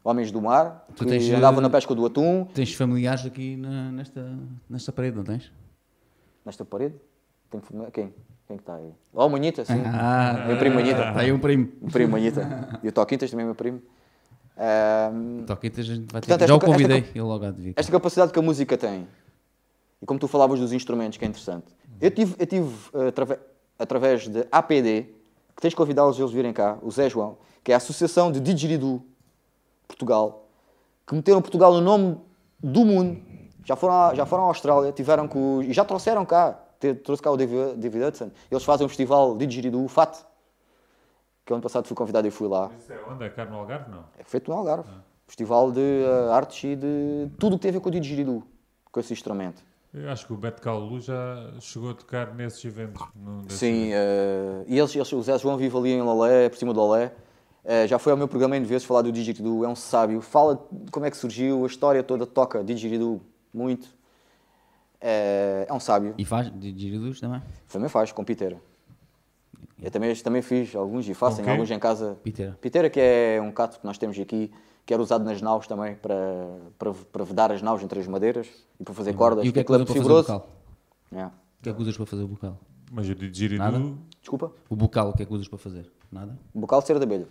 homens do mar, Tu que tens, eh, andavam na pesca do atum, Tens familiares aqui na- nesta, nesta parede, não tens? nesta parede. Tem Quem? Quem que está aí? Oh, Manhita, sim. Ah, meu primo Manhita. Está aí um primo. Meu primo Manhita. E o Toquintas também é meu primo. Ehm, Toquitas, a gente vai ter Portanto. Já o esta- esta convidei, co- ele logo vir. esta capacidade que a música tem, e como tu falavas dos instrumentos, que é interessante, eu tive, eu tive eh, atrave- através de APD, que tens de convidá-los eles virem cá, o Zé João, que é a Associação de Didgeridoo Portugal, que meteram Portugal no nome do mundo. Já foram, à, já foram à Austrália, tiveram o- e já trouxeram cá, trouxe cá o David, David Hudson. Eles fazem um festival Didgeridoo FAT, que ano passado fui convidado e fui lá. Isso é onde? É cá no Algarve? Não. É feito no Algarve. Festival de eh, artes e de tudo o que tem a ver com o didgeridoo, com esse instrumento. Eu acho que o Beto Caulu já chegou a tocar nesses eventos. Sim, eh, e eles, eles- o Zé João vive ali em Lolé, por cima do Lolé. Eh, já foi ao meu programa N vezes falar do didgeridoo, é um sábio. Fala como é que surgiu, a história toda, toca didgeridoo muito. Eh, é um sábio. E faz didgeridos também? Também faz, com piteira. Eu também, também fiz alguns e faço, quê? alguns em casa. Piteira. Piteira, que é um cato que nós temos aqui, que era usado nas naus também, para, para, para vedar as naus entre as madeiras e para fazer cordas. E o que é que aquilo usas para fazer o fibroso. bocal? Yeah. O que é que usas para fazer o bocal? Mas o didgeridoo... Nada? Desculpa, O bocal, o que é que usas para fazer? Nada? bocal de cera de abelha.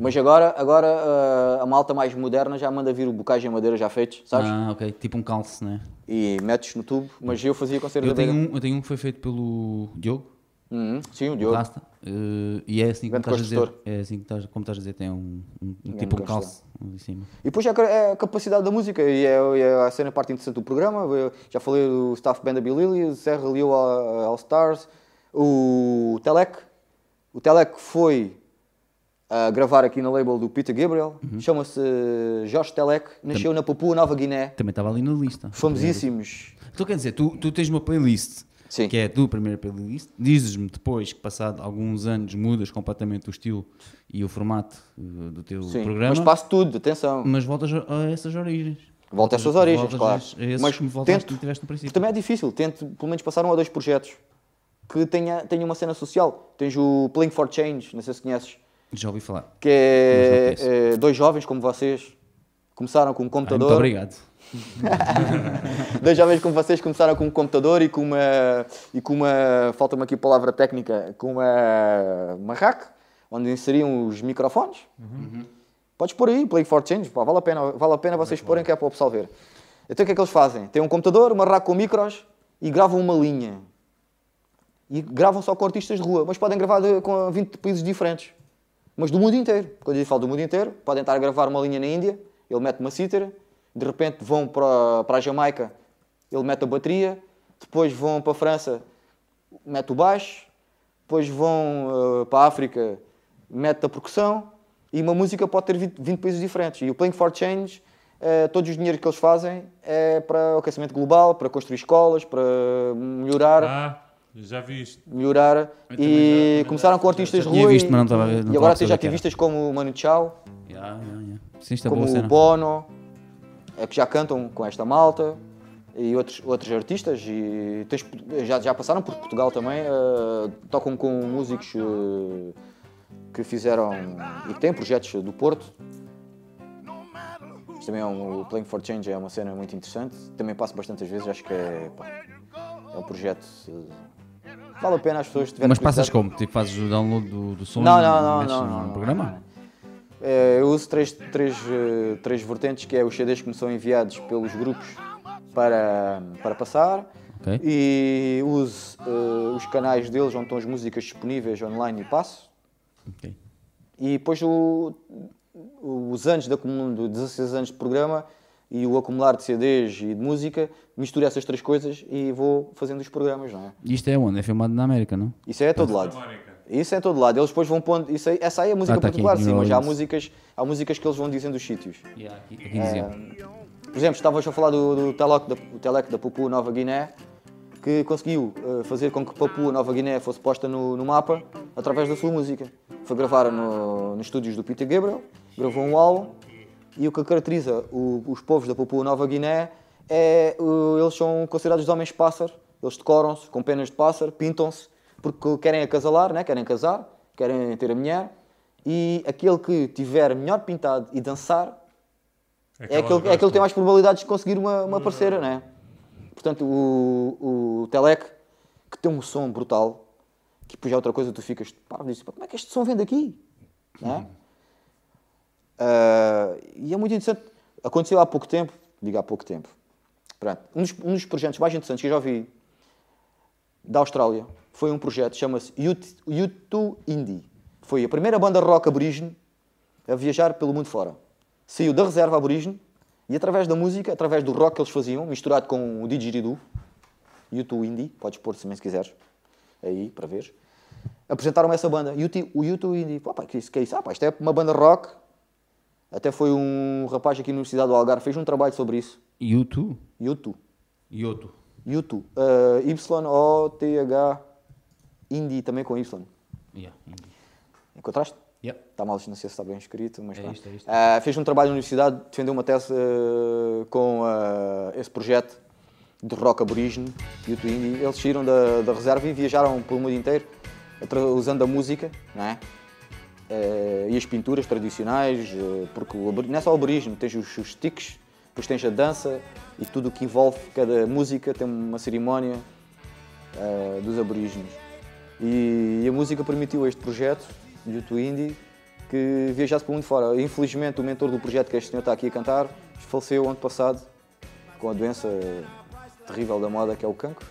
Mas agora, agora ah, a malta mais moderna já manda vir o bocais em madeira já feitos, sabes? Ah, ok. Tipo um calce, né? E metes no tubo, mas eu fazia com cera Eu tenho, um, eu tenho um que foi feito pelo Diogo, Uhum, Sim, o Diogo. Rasta, eh, e é assim como estás a dizer. É assim que estás, como estás a dizer, tem um, um- um tipo um ali em cima. E depois é a- é a capacidade da música e é, é a cena parte interessante do programa. Eu já falei do staff band da o Serra Leo All Stars, o Telec. O Telec foi a gravar aqui na label do Peter Gabriel. Uhum. Chama-se Jorge Telec. Nasceu na Papua Nova Guiné. Também estava ali na lista. Famosíssimos. Então quer dizer, tu, tu tens uma playlist Sim. que é a tua primeira playlist, dizes-me depois que passado alguns anos mudas completamente o estilo e o formato eh, do teu Sim. programa, Mas passo tudo, atenção. mas voltas a essas origens. Volta a essas origens, voltas claro. Mas tento- que tiveste no princípio. Também é difícil. Tento pelo menos passar um ou dois projetos que tenha, tenha uma cena social. Tens o Playing for Change, não sei se conheces. Já ouvi falar. que é, é, dois jovens como vocês começaram com um Ai, computador. muito obrigado. dois jovens como vocês começaram com um computador e com uma e com uma falta-me aqui a palavra técnica com uma uma rack onde inseriam os microfones. Podes pôr aí, Play for Change, pá, vale a pena, vale a pena vocês porem que é para o pessoal ver. Então o que é que eles fazem? Têm um computador, uma rack com micros e gravam uma linha. E gravam só com artistas de rua, mas podem gravar de- com 20 países diferentes. Mas do mundo inteiro. Quando eu falo do mundo inteiro, podem estar a gravar uma linha na Índia, ele mete uma cítara, de repente vão para, para a Jamaica, ele mete a bateria, depois vão para a França, mete o baixo, depois vão uh, para a África, mete a percussão e uma música pode ter 20, 20 países diferentes. E o Playing for Change, uh, todos os dinheiros que eles fazem é para o aquecimento global, para construir escolas, para melhorar. Ah, já vi isto. melhorar Eu e já- começaram já- com artistas já de tinha rua visto, e, mas não estava- não e agora tens ativistas como o Manu Chao, Yeah, yeah, yeah. Sim, isto é como boa o. Bono, é que já cantam com esta malta e outros, outros artistas e tens- já, já passaram por Portugal também, eh, tocam com músicos eh, que fizeram e que têm projetos do Porto. Isto também é um, o Playing for Change é uma cena muito interessante. Também passo bastantes vezes, acho que é, pá, é um projeto. Vale a pena as pessoas tiverem Mas passas como? Tipo, fazes o download do, do som Não, não, não, não, no não, não, programa? É, eu uso três, três, eh, três vertentes, que é os CDs que me são enviados pelos grupos para, para passar. Ok. E uso eh, os canais deles onde estão as músicas disponíveis online e passo. Ok. E depois o- os anos acumulo, de 16 anos de programa e o acumular de CDs e de música, misturo essas três coisas e vou fazendo os programas, não é? Isto é onde? É filmado na América, não? Isso é a todo lado. Isso é em todo lado. Eles depois vão pondo. Isso aí, essa aí é a música Ah, tá aqui, particular, sim, New mas há músicas, há músicas que eles vão dizendo os sítios. aqui, aqui dizia. Por exemplo, estavas a falar do, do Telec da, Telec da Papua Nova Guiné, que conseguiu eh, fazer com que Papua Nova Guiné fosse posta no, no mapa através da sua música. Foi gravar no, nos estúdios do Peter Gabriel, gravou um álbum e o que caracteriza o- os povos da Papua Nova Guiné é uh, eles são considerados homens pássaro, eles decoram-se com penas de pássaro, pintam-se porque querem acasalar, né? querem casar, querem ter a mulher e aquele que tiver melhor pintado e dançar é Aquelas aquele, é aquele que tem mais probabilidades de conseguir uma, uma parceira, não é? Portanto, o, o Telec, que tem um som brutal, que depois é outra coisa, tu ficas, pá, dizes, "Pá, como é que este som vem daqui? Não Ah, e é muito interessante. Aconteceu há pouco tempo, digo há pouco tempo, pronto, um dos, um dos projetos mais interessantes que eu já vi da Austrália foi um projeto, chama-se Youth- U2 Indie. Foi a primeira banda rock aborígene a viajar pelo mundo fora. Saiu da reserva aborígene e através da música, através do rock que eles faziam, misturado com o didgeridoo, U2 Indie, podes pôr também se quiseres, aí, para ver, apresentaram essa banda, U2 o U2 Indie. Pá, que, isso, que é isso? Ah, pá, isto é uma banda rock. Até foi um rapaz aqui na Universidade do Algarve, fez um trabalho sobre isso. YouTube? U2. Yoto. U2. Uh, Y-O-T-H Indie também com Y. Yeah. indie. Encontraste? Yep. Está mal, não sei se está bem escrito, mas É pronto. isto, é isto. Ah, fez um trabalho na universidade, defendeu uma tese ah, com ah, esse projeto de rock aborígene, YouTube Indie. Eles saíram da, da reserva e viajaram pelo mundo inteiro, usando a música, não é? Eh, e as pinturas tradicionais, eh, porque o não é só o tens os, os sticks, depois tens a dança e tudo o que envolve cada música, tem uma cerimónia eh, dos aborígenes. E, e a música permitiu a este projeto, YouTube Indie, que viajasse para o mundo fora. Infelizmente, o mentor do projeto, que este senhor está aqui a cantar, faleceu ano passado com a doença terrível da moda que é o cancro.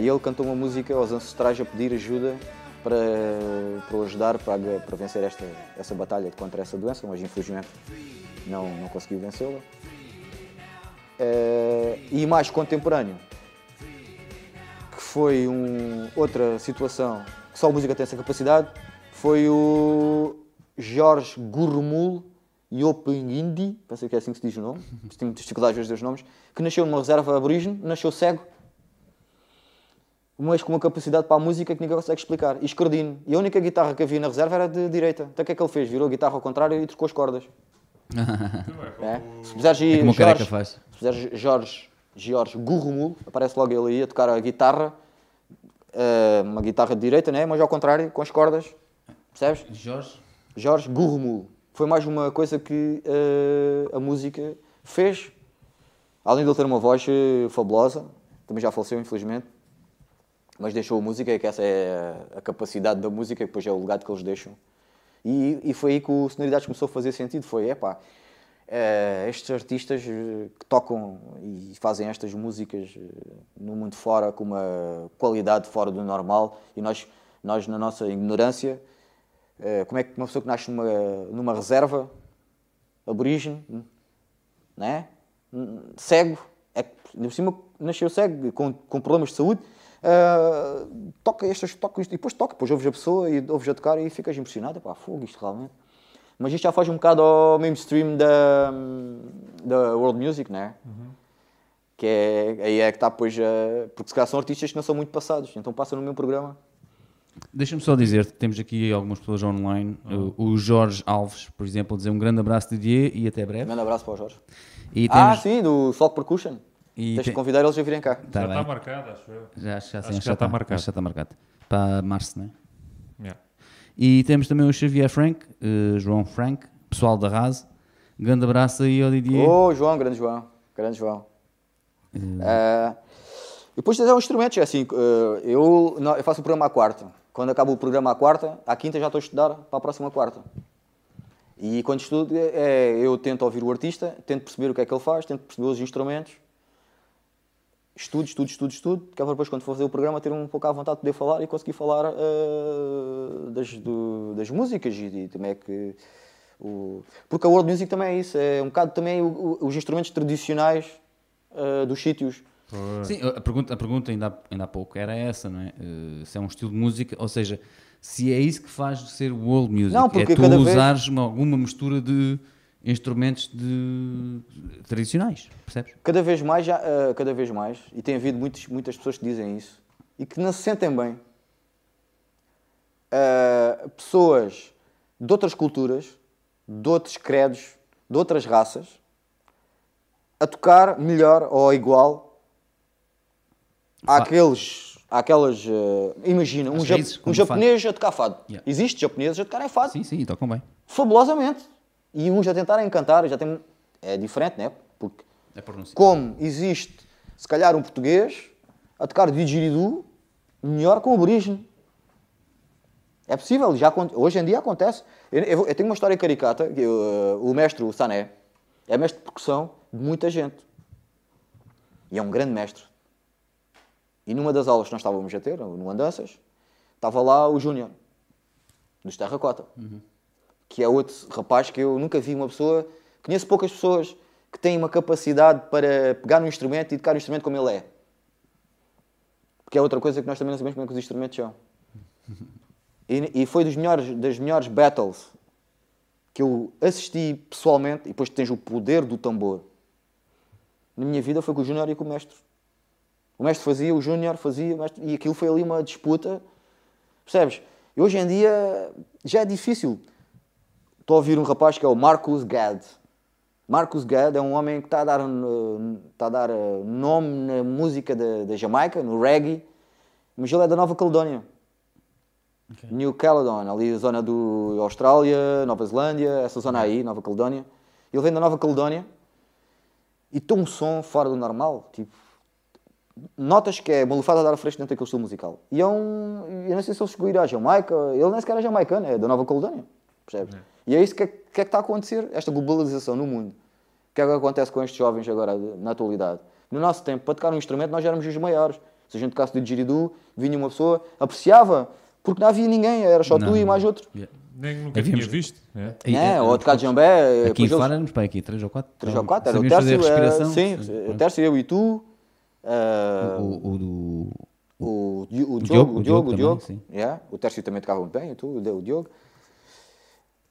E ele cantou uma música aos ancestrais a pedir ajuda para, para o ajudar para, para vencer esta, essa batalha contra essa doença, mas infelizmente não, não conseguiu vencê-la. Eh, e mais contemporâneo, que foi um, outra situação que só a música tem essa capacidade, foi o Jorge Gurmul Yopingindi, penso que é assim que se diz o nome, tenho dificuldades a dizer os nomes, que nasceu numa reserva aborígene, nasceu cego, mas com uma capacidade para a música que ninguém consegue explicar. E escardino. E a única guitarra que havia na reserva era de direita. Então o que é que ele fez? Virou a guitarra ao contrário e trocou as cordas. É? Se puseres É como Jorge, faz. se puseres Jorge, Jorge Gurrumul, aparece logo ele aí a tocar a guitarra, eh, uma guitarra de direita, né? mas ao contrário, com as cordas. Percebes? Jorge? Jorge Gurrumul. Foi mais uma coisa que eh, a música fez. Além de ele ter uma voz eh, fabulosa, também já faleceu, infelizmente, mas deixou a música, que essa é a capacidade da música, e depois é o legado que eles deixam. E, e foi aí que o Sonoridades começou a fazer sentido. Foi, epá, eh, estes artistas eh, que tocam e fazem estas músicas eh, no mundo fora com uma qualidade fora do normal e nós, nós na nossa ignorância, eh, como é que uma pessoa que nasce numa, numa reserva aborígene, né? Cego, é, que, por cima nasceu cego, com, com problemas de saúde, ah, toca estas, toca isto, e depois toca, depois ouves a pessoa e ouves a tocar e ficas impressionado, pá, fogo, isto realmente. Mas isto já faz um bocado ao mainstream da, da world music, né? Que é, aí é que está depois, a- porque se calhar são artistas que não são muito passados, então passa no meu programa. Deixa-me só dizer que temos aqui algumas pessoas online. O, o Jorge Alves, por exemplo, dizer um grande abraço de dia e até Um breve. grande abraço para o Jorge. E Ah, temos- sim, do Folk Percussion. E Tens de tem- convidar eles a virem cá. Tá já está marcado, acho eu. Já, já, sim, Acho que já está está marcado. Já está marcado. Para março, não é? Yeah. E temos também o Xavier Frank, eh, João Frank, pessoal da RAS. Grande abraço aí ao Didier. Ô, João, grande João. Grande João. Ah, e depois tens os instrumentos, é assim, eh, eu, não, eu faço o programa à quarta. Quando acaba o programa à quarta, à quinta já estou a estudar para a próxima quarta. E quando estudo, é, eu tento ouvir o artista, tento perceber o que é que ele faz, tento perceber os instrumentos. Estudo, estudo, estudo, estudo, que é para depois, quando for fazer o programa, ter um pouco à vontade de poder falar e conseguir falar eh, das, do- das músicas e, e também é que... O, porque a world music também é isso, é um bocado também o- o- os instrumentos tradicionais eh, dos sítios. Sim, a pergunta, a pergunta ainda, há, ainda há pouco era essa, não é? Eh, se é um estilo de música, ou seja, se é isso que faz ser world music. Não, porque é tu cada vez- usares uma- alguma mistura de instrumentos de, tradicionais, percebes? Cada vez mais, já, eh, cada vez mais, e tem havido muitos, muitas pessoas que dizem isso, e que não se sentem bem. Eh, pessoas de outras culturas, de outros credos, de outras raças, a tocar melhor ou igual àqueles, àquelas... eh, imagina, um, ja- um japonês a tocar fado. Yeah. Existe japoneses a tocarem fado Sim, sim, tocam bem. fabulosamente. E uns a tentarem cantar, já tem... é diferente, né? Porque É como existe, se calhar, um português a tocar didgeridoo melhor com o aborígene. É possível, já, hoje em dia acontece. Eu, eu- eu tenho uma história caricata, que eu, uh, o mestre, o Sané, é mestre de percussão de muita gente. E é um grande mestre. E numa das aulas que nós estávamos a ter, no Andanças, estava lá o Júnior, dos Terracota que é outro rapaz que eu nunca vi uma pessoa. Conheço poucas pessoas que têm uma capacidade para pegar no instrumento e tocar o instrumento como ele é. Porque é outra coisa que nós também não sabemos como é que os instrumentos são. E, e foi dos melhores, das melhores battles que eu assisti pessoalmente, e depois tens o poder do tambor. Na minha vida foi com o Júnior e com o mestre. O mestre fazia, o Júnior fazia, o mestre, e aquilo foi ali uma disputa. Percebes? E hoje em dia já é difícil. Estou a ouvir um rapaz que é o Marcus Gad. Marcus Gad é um homem que está a dar, uh, está a dar uh, nome na música da, da Jamaica, no reggae, mas ele é da Nova Caledónia. New Caledon, ali a zona do Austrália, Nova Zelândia, essa zona aí, Nova Caledónia. Ele vem da Nova Caledónia e tem um som fora do normal. Tipo, notas que é uma lufada a dar a fresco dentro daquele estilo musical. E é um. Eu não sei se ele chegou a ir à Jamaica, ele nem sequer é jamaicano, é da Nova Caledónia. Percebes? E é isso que é, que é que está a acontecer, esta globalização no mundo. O que é que acontece com estes jovens agora, na atualidade? No nosso tempo, para tocar um instrumento, nós éramos os maiores. Se a gente tocasse de didgeridoo, vinha uma pessoa, apreciava, porque não havia ninguém, era só tu Não. e mais outro. Yeah. Nem nunca Havíamos- tinha visto. né? E, É, eh, ou a tocar de jambé. Aqui em Faro éramos para aqui, 3 ou 4. Três ou quatro, era o fazer Tércio, era, sim, o Tércio, eu e tu, ah, O, o do. o, Di- o, Diogo, Diogo, o o Diogo Diogo, o também, Diogo, sim. yeah, o Tércio também tocava muito bem, e tu, o Diogo.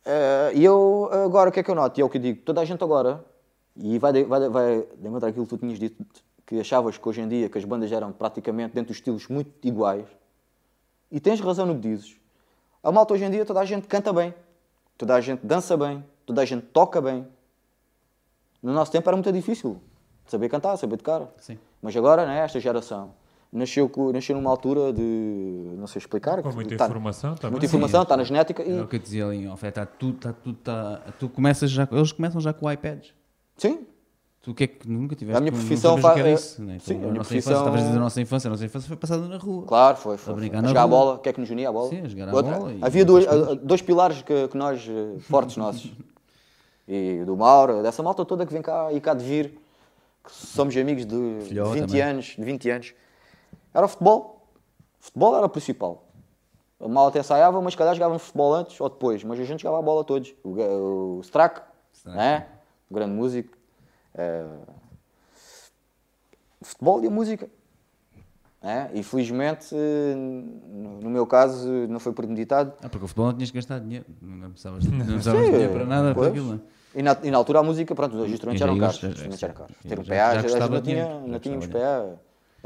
Ah, E eu, agora, o que é que eu noto? E é o que eu digo, toda a gente agora, e vai, de- vai, vai demonstrar aquilo que tu tinhas dito, que achavas que hoje em dia que as bandas eram praticamente dentro de estilos muito iguais, e tens razão no que dizes. A malta hoje em dia, toda a gente canta bem, toda a gente dança bem, toda a gente toca bem. No nosso tempo era muito difícil saber cantar, saber tocar. Sim. Mas agora, né, esta geração nasceu, nasceu numa altura de. não sei explicar. Com muita tá- informação também. Muita informação, está na genética É o e. que eu dizia ali em é, tá tá tudo, tá, tu começas já, eles começam já com iPads. Sim, Tu o que é que nunca tiveste? A minha profissão sabes o que fa- era é- isso, né? sim, Tu, a a minha nossa profissão- infância, estavas a dizer a nossa infância, a nossa infância foi passada na rua. claro, foi. foi, A foi. brincar A na jogar a rua. bola, o que é que nos unia a bola? Sim, a jogar a Outra- bola Havia dois, coisas. dois pilares que, que nós, eh, fortes nossos. E do Mauro, dessa malta toda que vem cá e cá de vir, que somos amigos de Filhó 20 também. anos, de 20 anos. Era o futebol. Futebol era o principal. A malta até ensaiava, mas se calhar jogávamos futebol antes ou depois. Mas a gente jogava a bola todos. O, o Strack, né? o grande músico. Eh, futebol e a música. né? E felizmente, eh, no meu caso, não foi premeditado. Ah, porque o futebol não tinhas que gastar dinheiro. Não precisavas, não precisavas de dinheiro para nada para aquilo. é? E na, e na altura a música, pronto, os instrumentos já eram caros. já- Os instrumentos já- eram caros. já- Ter um já- PA, já já, custava não, tinha, já não tínhamos PA.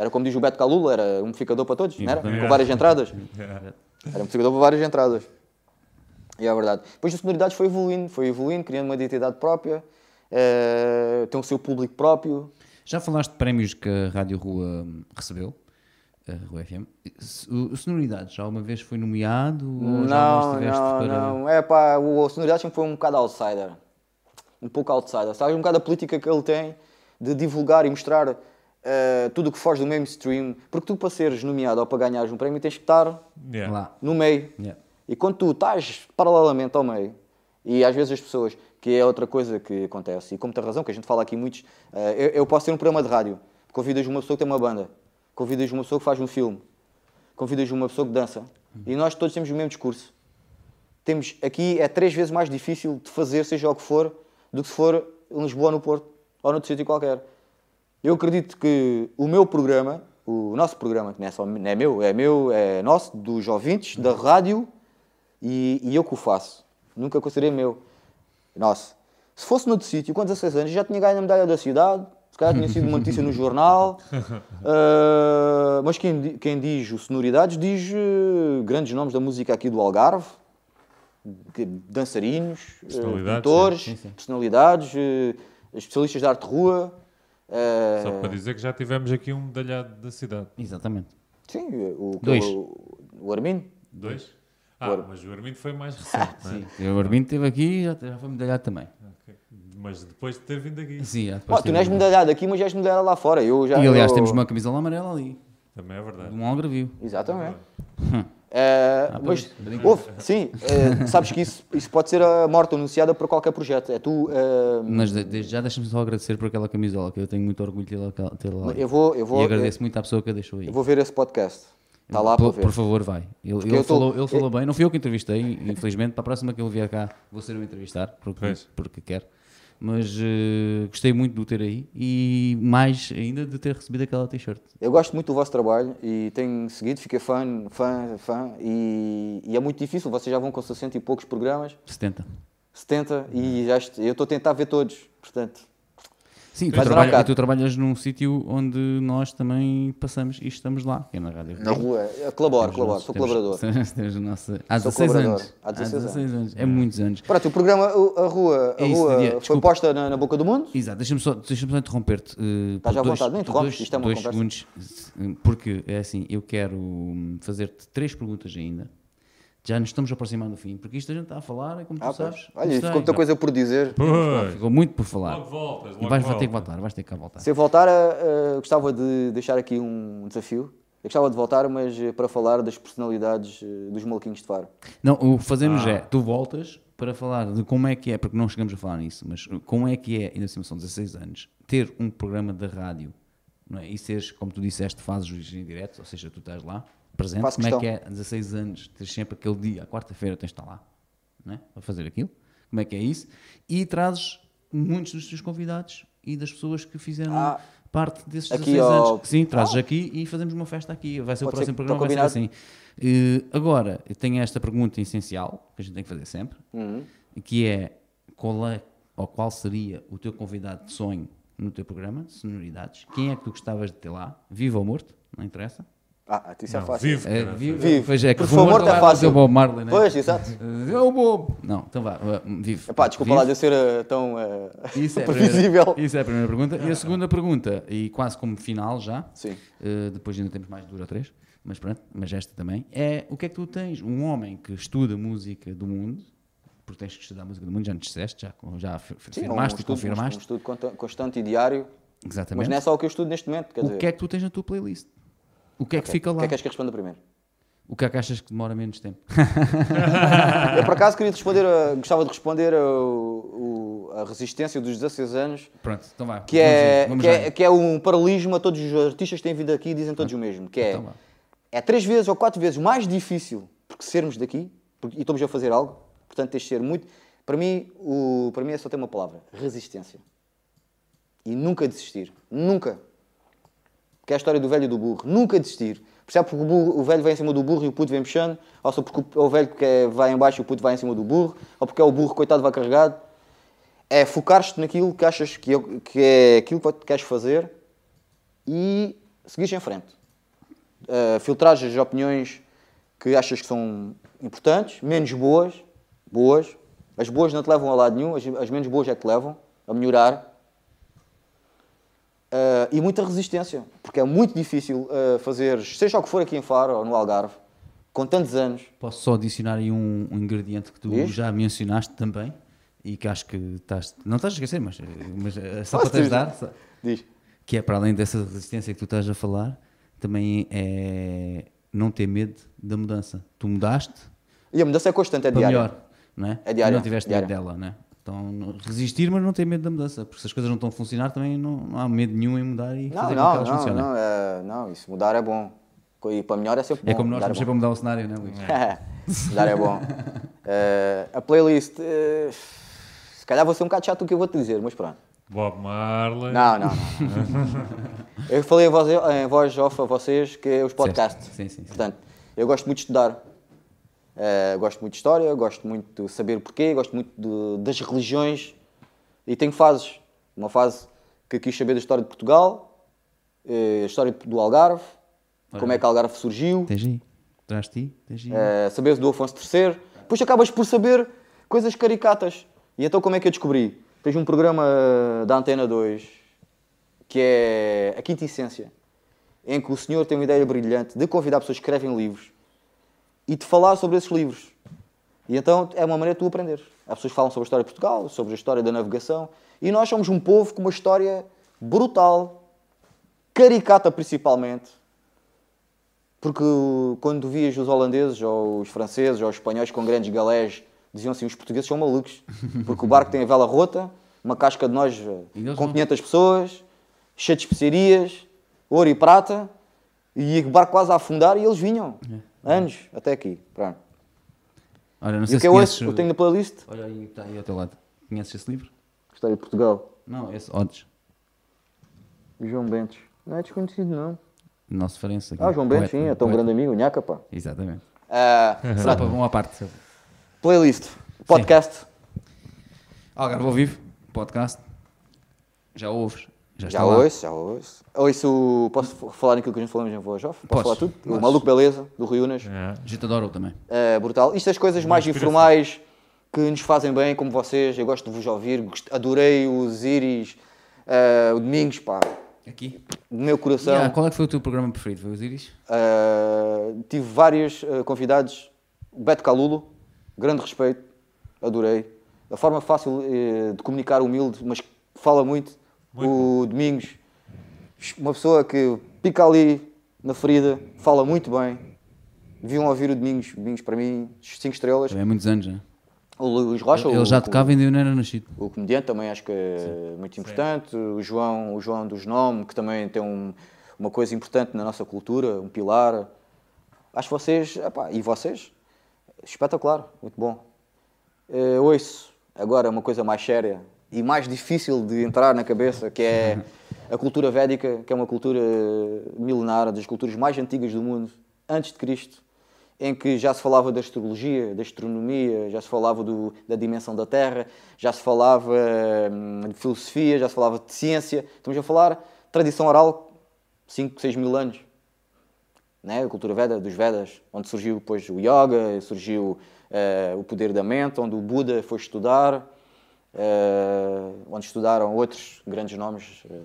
Era como diz o Beto Calula, era um amplificador para todos, não era? Com várias entradas. Era um amplificador para várias entradas. E é verdade. Depois a sonoridades foi evoluindo, foi evoluindo, criando uma identidade própria, eh, tem o seu público próprio. Já falaste de prémios que a Rádio Rua recebeu? A Rua FM. O, o Sonoridades, já alguma vez foi nomeado? Não, estiveste não, para... não. É pá, o Sonoridades sempre foi um bocado outsider. Um pouco outsider. Sabes, um bocado a política que ele tem de divulgar e mostrar eh, tudo o que foge do mainstream. Porque tu, para seres nomeado ou para ganhares um prémio, tens que estar Yeah. Lá. no meio. Yeah. E quando tu estás paralelamente ao meio, e às vezes as pessoas, que é outra coisa que acontece, e com muita razão, que a gente fala aqui muitos, eh, eu, eu posso ter um programa de rádio, convidas uma pessoa que tem uma banda, convidas uma pessoa que faz um filme, convidas uma pessoa que dança, e nós todos temos o mesmo discurso. Temos, aqui é três vezes mais difícil de fazer, seja o que for, do que se for em Lisboa ou no Porto, ou noutro sítio qualquer. Eu acredito que o meu programa, o nosso programa, que não é, só, não é meu, é meu, é nosso, dos ouvintes, da rádio, e, e eu que o faço. Nunca considerei meu. Nosso. Se fosse noutro sítio, com 16 anos, já tinha ganho a medalha da cidade, se calhar tinha sido uma notícia no jornal. Ah, mas quem, quem diz o Sonoridades diz eh, grandes nomes da música aqui do Algarve, dançarinos, eh, Personalidades, pintores, eh, especialistas de arte de rua. Eh, Só para dizer que já tivemos aqui um medalhado da cidade. Exatamente. Sim, o, Dois. o, o Armindo. Dois? Ah, Agora- mas o Armindo foi mais recente, é? Sim. O Arbino esteve aqui já, já foi medalhado também. Ok. Mas depois de ter vindo aqui. Sim, já depois Oh, tu não és medalhado aqui, mas és medalhado lá fora. Eu já, E aliás, eu- temos uma camisola amarela ali, Também é verdade. de um algravio. Exatamente. Eh, Ah, mas, houve, sim, eh, sabes que isso, isso pode ser a morte anunciada para qualquer projeto. É tu. eh, Mas de- desde já deixa-me só agradecer por aquela camisola, que eu tenho muito orgulho de tê-la lá. eu vou, eu vou, e agradeço muito à pessoa que a deixou aí. eu vou ver esse podcast. Está lá por, para ver. por favor, vai. Ele, ele eu tô- falou, ele falou bem, não fui eu que entrevistei, infelizmente. Para a próxima que ele vier cá, vou ser eu a entrevistar, porque, Pois. porque quero. Mas eh, gostei muito de o ter aí e mais ainda de ter recebido aquela t-shirt. Eu gosto muito do vosso trabalho e tenho seguido, fiquei fã, fã, fã. E, e é muito difícil, vocês já vão com 60 e poucos programas, 70. 70, e já est- eu estou a tentar ver todos. Portanto, Sim, tu, trabalha- e tu trabalhas num sítio onde nós também passamos e estamos lá, que é na Rádio na Rua. eu colaboro, Temos colaboro, sou temos- colaborador. Temos, o nosso, há Sou 16 colaborador. anos. Há 16 anos. É muitos anos. Pronto, o programa, a rua, a É isso, rua foi desculpa. posta na, na boca do mundo. Exato, deixa-me só, deixa só interromper-te. eh, Estás à vontade, não por interrompes, isto é uma dois conversa. segundos, se- porque é assim, eu quero hum, fazer-te três perguntas ainda. Já nos estamos aproximando do fim, porque isto a gente está a falar, é como tu Ah, pois. sabes. Olha, ficou sei. muita coisa por dizer. Pois. Ficou muito por falar. Logo voltas, E logo vais, vai ter que voltar, vais ter que voltar. Se eu voltar, eh, gostava de deixar aqui um desafio. Eu gostava de voltar, mas eh, para falar das personalidades dos maluquinhos de Faro. Não, o que fazemos Ah. é, tu voltas para falar de como é que é, porque não chegamos a falar nisso, mas como é que é, ainda assim são 16 anos, ter um programa de rádio não é? e seres, como tu disseste, fazes os em direto, ou seja, tu estás lá, presente, Faço como é questão. que é 16 anos, teres sempre aquele dia, à quarta-feira tens de estar lá, não é? a fazer aquilo, como é que é isso, e trazes muitos dos teus convidados e das pessoas que fizeram Ah. parte desses Aqui 16 ao- anos. Sim, trazes aqui e fazemos uma festa aqui, vai ser o Pode ser próximo que- programa, vai ser assim. Eh, agora, eu tenho esta pergunta essencial, que a gente tem que fazer sempre, Uhum. que é qual é ou qual seria o teu convidado de sonho no teu programa, sonoridades? Quem é que tu gostavas de ter lá? Vivo ou morto? Não interessa? Ah, isso é Não, fácil. vivo, É, vivo. Vivo. Pois é, que morto é lá, fácil. o Bob Marley, né? Pois, exato. É o Bob. Não, então vá, vivo. Epá, desculpa Vivo. lá de eu ser eh, tão eh, Isso é, a previsível. primeira, isso é a primeira pergunta. E a segunda pergunta, e quase como final já, Sim. eh, depois ainda temos mais duas ou três, mas pronto, mas esta também, é o que é que tu tens? Um homem que estuda música do mundo, porque tens que estudar música do mundo, já nos disseste, já, já um afirmaste e estudo, um confirmaste. estudo conta- constante e diário. Mas Exatamente. não é só o que eu estudo neste momento. Quer o dizer, que é que tu tens na tua playlist? O que é que fica o lá? que é que queres que responda primeiro? O que é que achas que demora menos tempo? Eu, por acaso, queria responder, a- gostava de responder a, o- a resistência dos 16 anos, Pronto, então vá. que é, que, é, que é um paralelismo a todos os artistas que têm vindo aqui e dizem todos o mesmo, que é, Então é três vezes ou quatro vezes mais difícil porque sermos daqui porque, e estamos a fazer algo, portanto tens de ser muito... Para mim, o, para mim é só ter uma palavra, resistência. E nunca desistir. Nunca. Que é a história do velho e do burro. Nunca desistir. Percebe porque o, burro- o velho vai em cima do burro e o puto vem mexendo, ou só porque o, o velho que é- vai em baixo e o puto vai em cima do burro, ou porque é o burro, coitado, vai carregado. É focar-te naquilo que achas que, é- que é aquilo que queres fazer e seguires em frente. Uh, filtrares as opiniões que achas que são importantes, menos boas, boas. As boas não te levam a lado nenhum, as, as menos boas é que te levam a melhorar. Uh, e muita resistência, porque é muito difícil uh, fazer, seja o que for aqui em Faro ou no Algarve, com tantos anos. Posso só adicionar aí um, um ingrediente que tu Diz? já mencionaste também e que acho que estás. Não estás a esquecer, mas, mas é só Posso para te ajudar. só- Diz. Que é para além dessa resistência que tu estás a falar, também é não ter medo da mudança. Tu mudaste E a mudança é constante, é diária. melhor, não é? É diária, E não tiveste diária. medo dela, não é? Então, não- resistir, mas não ter medo da mudança, porque se as coisas não estão a funcionar, também não, não há medo nenhum em mudar e Não, fazer com que não, elas não, funcionem. não, é, não, isso mudar é bom. E para melhor é sempre bom. É como nós é sempre a mudar o cenário, não é, Luís? Mudar é bom. Eh, a playlist, eh, se calhar vou ser um bocado chato o que eu vou te dizer, mas pronto. Bob Marley. Não, não, não. não. eu falei em voz, em voz off a vocês que é os podcasts. Sim, sim, sim. Portanto, eu gosto muito de estudar. Eh, gosto muito de história, gosto muito de saber o porquê, gosto muito de- das religiões e tenho fases. Uma fase que quis saber da história de Portugal, eh, a história do Algarve, como é que o Algarve surgiu, Tens aí? Traz ti? Tens aí? eh, saber do Afonso III. Depois acabas por saber coisas caricatas. E então como é que eu descobri? Tens um programa da Antena 2 que é a Quinta Essência, em que o senhor tem uma ideia brilhante de convidar pessoas que escrevem livros e de falar sobre esses livros. E então é uma maneira de tu aprender. As pessoas falam sobre a história de Portugal, sobre a história da navegação, e nós somos um povo com uma história brutal, caricata principalmente, porque quando vias os holandeses, ou os franceses, ou os espanhóis com grandes galés, diziam assim, os portugueses são malucos, porque o barco tem a vela rota, uma casca de nós eh, com não. 500 pessoas, cheio de especiarias, ouro e prata, e o barco quase a afundar, e eles vinham, anos, até aqui, pronto. Olha, não E sei o que se eu conheces... ouço, eu tenho na playlist, Olha aí, está aí ao teu lado. Conheces esse livro? História de Portugal, Não, esse Odds. João Bentes. Não é desconhecido, não. Nosso Farense aqui. Ah, João Bentes, sim, é tão grande amigo, nhaca, pá. Exatamente. Ah, Só para uma parte. playlist, podcast, Algarve ao vivo, podcast. Já ouves? Já, Já ouço, já ouço. Ouço, posso falar naquilo que a gente falamos em voz off? Posso Podes, falar tudo? O podes. Maluco Beleza, do Rui Unas. É. Agitador também. É brutal. Isto é as coisas mais informais que nos fazem bem, como vocês. Eu gosto de vos ouvir. Adorei os Iris, eh, o Domingos, pá, Aqui. do meu coração. Yeah, qual é que foi o teu programa preferido? Foi os Iris? Eh, tive vários eh, convidados. O Beto Calulo, grande respeito, adorei. A forma fácil eh, de comunicar, humilde, mas que fala muito. O Domingos, uma pessoa que pica ali na ferida, fala muito bem. Deviam ouvir o Domingos, Domingos para mim, 5 estrelas. Também há muitos anos, né? O Luís Rocha, Ele o, já o- tocava e ainda não era nascido. o comediante também acho que é muito importante. O João, o João dos Nome, que também tem um- uma coisa importante na nossa cultura, um pilar. Acho que vocês, epá, e vocês, espetacular, muito bom. Eh, ouço agora uma coisa mais séria e mais difícil de entrar na cabeça, que é a cultura védica, que é uma cultura milenar, das culturas mais antigas do mundo, antes de Cristo em que já se falava da astrologia, da astronomia, já se falava do- da dimensão da Terra, já se falava hum, de filosofia, já se falava de ciência. Estamos a falar tradição oral, 5, 6 mil anos. Né? A cultura Veda, dos Vedas, onde surgiu depois o Yoga, surgiu eh, o poder da mente, onde o Buda foi estudar, eh, onde estudaram outros grandes nomes eh,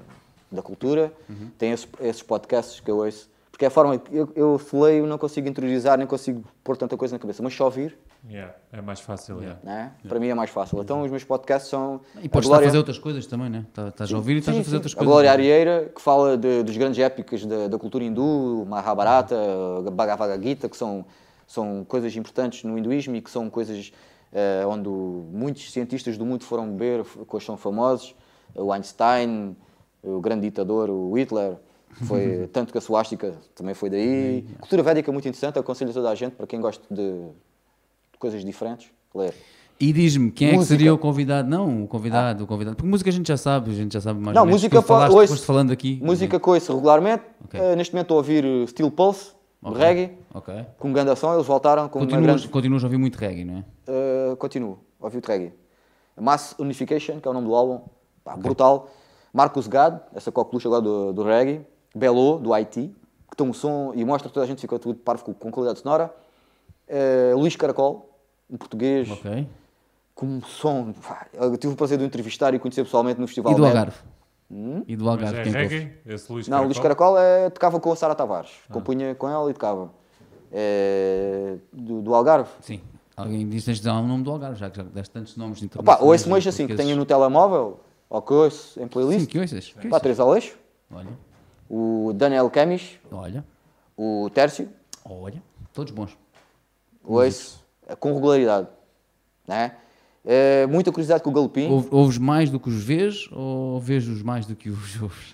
da cultura. Tem esse- esses podcasts que eu ouço. Porque é a forma que eu, eu se leio, não consigo interiorizar, nem consigo pôr tanta coisa na cabeça, mas só ouvir, Yeah, é mais fácil. yeah. né? para mim é mais fácil. Então os meus podcasts são. E podes estar a fazer outras coisas também, né? Tá- Estás a ouvir e estás a fazer outras A coisas. Glória Arieira, que fala de- dos grandes épicas da, da cultura hindu, Mahabharata, a Bhagavad Gita, que são, são coisas importantes no hinduísmo e que são coisas eh, onde o- muitos cientistas do mundo foram beber, que hoje são famosos. O Einstein, o grande ditador, o Hitler, foi tanto que a suástica também foi daí. Cultura védica é muito interessante, aconselho a toda a gente, para quem gosta de, coisas diferentes, ler. E diz-me, quem é que Música. seria o convidado? Não, o convidado, o convidado. Porque música a gente já sabe, a gente já sabe mais Não, ou menos. música falaste, ouço- falando aqui. Música que ouço regularmente. Ok. Eh, neste momento estou a ouvir eh, Steel Pulse, de Ok. reggae, Ok. com grande ação. Eles voltaram com uma Continuas, grande... continuas a ouvir muito reggae, não é? Uh, continuo a ouvir o reggae. Mass Unification, que é o nome do álbum, pá, brutal. Marcus Gad, essa coqueluche agora do, do reggae. Belo, do Haiti, que tem um som e mostra que toda a gente fica tudo parvo com, qualidade sonora. Uh, Luís Caracol, um português, Ok. com um som. pá, eu tive o prazer de o entrevistar e conhecer pessoalmente no Festival E do. Algarve? E do Mas Algarve, é quem é ouve? reggae? Esse Luís Não, o Luís Caracol? Caracol é, tocava com a Sara Tavares. Compunha com ela e tocava. É, do, do Algarve. Sim. Alguém disse tens de dar um nome do Algarve, já que já deste tantos nomes Opa, internacionais. ou esse e mais assim, que tenho no telemóvel, ou que ouço em playlist. Sim, que ouças? Que Pá? Três Aleixo, Olha, o Daniel Camis, olha, o Tércio, olha. Todos bons. ouço é, com regularidade. Né? É, muita curiosidade com o Galopim. Ouve- Ouves mais do que os vês ou vês-os mais do que os ouves?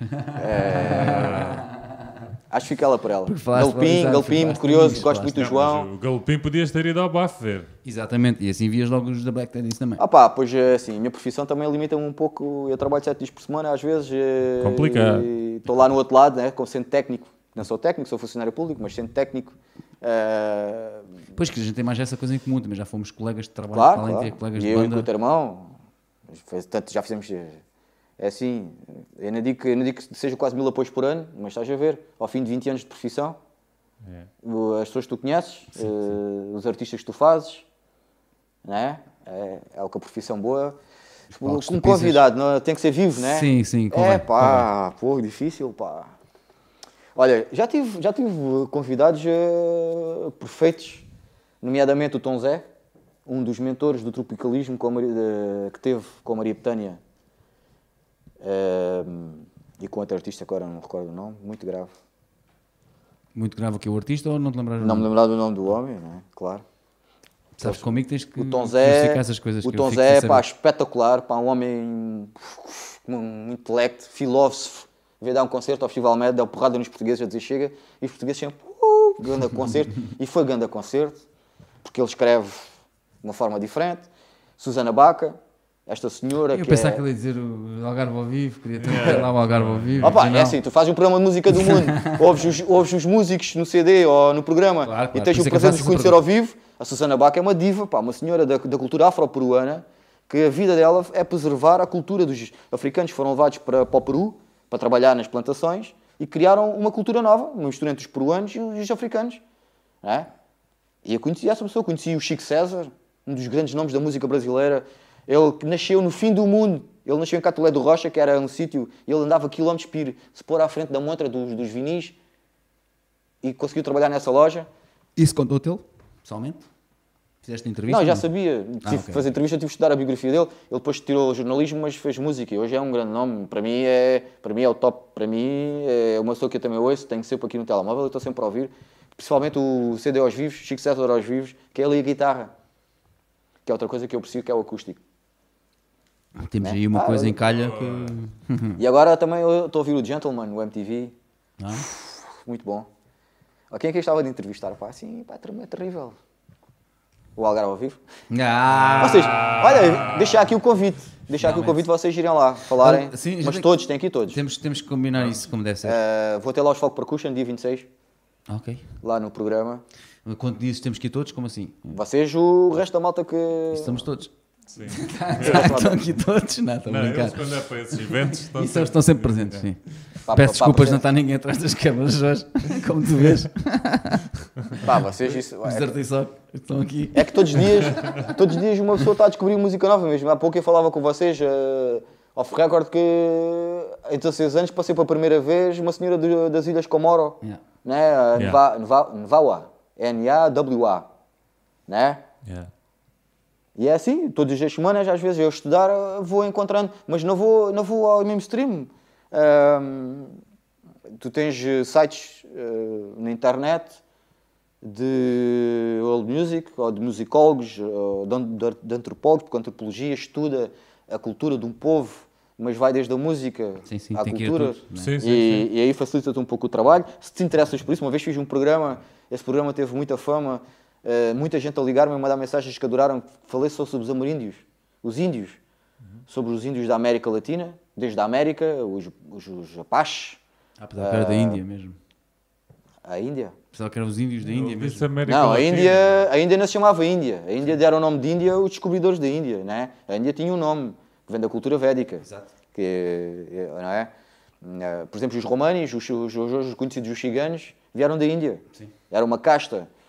Acho que fica ela por ela. Galopim, Galopim, muito curioso, gosto falaste. muito do mas João. O Galopim podias ter ido ao bafo ver. Exatamente, e assim vias logo os da Black Tennis também. Ah pá, pois é, assim, a minha profissão também limita-me um pouco. Eu trabalho sete dias por semana, às vezes. eh, Complicado. e Estou lá no outro lado, né, como sendo técnico. Não sou técnico, sou funcionário público, mas sendo técnico. eh, Pois que a gente tem mais essa coisa em comum, também já fomos colegas de trabalho, claro, além de claro. ter colegas E de eu e o banda. teu irmão, já fizemos. Eh, É assim, eu não, digo, que- eu não digo que seja quase mil apoios por ano, mas estás a ver, ao fim de 20 anos de profissão, É. as pessoas que tu conheces, eh, os artistas que tu fazes, né? é, é o que a profissão boa. que Como convidado, não, tem que ser vivo, né? Sim, sim, convém, É pá, pô, difícil, pá. Olha, já tive, já tive convidados eh, perfeitos, nomeadamente o Tom Zé, um dos mentores do tropicalismo a de- que teve com a Maria Betânia eh, e com outro artista, agora não me recordo o nome, muito grave. Muito grave que é o artista ou não te lembras? Não me lembrar do nome do homem, né? claro. Sabes comigo tens que O Tom Zé, essas coisas o Tom Zé sem pá, espetacular, pá, um homem com um intelecto, filósofo. Veio dar um concerto ao Festival Med, deu porrada nos portugueses a dizer chega, e os portugueses sempre, uh, grande concerto. e foi grande concerto, porque ele escreve de uma forma diferente. Susana Baca, esta senhora Eu que pensava é... que ele ia dizer o Algarve ao vivo, queria ter lá o Algarve ao vivo. Opa, é assim, tu fazes um programa de música do mundo, ouves os, ouves os músicos no CD ou no programa Claro, e claro, tens por isso o é eu prazer de os conhecer ao vivo. A Susana Bach é uma diva, pá, uma senhora da, da cultura afro-peruana, que a vida dela é preservar a cultura dos africanos que foram levados para, para o Peru para trabalhar nas plantações e criaram uma cultura nova, uma mistura entre os peruanos e os africanos. é? E eu conheci essa pessoa, conheci o Chico César, um dos grandes nomes da música brasileira. Ele nasceu no fim do mundo. Ele nasceu em Catolé do Rocha, que era um sítio, ele andava quilómetros para se pôr à frente da montra dos, dos vinis e conseguiu trabalhar nessa loja. Isso contou-te ele, pessoalmente? Fizeste entrevista? Não, já sabia. Tive Ah, que ok. fazer entrevista, tive que estudar a biografia dele. Ele depois tirou jornalismo, mas fez música. E hoje é um grande nome. Para mim é, para mim é o top. Para mim é uma pessoa que eu também ouço. Tenho sempre aqui no telemóvel. Eu estou sempre a ouvir. Principalmente o CD aos vivos, Chico César aos vivos, que é e a guitarra. Que é outra coisa que eu preciso, que é o acústico. Temos né? aí uma Ah, coisa eu- em calha que... E agora também eu estou a ouvir o Gentleman, no MTV. Ah, Muito bom. Ó, Quem é que eu estava de entrevistar? Pá, assim, pá, é terrível. O Algarve ao vivo. Ah, Vocês, olha, deixar aqui o convite. Deixar aqui o convite vocês irem lá falarem. Ah, sim, mas todos, tem aqui todos. temos, temos que combinar isso como deve ser. Eh, vou ter lá os Folk Percussion, dia 26, Ok. lá no programa. Quando dizes temos que ir todos, como assim? Vocês, o resto da malta que. Estamos todos. Sim. Estão aqui todos? Não, estou a Não, brincar. eles quando é para esses eventos estão eles estão sempre presentes, sim. Pá, Peço pá, desculpas, pá, não está ninguém atrás das câmaras hoje, como tu vês. Pá, vocês isso. Os É, artistas estão aqui. é que todos os dias, todos os dias uma pessoa está a descobrir música nova mesmo. Há pouco eu falava com vocês, uh, off record, que em 16 anos passei pela primeira vez uma senhora do- das Ilhas Comoro, Yeah. né? Yeah. Nva- Nvawa, N-A-W-A, né? Yeah. E é assim, todas as semanas, às vezes eu estudar, eh, vou encontrando, mas não vou, não vou ao mainstream. Ahm, tu tens eh, sites eh, na internet de old music, ou de musicólogos, ou de, de, de antropólogos, porque a antropologia estuda a cultura de um povo, mas vai desde a música Sim, sim, à cultura. tudo, né? Sim, sim, E, e aí facilita-te um pouco o trabalho. Se te interessas por isso, uma vez fiz um programa, esse programa teve muita fama, eh, muita gente a ligar-me e a mandar mensagens que adoraram que falei só sobre os ameríndios, os índios, sobre os índios da América Latina, desde a América, os, os, os Apaches, Ah, pensava que era da Índia mesmo. a Índia. Pensava que eram os índios da Índia mesmo. América Não, a. Índia, a Índia não se chamava Índia. A Índia deram o nome de Índia os descobridores da Índia, né? A Índia tinha um nome que vem da cultura védica. Exato. Que, é- não é? Eh, Por exemplo, os romanos, os, os, os, os conhecidos os ciganos, vieram da Índia. Sim. Era uma casta eh,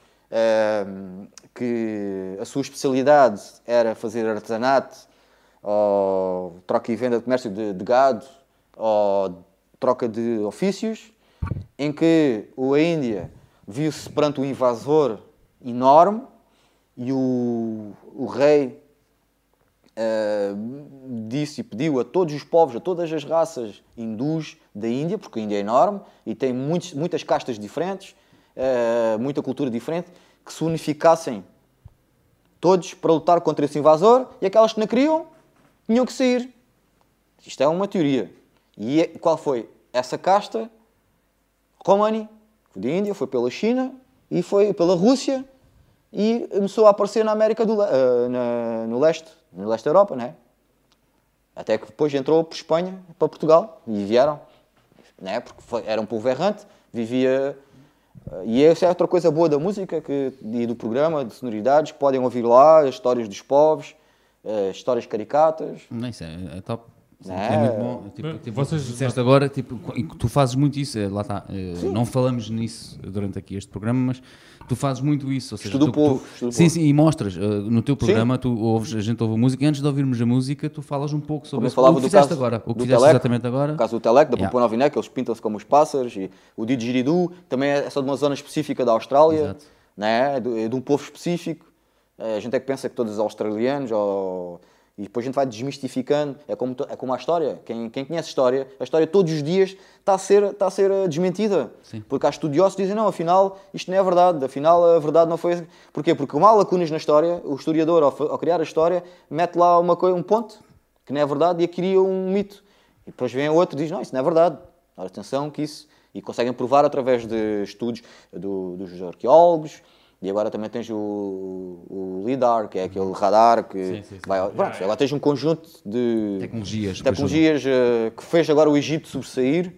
que a sua especialidade era fazer artesanato, ou troca e venda de comércio de, de gado, ou troca de ofícios, em que a Índia viu-se perante um invasor enorme e o, o rei eh, disse e pediu a todos os povos, a todas as raças hindus da Índia, porque a Índia é enorme e tem muitos, muitas castas diferentes, eh, muita cultura diferente, que se unificassem todos para lutar contra esse invasor e aquelas que não queriam tinham que sair. Isto é uma teoria. E é- qual foi? Essa casta Romani, da Índia, foi pela China e foi pela Rússia e começou a aparecer na América do eh, na- no leste, no leste da Europa, né? Até que depois entrou por Espanha, para Portugal e vieram, né? Porque foi- era um povo errante, vivia e essa é outra coisa boa da música que, e do programa de sonoridades que podem ouvir lá as histórias dos povos, eh, histórias caricatas. Não, isso é, é top. Não é é? muito bom. Tipo, Bem, tipo, vocês- disseste agora, tipo, e tu fazes muito isso, é, lá está. não falamos nisso durante aqui este programa, mas tu fazes muito isso. Ou seja, Estudo tu, o povo, tu- o sim, sim, e mostras. eh, no teu programa, tu ouves, a gente ouve a música, e antes de ouvirmos a música, tu falas um pouco sobre isso. falava o que fizeste caso agora. O que fizeste Telec, exatamente agora. No caso do Telec, da Yeah. Papua Nova Guiné, que eles pintam-se como os pássaros, e o didgeridoo também é só de uma zona específica da Austrália, Exato. né? é de, é de um povo específico. Eh, A gente é que pensa que todos os australianos, ou... e depois a gente vai desmistificando, é como, é como a história. Quem, quem conhece história, a história todos os dias está a ser, está a ser eh, desmentida. Sim. Porque há estudiosos que dizem, não, afinal, isto não é verdade, afinal a verdade não foi... Porquê? Porque como há lacunas na história, o historiador, ao, ao criar a história, mete lá uma coisa, um ponto, que não é verdade, e cria um mito. E depois vem outro e diz, não, isso não é verdade. Ora, atenção que isso... E conseguem provar através de estudos do- dos arqueólogos, e agora também tens o, o LIDAR, que é aquele radar que Sim, sim, sim. vai... Pronto, agora tens um conjunto de Tecnologias. tecnologias eh, que fez agora o Egito sobressair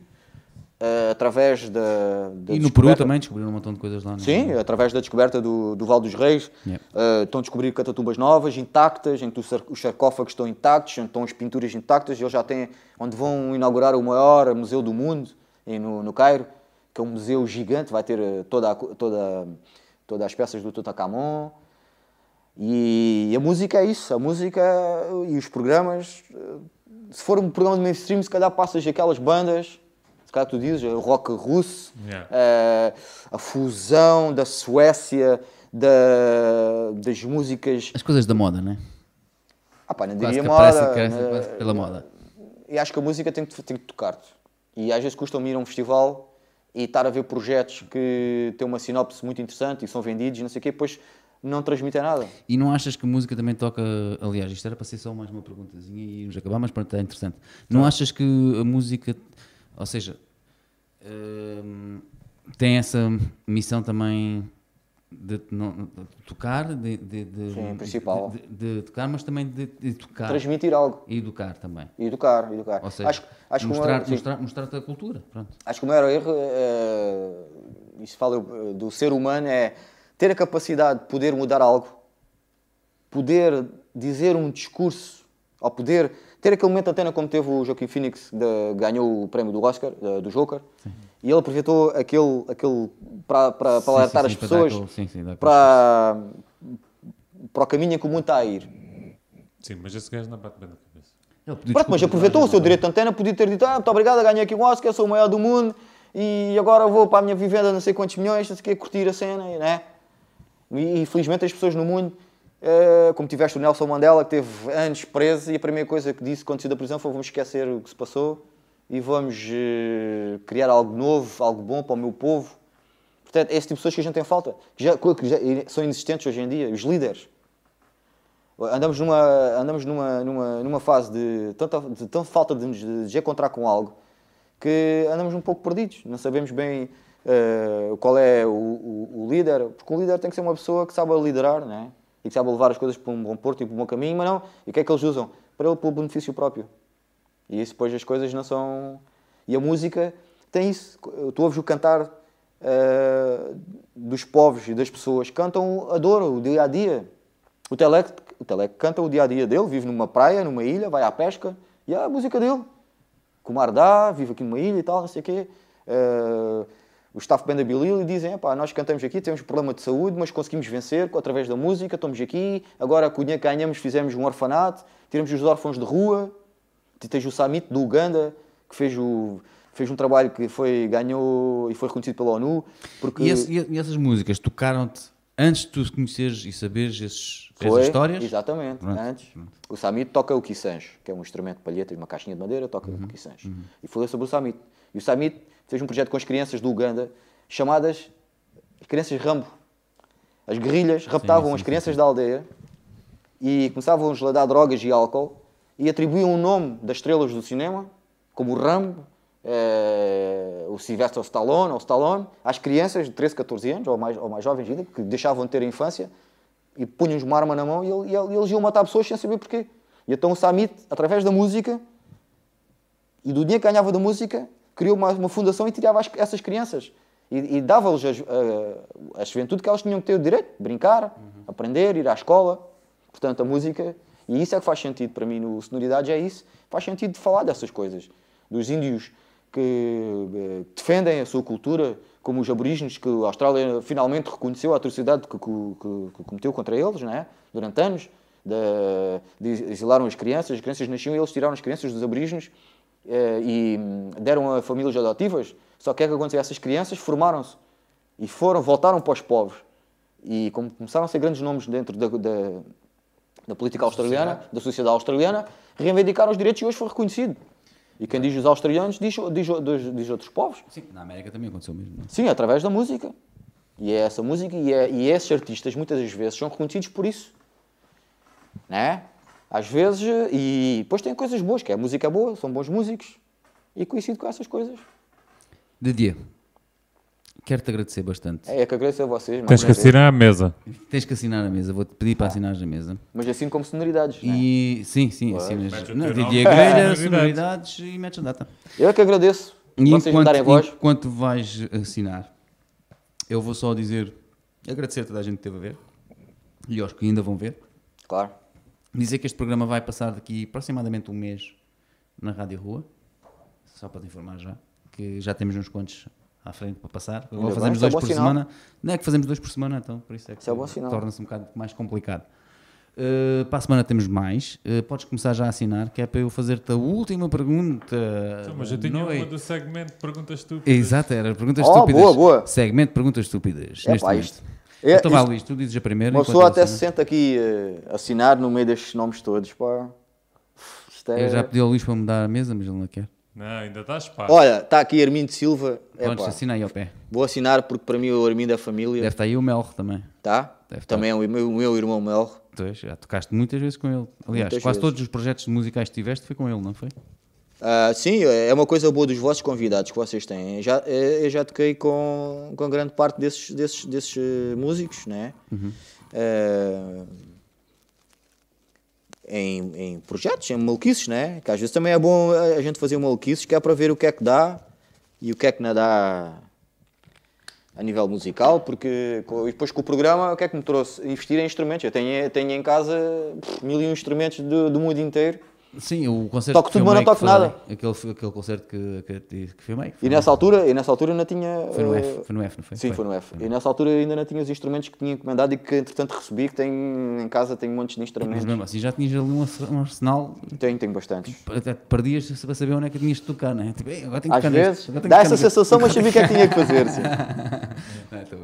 eh, através da, da E no Peru também descobriram um montão de coisas lá. não é? Sim, através da descoberta do, do Val dos Reis. Yeah. eh, estão a descobrir catatumbas novas, intactas, em que os sar- os sarcófagos estão intactos, estão as pinturas intactas. Eles já têm, onde vão inaugurar o maior museu do mundo, em- no, no Cairo, que é um museu gigante, vai ter toda, a toda, todas as peças do Tutankhamon. E a música é isso, a música e os programas. eh, Se for um programa de mainstream, se calhar passas aquelas bandas, se calhar tu dizes, o rock russo, Yeah. eh, a fusão da Suécia, da- das músicas. As coisas da moda, né? Ah, pá, não diria que moda. aparece, eh, quase pela moda. E acho que a música tem que, tem que tocar-te. E às vezes custa-me ir a um festival e estar a ver projetos que têm uma sinopse muito interessante e são vendidos, não sei o quê, depois não transmitem nada. E não achas que a música também toca. Aliás, isto era para ser só mais uma perguntazinha e íamos acabar, mas pronto, é interessante. Não achas que a música. Ou seja. hum, tem essa missão também de, não- de tocar, de, de, de- Sim, principal. de- tocar, mas também de, tocar Transmitir algo. e educar também. E educar, educar. Ou seja, acho, acho, o mostrar, maior, mostrar, mostrar-te a cultura. Pronto. acho que o maior erro, é, isso fala eh, do ser humano, é ter a capacidade de poder mudar algo, poder dizer um discurso, ou poder ter aquele momento de antena como teve o Joaquim Phoenix, de- ganhou o prémio do Oscar, eh, do Joker, e ele aproveitou aquele, aquele para, para, para Sim, alertar sim, as sim, dar pessoas aquele- sim, sim, para, para o caminho em que o mundo está a ir. Sim, mas esse gajo não bate bem na cabeça. Ele Pronto, mas aproveitou o seu direito de antena, podia ter dito, ah, muito obrigado, ganhei aqui um Oscar, sou o maior do mundo e agora vou para a minha vivenda não sei quantos milhões, não sei o quê, curtir a cena, né? E, e felizmente as pessoas no mundo, como tiveste o Nelson Mandela, que teve anos preso e a primeira coisa que disse quando saiu da prisão foi vamos esquecer o que se passou e vamos eh, criar algo novo, algo bom para o meu povo. Portanto, é esse tipo de pessoas que a gente tem falta, que, já, que já são inexistentes hoje em dia, os líderes. Andamos numa, andamos numa, numa, numa fase de tanta, de tanta falta de nos de encontrar com algo que andamos um pouco perdidos. Não sabemos bem eh, qual é o, o- o líder, porque o líder tem que ser uma pessoa que sabe liderar, né? E que sabe levar as coisas para um bom porto e para um bom caminho, mas não. E o que é que eles usam? Para ele, pelo benefício próprio. E isso depois as coisas não são. E a música tem isso. Tu ouves o cantar eh, dos povos e das pessoas, cantam a dor, o dia a dia. O Telec, o Telec canta o dia a dia dele, vive numa praia, numa ilha, vai à pesca, e é a música dele. Com o mar dá, vive aqui numa ilha e tal, não sei o quê. Eh, o staff band da Bilil e dizem: "Epá, nós cantamos aqui, temos um problema de saúde, mas conseguimos vencer através da música, estamos aqui. Agora, com o dinheiro que ganhamos, fizemos um orfanato, tiramos os órfãos de rua. Tens o Samit do Uganda, que fez, o, fez um trabalho que foi, ganhou e foi reconhecido pela ONU. Porque E, esse- e- essas músicas tocaram-te antes de tu conheceres e saberes esses, foi, essas histórias? Exatamente, Pronto, antes. O Samit toca o Kissange, que é um instrumento de palheta e uma caixinha de madeira, toca Uhum, o Kissange. E falei sobre o Samit. E o Samit fez um projeto com as crianças do Uganda, chamadas as crianças Rambo. As guerrilhas raptavam sim, as sim, crianças da aldeia e começavam-lhes a dar drogas e álcool e atribuíam o nome das estrelas do cinema, como o Rambo, eh, o Sylvester Stallone, ou Stallone, às crianças de 13, 14 anos, ou mais, ou mais jovens ainda, que deixavam de ter a infância, e punham-lhes uma arma na mão e, e ele- e eles iam matar pessoas sem saber porquê. E então o Samit, através da música, e do dinheiro que ganhava da música, criou uma, uma fundação e tirava as- essas crianças. E, e dava-lhes a, a, a juventude que elas tinham que ter o direito de brincar, aprender, ir à escola. Portanto, a música, e isso é que faz sentido para mim no Sonoridades, é isso. Faz sentido de falar dessas coisas. Dos índios que eh, defendem a sua cultura, como os aborígenes, que a Austrália finalmente reconheceu a atrocidade que, que- que- cometeu contra eles, não é? durante anos. De, de- exilaram as crianças, as crianças nasciam e eles tiraram as crianças dos aborígenes eh, e hum, deram a famílias adotivas. Só que o que é que aconteceu? Essas crianças formaram-se e foram, voltaram para os povos. E como começaram a ser grandes nomes dentro da, da, da política australiana, da sociedade australiana, reivindicaram os direitos e hoje foi reconhecido. E quem diz os australianos diz, diz, diz, diz outros povos. Sim, na América também aconteceu mesmo. não é? Sim, através da música. E é essa música e, é, e esses artistas muitas das vezes são reconhecidos por isso. Né? Às vezes, e depois tem coisas boas, que é a música é boa, são bons músicos, e coincido com essas coisas. Didier, quero-te agradecer bastante. É, é que agradeço a vocês. Tens que assinar a mesa. Tens que assinar a mesa, vou-te pedir para assinares a mesa. Mas assim como sonoridades. né? E sim, sim, assinas. Metes o Não, Didier. Grelha, É. sonoridades e metes a data. Eu é que agradeço. E vocês me darem voz. enquanto vais assinar, eu vou só dizer, agradecer a toda a gente que esteve a ver e aos que ainda vão ver. Claro. Dizer que este programa vai passar daqui aproximadamente um mês na Rádio Rua, só para te informar já, que já temos uns quantos à frente para passar. Agora bem, fazemos isso é dois bom por sinal. semana. Não é que fazemos dois por semana, então por isso é que Isso é bom sinal. torna-se um bocado mais complicado. Uh, para a semana temos mais. Uh, podes começar já a assinar, que é para eu fazer-te a última pergunta. Então, mas eu tinha uma noite. do segmento de perguntas estúpidas. Exato, era perguntas Oh, estúpidas. boa, boa. Segmento de perguntas estúpidas. É neste pá, momento. isto. É, então vá, isto- Luís, tu dizes a primeira. Uma pessoa até se sente aqui eh, assinar no meio destes nomes todos. Pá. É... Eu já pedi ao Luís para mudar a mesa, mas ele não quer. Não, ainda dá espaço. Olha, está aqui Armindo Silva. É, Podes pá, assina aí ao pé. Vou assinar porque para mim o Armindo é família. Deve estar aí o Melro também. Tá? Deve estar. Também é o meu, o meu irmão Mel. Tu és- já tocaste muitas vezes com ele. Aliás, Muitas quase vezes. todos os projetos musicais que tiveste foi com ele, não foi? Ah, sim, é uma coisa boa dos vossos convidados que vocês têm. Eu já, eu já toquei com, com grande parte desses, desses, desses eh, músicos, né? Eh, em, em projetos, em maluquices, né? Que às vezes também é bom a gente fazer maluquices, que é para ver o que é que dá e o que é que não dá a nível musical, porque e depois com o programa, o que é que me trouxe? Investir em instrumentos. Eu tenho, tenho em casa pff, mil e um instrumentos do, do mundo inteiro. Sim, o concerto Toco que tudo, mas não toco nada. Aquele, aquele concerto que, que, que, filmei. que E foi nessa altura, e nessa altura ainda tinha. Foi no eh, F, foi no F, não foi? Sim, foi no F. E nessa altura ainda não tinha os instrumentos que tinha encomendado e que entretanto recebi, que tenho em casa, tenho montes de Mas instrumentos. mesmo assim já tinhas ali um arse- um arsenal, Tenho, tenho bastantes. até te perdias para saber onde é que tinhas de tocar, não é? Tipo, "Ei, agora tenho que Às tocar vezes nisto, agora tenho dá essa tocar nisto." sensação, mas sabia o que é que tinha que fazer. Sim.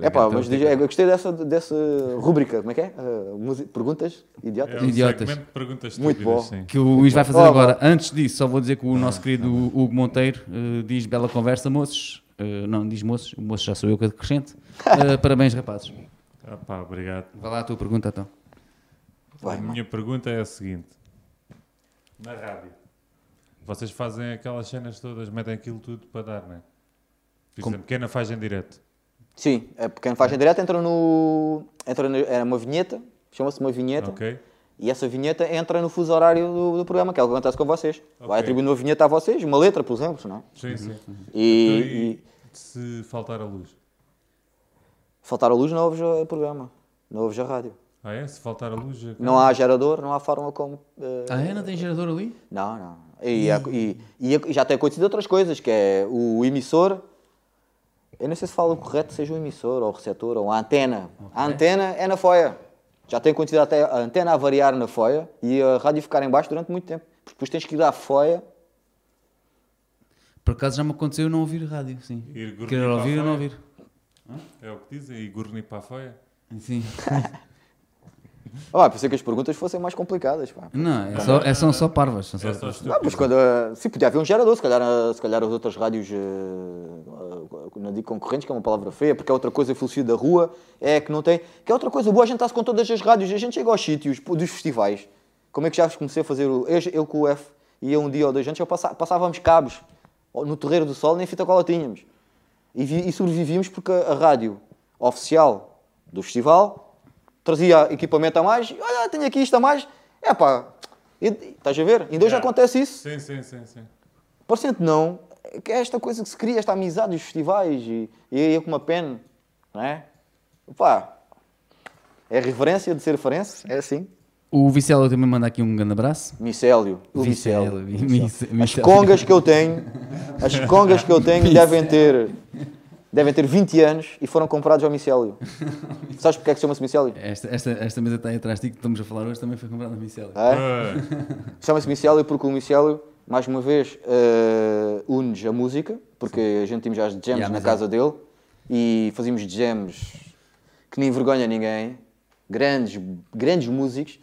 É pá, mas diz- eu gostei dessa, dessa rúbrica, como é que é? Musi- perguntas idiotas. É um Idiotas. de perguntas Muito bom. sim. que o Luís vai fazer Oh, agora. Antes disso, só vou dizer que o nosso querido Hugo Monteiro eh, diz bela conversa, moços. Eh, não, diz moços, o moço já sou eu que acrescento. Eh, parabéns, rapazes. Ah, pá, obrigado. Vai lá a tua pergunta, então. Vai, a minha pergunta é a seguinte: na rádio, vocês fazem aquelas cenas todas, metem aquilo tudo para dar, não é? Por exemplo, pequena faz em direto. Sim, é pequeno faz em direto, entra no. Entra no, é uma vinheta, chama-se uma vinheta. Ok? E essa vinheta entra no fuso horário do, do programa, que é o que acontece com vocês. Vai Ok. atribuindo uma vinheta a vocês, uma letra, por exemplo, não é? Sim, sim. E, Então, e se faltar a luz? faltar a luz, não ouves o programa, não ouves a rádio. Ah, é? Se faltar a luz. é- Não há gerador, não há forma como. eh, Ah, é? Não tem gerador ali? Não, não. E, há- e- e já tem acontecido outras coisas, que é o emissor. Eu não sei se fala o correto, seja o emissor ou o receptor ou a antena. A antena é na foia. Já tem acontecido até a antena a variar na foia e a rádio ficar em baixo durante muito tempo. Porque depois tens que ir à foia. Por acaso já me aconteceu eu não ouvir rádio, sim. Querer ouvir ou não ouvir. É o que dizem. E gurnir para a foia. Sim. Ah, pensei que as perguntas fossem mais complicadas. Pá. Não, é só, é, são só parvas. São só, É só Não, mas quando, eh, sim, podia haver um gerador, se calhar, eh, se calhar as outras rádios, eh, não digo concorrentes, que é uma palavra feia, porque é outra coisa filosofia da rua, é que não tem. Que é outra coisa boa, a gente está-se com todas as rádios, a gente chega aos sítios dos festivais. Como é que já comecei a fazer? O, eu, eu com o F ia um dia ou dois antes, eu passa- passávamos cabos no Terreiro do Sol, nem fita cola tínhamos. E, vi- e sobrevivíamos porque a rádio oficial do festival trazia equipamento a mais, e, olha, tenho aqui isto a mais, é pá, e- estás a ver? Ainda hoje Yeah. acontece isso. Sim, sim, sim, sim. Parecendo não, é que é esta coisa que se cria, esta amizade dos festivais e, e eu com uma pena, não é? Pá, é reverência de ser farense, é assim. O Vicelo também manda aqui um grande abraço. Micélio, o Vicelo, Micélio. Mi- Mice- As congas que eu tenho, as congas que eu tenho devem ter, devem ter 20 anos e foram comprados ao Micélio. Sabes porque é que se chama-se Micélio? Esta, esta, esta mesa está aí atrás de ti que estamos a falar hoje também foi comprada no Vicelo. É? Ah, Chama-se Micélio porque o Micélio, mais uma vez, eh, une-nos a música, porque a gente tínhamos já as jams Yeah, na é- casa dele e fazíamos jams que nem envergonha ninguém, grandes, grandes músicos.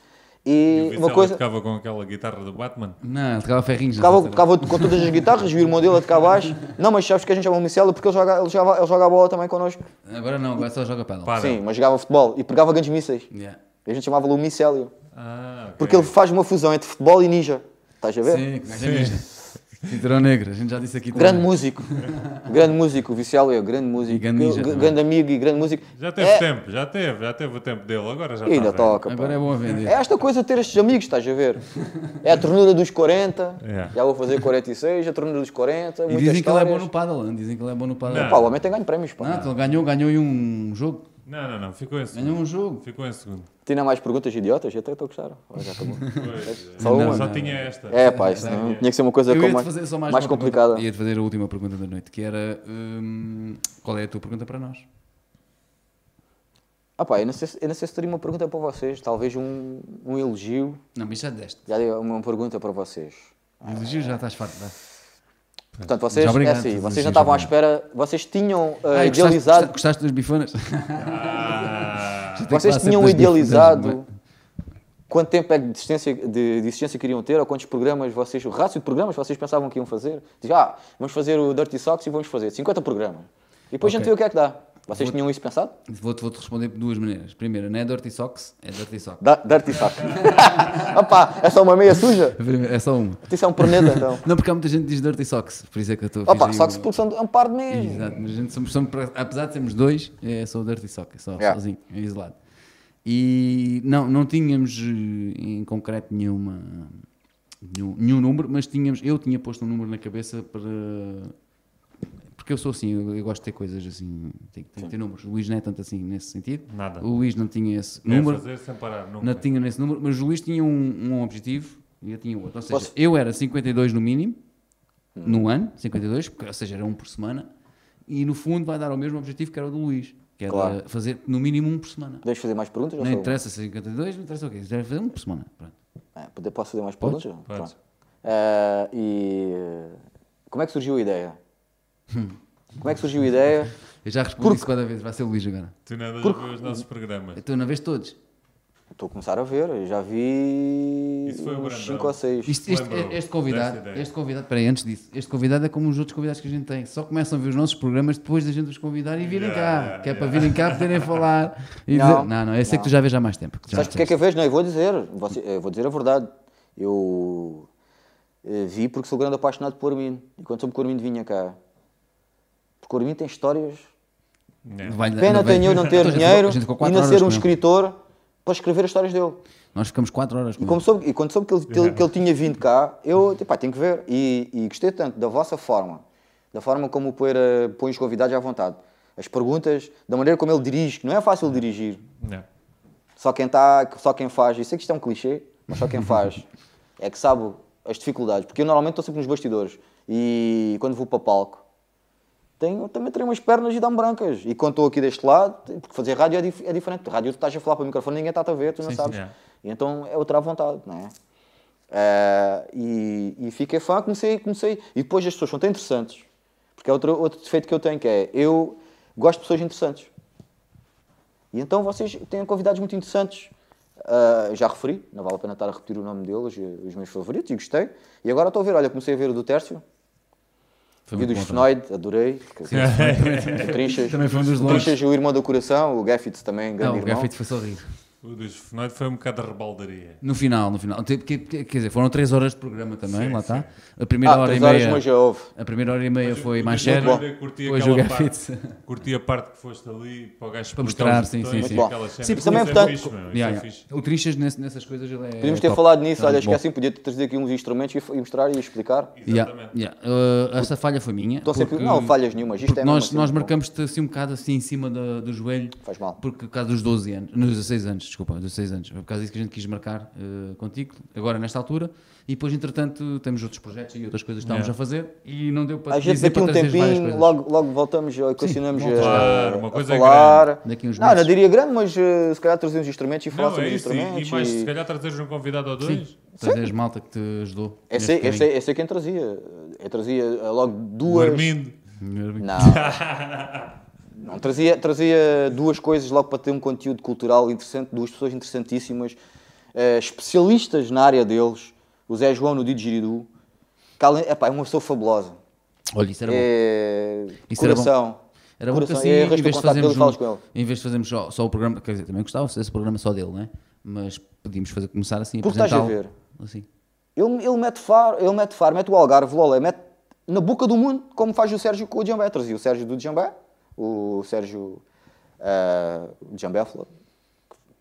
E E, o uma coisa, tocava com aquela guitarra do Batman. Não, ele tocava ferrinhos. tocava, tocava com todas as guitarras, o irmão dele a tocar baixo. Não, mas sabes que a gente chama o Micélio porque ele joga, ele, joga, ele joga a bola também connosco. Agora não, agora só joga pedal. Sim, mas jogava futebol e pegava grandes mísseis. Yeah. E a gente chamava-lhe o Micélio. Ah, ok. Porque ele faz uma fusão entre futebol e ninja. Estás a ver? Sim, é mesmo. Cinturão negro, a gente já disse aqui Grande também. músico. grande músico, o Vicial é grande músico. E grande ninja grande amigo e grande músico. Já teve é, tempo, já teve, já teve o tempo dele, agora já E ainda está velho. toca. Agora é bom a vender. É esta coisa de ter estes amigos, estás a ver? É a ternura dos 40, É. já vou fazer 46, a ternura dos 40, E dizem que ele é bom histórias. no paddle, dizem que ele é bom no paddle. Não. Pá, o homem tem ganho prémios, pá. Não, ele ganhou, ganhou aí um jogo. Não, não, não, ficou em Ganhou segundo. um jogo. Ficou em segundo. Tinha mais perguntas idiotas? Eu até estou a gostar. Olha, já acabou. Pois, Só uma? Só não. tinha esta. É pá, isso não, tinha que ser uma coisa com mais, fazer só mais, mais uma complicada. Ia-te fazer a última pergunta da noite, que era hum, qual é a tua pergunta para nós? Ah pá, eu não, sei, se- eu não sei se teria uma pergunta para vocês, talvez um, um elogio. Não, mas já deste. Já dei uma pergunta para vocês. Elogio já estás farto, dá. Portanto, vocês, Já obrigado, é assim, vocês não estavam à espera, vocês tinham uh, Ah, e gostaste, idealizado, gostaste, gostaste das bifanas? Ah, vocês tinham idealizado bifanas, quanto tempo é de existência, de, de existência queriam ter, ou quantos programas vocês, o rácio de programas vocês pensavam que iam fazer. Diz, ah, vamos fazer o Dirty Socks e vamos fazer 50 programas. E depois a gente vê o que é que dá. Vocês tinham isso pensado? Vou-te vou-te responder de duas maneiras. Primeiro, não é Dirty Socks, é Dirty Socks. Da, dirty Socks. Opa, é só uma meia suja? Primeiro, É só uma. Isso é um perneta, então. Não, porque há muita gente que diz Dirty Socks, por isso é que eu estou a Opa, Socks o- porque são é um par de meias. Exato, mas a gente somos, somos, apesar de sermos dois, é só o Dirty Sock, é só Yeah. sozinho, é isolado. E não, não tínhamos eh, em concreto nenhuma, nenhum, nenhum número, mas tínhamos, eu tinha posto um número na cabeça para. Porque eu sou assim, eu, eu gosto de ter coisas assim, tem, tem que ter números. O Luís não é tanto assim nesse sentido. Nada. O Luís não tinha esse Quer número. fazer sem parar, nunca. Não tinha nesse número, mas o Luís tinha um, um objetivo e eu tinha outro. Ou seja, Posso- eu era 52 no mínimo, Hum. no ano, 52, porque, ou seja, era um por semana, e no fundo vai dar ao mesmo objetivo que era o do Luís, que era Claro. fazer no mínimo um por semana. Deixa fazer mais perguntas? Não uma? interessa se é 52, não interessa o quê, deve fazer um por semana. Pronto. É, posso fazer mais perguntas? Podes. Pronto. Eh, e eh, como é que surgiu a ideia? Como é que surgiu a ideia? Eu já respondi Porque- isso cada vez, vai ser o Luís agora. Tu nada já viu os nossos programas. Então, na vez todos. Estou a começar a ver, eu já vi o uns Brandão. 5 ou 6. Isto- este, este convidado, este convidado, peraí, antes disso, este convidado é como os outros convidados que a gente tem, só começam a ver os nossos programas depois da gente os convidar e virem Yeah, cá, yeah, que é para yeah. virem cá poderem falar e Não, dizer, não, não, eu sei que tu já vês há mais tempo. que Sabes me porque é que eu vejo? Não, eu vou dizer, eu vou dizer a verdade. Eu eh, vi porque sou grande apaixonado por Armindo. E quando soube que o Armindo vinha cá, Porque o tem histórias. É. Vai- Pena tenho eu não Então, ter dinheiro ficou e não com um ele. escritor para escrever as histórias dele. Nós ficamos 4 horas com E, soube, e quando soube que ele, que ele- que ele- tinha vindo cá, eu pá, tenho que ver. E, e gostei tanto da vossa forma, da forma como o Poeira põe os convidados à vontade. As perguntas, da maneira como ele dirige, que não é fácil dirigir. É. Só quem está, só quem faz, eu sei que isto é um clichê, mas só quem faz é que sabe as dificuldades. Porque eu normalmente estou sempre nos bastidores e quando vou para palco, tenho, também tenho umas pernas e dá-me brancas. E quando estou aqui deste lado, porque fazer rádio é, dif- é diferente. Rádio tu estás a falar para o microfone, ninguém está a ver, tu não Sim, sabes. É. E então é outra vontade, não é? Eh, e, e fiquei fã, comecei, comecei. E depois as pessoas são tão interessantes, porque é outro, outro defeito que eu tenho, que é eu gosto de pessoas interessantes. E então vocês têm convidados muito interessantes. Ah, já referi, não vale a pena estar a repetir o nome deles, eh, os meus favoritos, e gostei. E agora estou a ver, olha, comecei a ver o do Tércio, Foi vi. Fenoid, adorei. O Trinchas, Também foi um dos. Trinchas, o irmão do coração, o Gaffitz também, Não, grande o irmão. Gaffit foi só rir. O dos Fenoide foi um bocado de rebaldaria. No final, no final. Que- que- Quer dizer, foram 3 horas de programa também, Sim, lá está. A primeira Ah, hora e horas, meia. mas já houve. A primeira hora e meia foi O mais. Fenoide curti Depois aquela o parte-. Curti a parte que foste ali para o gajo Para mostrar, os sim, sim, sim. Sim, porque também, é Yeah, é. O Trinchas nesse- nessas coisas ele é. Podíamos ter top. falado nisso, Tá olha, muito bom. esqueci, podia ter trazido aqui uns instrumentos e, e mostrar e explicar. Exatamente. yeah. Uh, essa falha foi minha. Estou sempre, porque- não, falhas nenhumas, isto é nós, assim, marcamos-te assim um bocado assim em cima do joelho. Faz mal. Porque por causa dos 12 anos, nos 16 anos, desculpa, 16 anos. Foi por causa disso que a gente quis marcar eh, contigo, agora nesta altura. E depois, entretanto, temos outros projetos e outras coisas que estávamos Yeah. a fazer e não deu para Às vezes dizer daqui um tempinho, coisas. logo, logo voltamos, ou equacionamos voltas. a, Claro, uma a coisa é falar. Daqui uns não, não meses. diria grande, mas eh, se calhar trazer uns instrumentos e falar Não, sobre é os isso. E, instrumentos. e mais, e- se calhar trazeres um convidado ou dois. Trazeres malta que te ajudou. Esse, esse, esse é quem trazia. Eu trazia eh, logo duas. Caminho. Não. Não, trazia, trazia duas coisas logo para ter um conteúdo cultural interessante, duas pessoas interessantíssimas, eh, especialistas na área deles, o Zé João no Didgeridoo, que epá, é uma pessoa fabulosa. Olha, isso era bom. É, Isso era coração. Era bom que coração. assim, É, em vez de fazermos, um- em vez de fazermos só, só o programa, quer dizer, também gostava se esse programa só dele, não é? Mas podíamos fazer, começar assim, Porque estás a ver. Assim. Ele, ele mete faro, ele mete faro, mete o Algarve, Lola, mete na boca do mundo, como faz o Sérgio com o Jambé. Trazia o Sérgio do Jambé, o Sérgio uh, Jambé,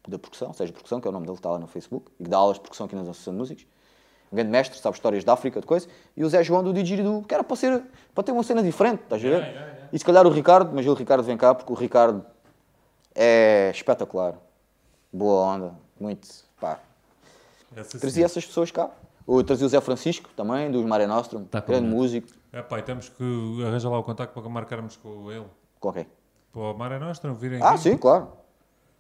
da percussão, Sérgio Percussão, que é o nome dele, está lá no Facebook, e que dá aulas de percussão aqui na Associação de Músicos. Um grande mestre, sabe histórias da África, de coisa. E o Zé João do Didgeridoo, que era para, ser, para ter uma cena diferente, estás a ver? Yeah, yeah, yeah. E se calhar o Ricardo, mas ele, o Ricardo vem cá, porque o Ricardo é espetacular. Boa onda, muito, pá, Essa Trazia essas pessoas cá. Ou trazia o Zé Francisco também, dos Mare Nostrum, Tá grande ele. músico. É pá, e temos que arranjar lá o contacto para marcarmos com ele. Qualquer. Para o Mara Nostra virem Ah, aqui. sim, claro.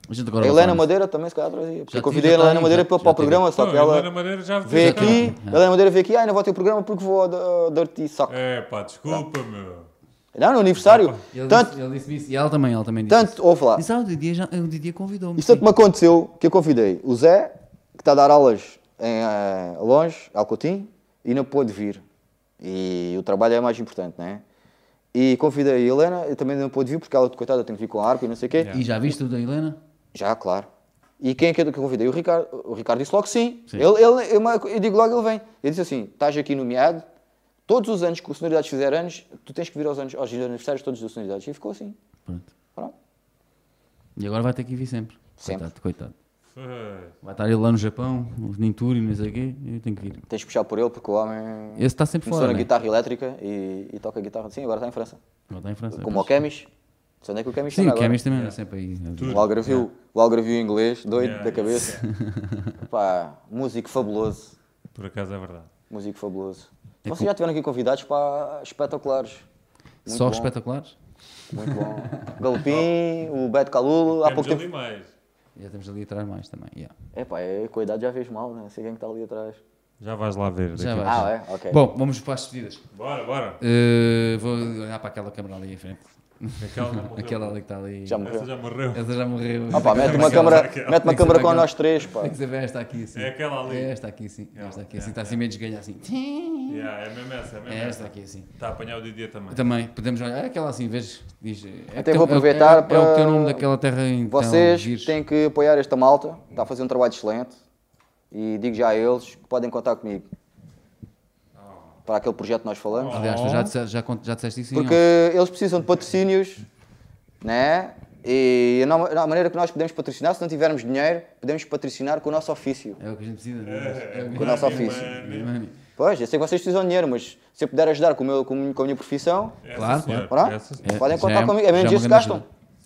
A gente A agora vai Helena. Madeira também se calhar trazia. Porque Já eu convidei a já Helena Madeira já- para, já para o programa, só Não, que a Helena ela Madeira já veio cá. aqui, a Helena Madeira veio aqui, ah, ainda vou ter o programa porque vou a a Dirty Saco. É pá, desculpa, meu. Não, no aniversário. Ele Tanto, disse, ele disse isso. E ela também, ela também disse. tanto, ouve lá. Disse, ah, o o Didier convidou-me. Isso tanto me aconteceu que eu convidei o Zé, que está a dar aulas em eh, longe, Alcotim, e não pôde vir. E o trabalho é mais importante, não é? E convidei a Helena, eu também não pôde vir porque ela, coitada, tem que vir com a harpa e não sei o quê. Yeah. E já viste o da Helena? Já, claro. E quem é que eu convidei? O Ricardo. O Ricardo disse logo sim. Sim. Ele, ele, eu, eu digo logo, ele vem. Ele disse assim: estás aqui nomeado, todos os anos que o Sonoridades fizer anos, tu tens que vir aos, anos, aos aniversários todos dos Sonoridades. E ficou assim. Pronto. Pronto. E agora vai ter que vir sempre. Sempre. Coitado, coitado. Vai estar ele lá no Japão, o Ninturi, não sei o quê, eu tenho que vir. Tens que puxar por ele porque o homem Esse está sempre começou fora, na né? guitarra elétrica e, e toca guitarra. Sim, agora está em França. Agora está em França. Como o. Kemis. Sei onde é que o Kemis Sim, o. Kemis também é sempre aí. O Algarvio, o Algarvio inglês, doido Yeah, da cabeça. Pá, músico fabuloso. Por acaso é verdade. Músico fabuloso. É Vocês com- já tiveram aqui convidados para espetaculares. Muito Só bom. espetaculares? Muito bom. Galopim, o Beto Calulo, há pouco tempo. mais. Já temos ali atrás mais também. yeah. É pá, é, com a idade já vês mal, né? Sei quem que está ali atrás. Já vais lá ver. Já vais. Ah, é? Ok. Bom, vamos para as despedidas. Bora, bora. Uh, vou olhar para aquela câmara ali em frente. Aquela, morreu. Aquela ali que está ali. Já Essa morreu. já morreu. Essa já morreu. Ah pá, mete uma câmara, mete uma câmara com nós três, pá. Tem que ser esta aqui assim. É aquela ali. É esta aqui assim. Esta aqui assim. Yeah, Está assim meio desganha assim. Yeah, é mesmo essa, é mesmo É essa. esta aqui assim. Está a apanhar o Didier também. Também podemos olhar. É aquela assim, vês? Diz, é Até que- vou é- é- aproveitar é, para- o teu nome daquela terra em Vocês têm que apoiar esta malta, está a fazer um trabalho excelente. E digo já a eles que podem contar comigo. Para aquele projeto que nós falamos. Aliás, tu já, disse- já, já disseste isso Porque eles precisam de patrocínios, né? E a no- a maneira que nós podemos patrocinar, se não tivermos dinheiro, podemos patrocinar com o nosso ofício. É o que a gente precisa. É, Com o nosso ofício. Money. Pois, eu sei que vocês precisam de dinheiro, mas se eu puder ajudar com, o meu, com, com a minha profissão, Claro, claro. senhora. É, podem já contar é- comigo. É já menos é isso que gastam.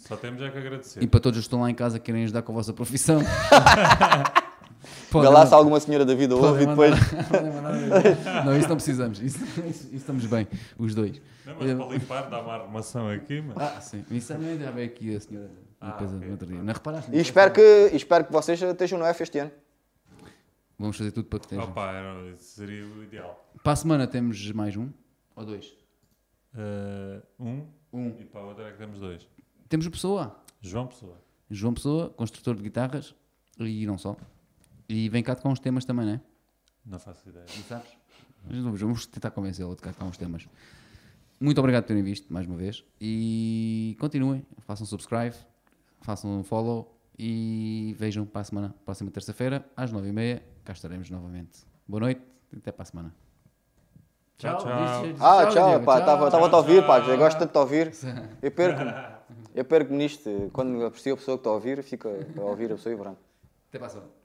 Só temos é que agradecer. E para todos os que estão lá em casa que querem ajudar com a vossa profissão. Vê podem lá se alguma senhora da vida ouve e podem depois. mandar- mandar- Não, isso não precisamos. Isso, isso- isso estamos bem, os dois. Não, mas para limpar dá uma arrumação aqui, mas... Ah, sim. Isso também já veio aqui a senhora Ah, limpeza ok. do outro dia. Não reparaste? E espero que, e espero que vocês estejam no F este ano. Vamos fazer tudo para que estejam. Opa, era- isso seria o ideal. Para a semana temos mais um ou dois? Eh, um, Um. e para a outra é que temos dois. Temos o Pessoa. João Pessoa. João Pessoa, construtor de guitarras e não só. E vem cá com uns temas também, não é? Não faço ideia. Não sabes? Mas vamos- tentar convencê-lo de cá com uns temas. Muito obrigado por terem visto mais uma vez e continuem, façam subscribe, façam um follow e vejam para a semana, próxima terça-feira, às 9h30, cá estaremos novamente. Boa noite e até para a semana. Tchau, tchau. Ah, tchau, pá, estava estava a te ouvir, pá, eu gosto tanto de te ouvir. Eu perco eu perco-me nisto. Quando aprecio a pessoa que está a ouvir, fica a ouvir a pessoa e pronto. Até para a semana.